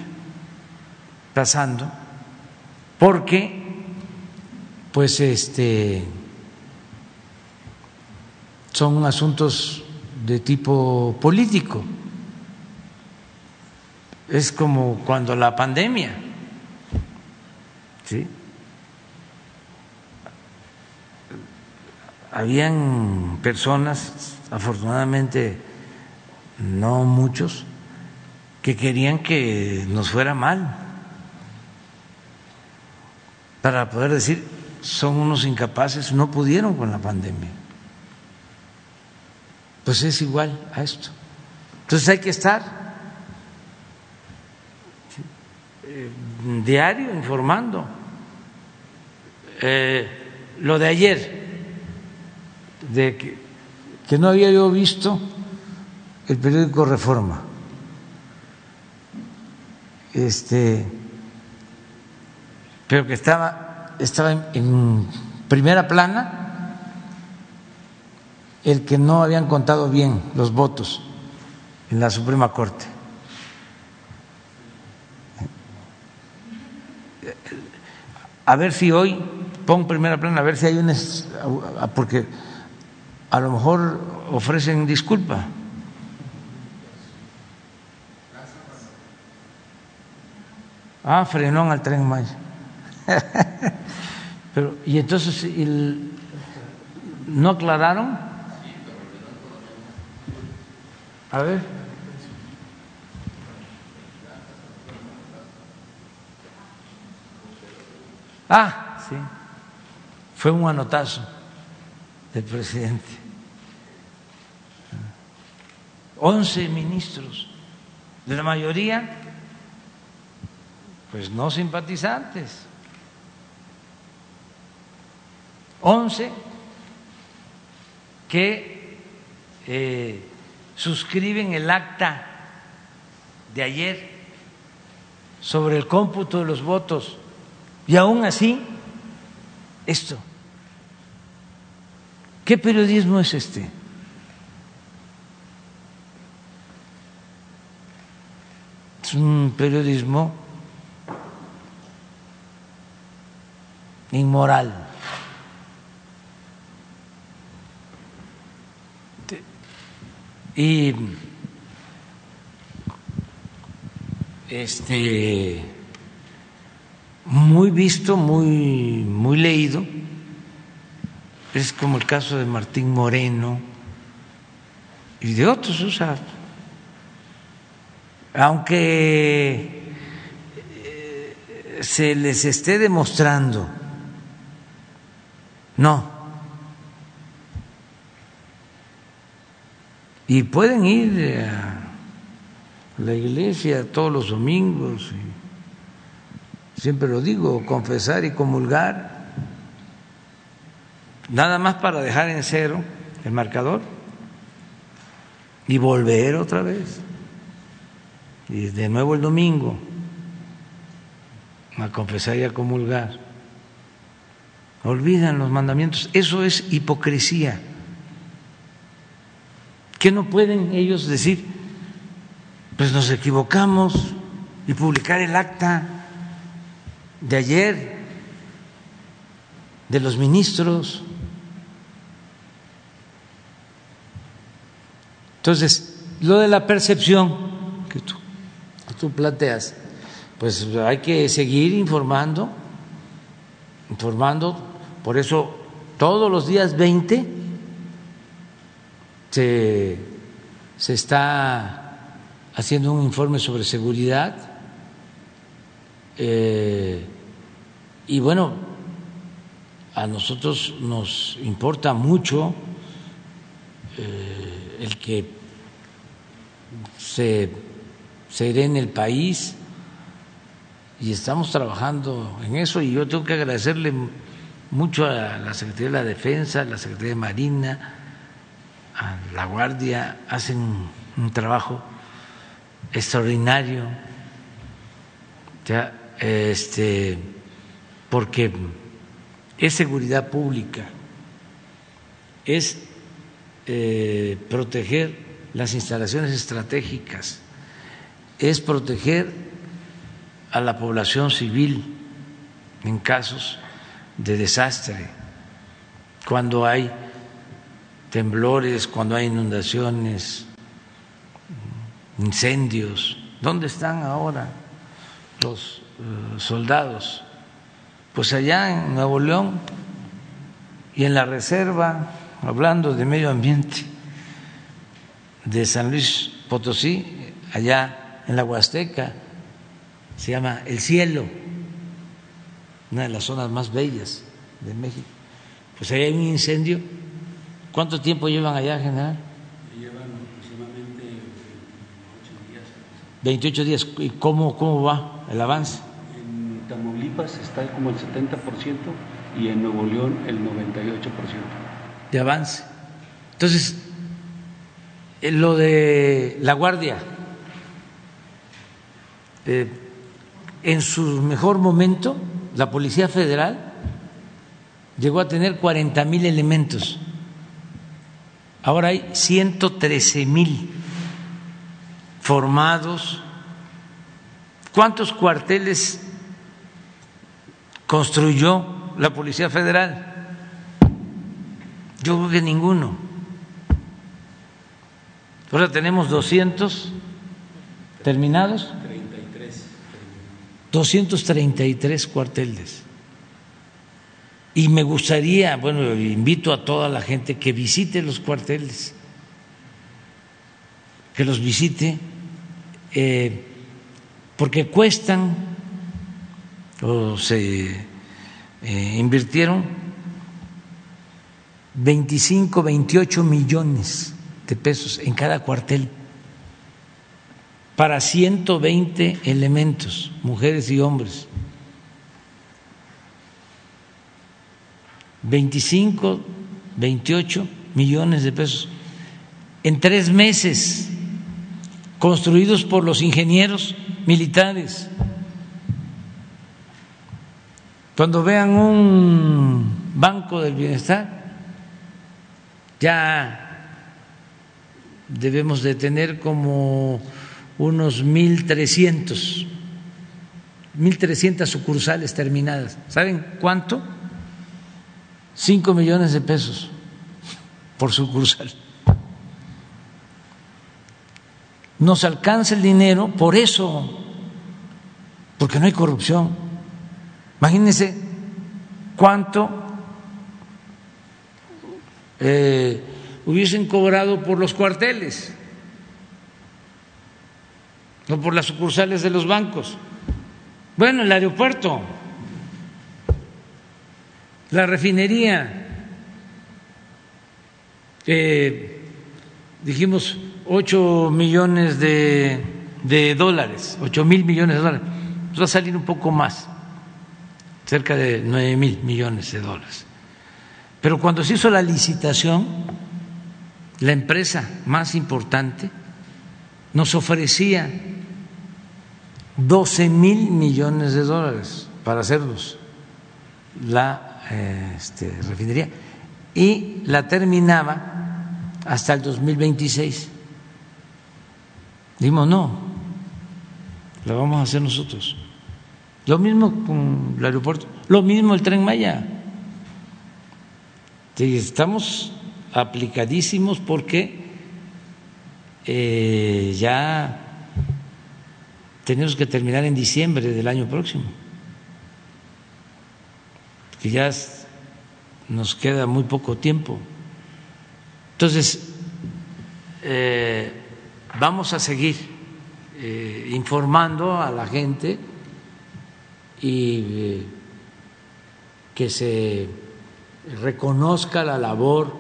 pasando porque pues este son asuntos de tipo político. Es como cuando la pandemia, ¿sí? Habían personas, afortunadamente no muchos, que querían que nos fuera mal, para poder decir, son unos incapaces, no pudieron con la pandemia. Pues es igual a esto. Entonces hay que estar eh, diario informando. Eh, lo de ayer, de que, que no había yo visto el periódico Reforma este, pero que estaba, estaba en, en primera plana, el que no habían contado bien los votos en la Suprema Corte. A ver si hoy, pon primera plana, a ver si hay un... porque a lo mejor ofrecen disculpa. Ah, frenón al tren Maya. Pero, y entonces, el, ¿no aclararon? A ver. Ah, sí. Fue un manotazo del presidente. Once ministros, de la mayoría, pues no simpatizantes. Once que eh, suscriben el acta de ayer sobre el cómputo de los votos y aún así esto. ¿Qué periodismo es este? Es un periodismo inmoral. Y este muy visto, muy, muy leído, es como el caso de Martín Moreno y de otros, o sea, aunque eh, se les esté demostrando, no, Y pueden ir a la iglesia todos los domingos, siempre lo digo, confesar y comulgar, nada más para dejar en cero el marcador y volver otra vez. Y de nuevo el domingo a confesar y a comulgar. Olvidan los mandamientos. Eso es hipocresía. ¿Qué no pueden ellos decir? Pues nos equivocamos y publicar el acta de ayer de los ministros. Entonces, lo de la percepción que tú, que tú planteas, pues hay que seguir informando, informando, por eso todos los días 20 se, está haciendo un informe sobre seguridad eh, y bueno, a nosotros nos importa mucho eh, el que se, se en el país y estamos trabajando en eso y yo tengo que agradecerle mucho a la Secretaría de la Defensa, a la Secretaría de Marina, la Guardia hacen un trabajo extraordinario, ya, este, porque es seguridad pública, es eh, proteger las instalaciones estratégicas, es proteger a la población civil en casos de desastre, cuando hay temblores, cuando hay inundaciones, incendios. ¿Dónde están ahora los eh, soldados? Pues allá en Nuevo León y en la reserva, hablando de medio ambiente, de San Luis Potosí, allá en la Huasteca, se llama El Cielo, una de las zonas más bellas de México. Pues ahí hay un incendio ¿Cuánto tiempo llevan allá, general? Llevan aproximadamente 28 días. 28 días. ¿Y cómo, cómo va el avance? En Tamaulipas está como el 70% y en Nuevo León el 98%. De avance. Entonces, eh, lo de la Guardia, eh, en su mejor momento, la Policía Federal llegó a tener 40 mil elementos Ahora hay 113 mil formados. ¿Cuántos cuarteles construyó la Policía Federal? Yo creo que ninguno. Ahora tenemos 200 terminados. 233 cuarteles. Y me gustaría, bueno, invito a toda la gente que visite los cuarteles, que los visite, eh, porque cuestan o se eh, invirtieron 25, 28 millones de pesos en cada cuartel para 120 elementos, mujeres y hombres. 25, 28 millones de pesos en tres meses, construidos por los ingenieros militares. Cuando vean un banco del bienestar, ya debemos de tener como unos 1.300, 1.300 sucursales terminadas. ¿Saben cuánto? Cinco millones de pesos por sucursal. Nos alcanza el dinero por eso, porque no hay corrupción. Imagínense cuánto eh, hubiesen cobrado por los cuarteles, no por las sucursales de los bancos. Bueno, el aeropuerto la refinería, dijimos 8 millones de, de, dólares, 8 mil millones de dólares, va a salir un poco más, cerca de 9 mil millones de dólares. Pero cuando se hizo la licitación, la empresa más importante nos ofrecía 12 mil millones de dólares para hacerlos la este, refinería y la terminaba hasta el 2026. Dijimos, no, la vamos a hacer nosotros. Lo mismo con el aeropuerto, lo mismo el tren Maya. Estamos aplicadísimos porque eh, ya tenemos que terminar en diciembre del año próximo que ya nos queda muy poco tiempo. Entonces, eh, vamos a seguir eh, informando a la gente y eh, que se reconozca la labor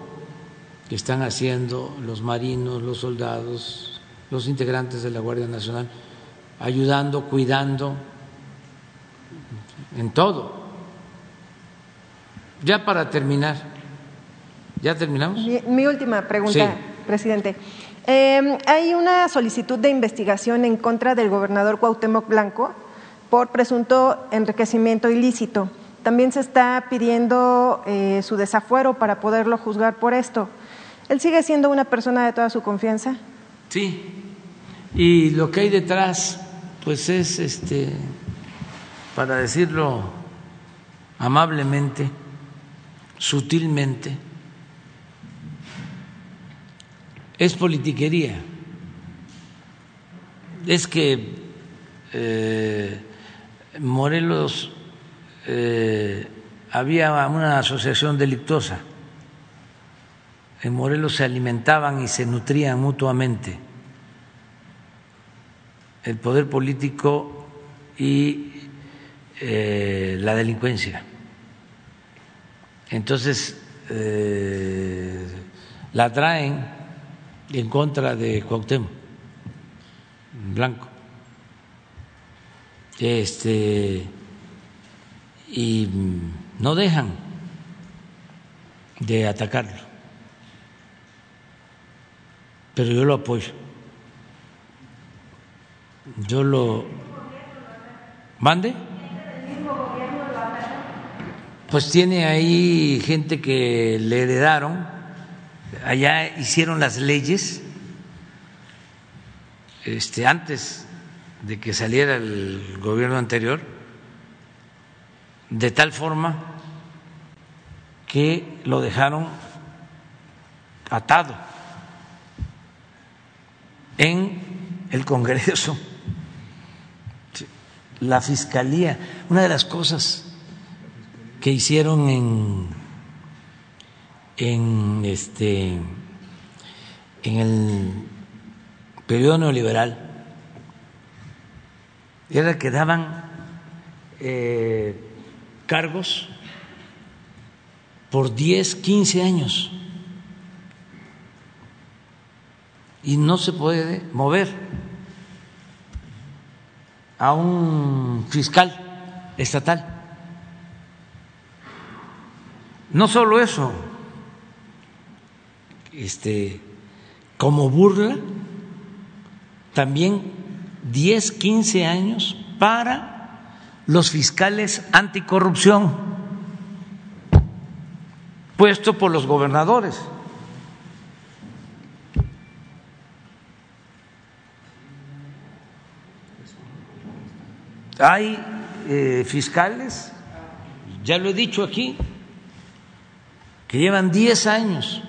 que están haciendo los marinos, los soldados, los integrantes de la Guardia Nacional, ayudando, cuidando en todo ya para terminar, ¿ya terminamos? Mi, última pregunta, presidente. Em, hay una solicitud de investigación en contra del gobernador Cuauhtémoc Blanco por presunto enriquecimiento ilícito. También se está pidiendo eh, su desafuero para poderlo juzgar por esto. ¿Él sigue siendo una persona de toda su confianza? Sí. Y lo que hay detrás, pues es, este, para decirlo amablemente, sutilmente, es politiquería. Es que eh, Morelos eh, había una asociación delictuosa. En Morelos se alimentaban y se nutrían mutuamente el poder político y eh, la delincuencia. Entonces, eh, la traen en contra de Cuauhtémoc Blanco. Este, y no dejan de atacarlo. Pero yo lo apoyo. Yo lo. ¿Mande? pues tiene ahí gente que le heredaron, allá hicieron las leyes este, antes de que saliera el gobierno anterior, de tal forma que lo dejaron atado en el Congreso. La Fiscalía, una de las cosas que hicieron en, en, este, en el periodo neoliberal era que daban eh, cargos por 10, 15 años. Y no se puede mover a un fiscal estatal. No solo eso, este, como burla, también 10, 15 años para los fiscales anticorrupción, puesto por los gobernadores. Hay eh, fiscales, ya lo he dicho aquí, que llevan 10 años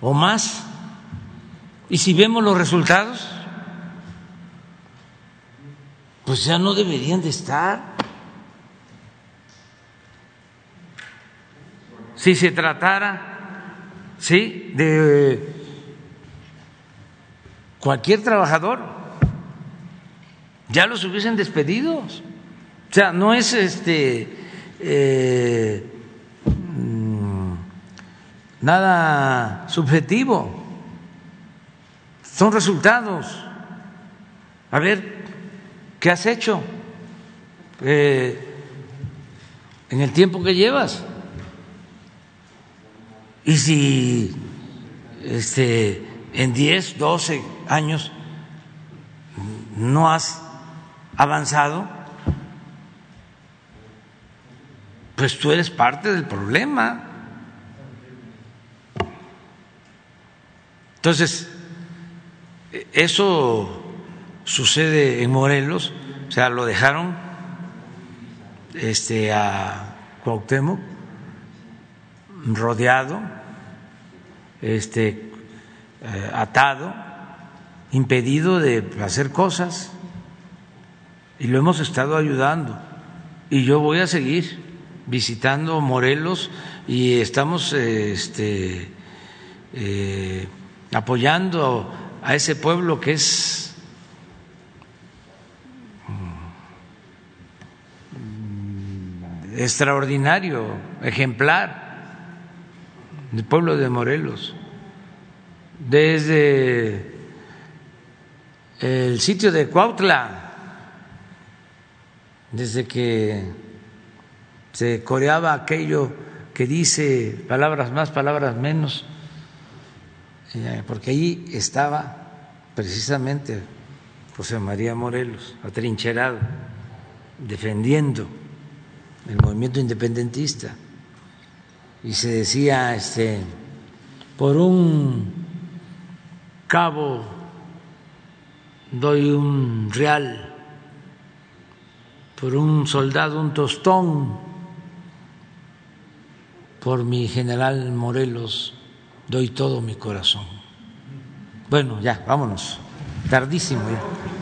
o más, y si vemos los resultados, pues ya no deberían de estar. Si se tratara, ¿sí?, de cualquier trabajador, ya los hubiesen despedidos. O sea, no es este eh, mm, nada subjetivo, son resultados. A ver, ¿qué has hecho eh, en el tiempo que llevas? Y si este, en 10, 12 años no has avanzado, pues tú eres parte del problema. Entonces, eso sucede en Morelos, o sea, lo dejaron este a Cuauhtémoc rodeado, este eh, atado, impedido de hacer cosas y lo hemos estado ayudando y yo voy a seguir visitando Morelos y estamos este, eh, apoyando a ese pueblo que es mm, extraordinario, ejemplar, el pueblo de Morelos. Desde el sitio de Cuautla, desde que se coreaba aquello que dice palabras más, palabras menos, eh, porque ahí estaba precisamente José María Morelos, atrincherado, defendiendo el movimiento independentista. Y se decía, este, por un cabo doy un real, por un soldado un tostón, por mi general Morelos doy todo mi corazón. Bueno, ya, vámonos. Tardísimo ya.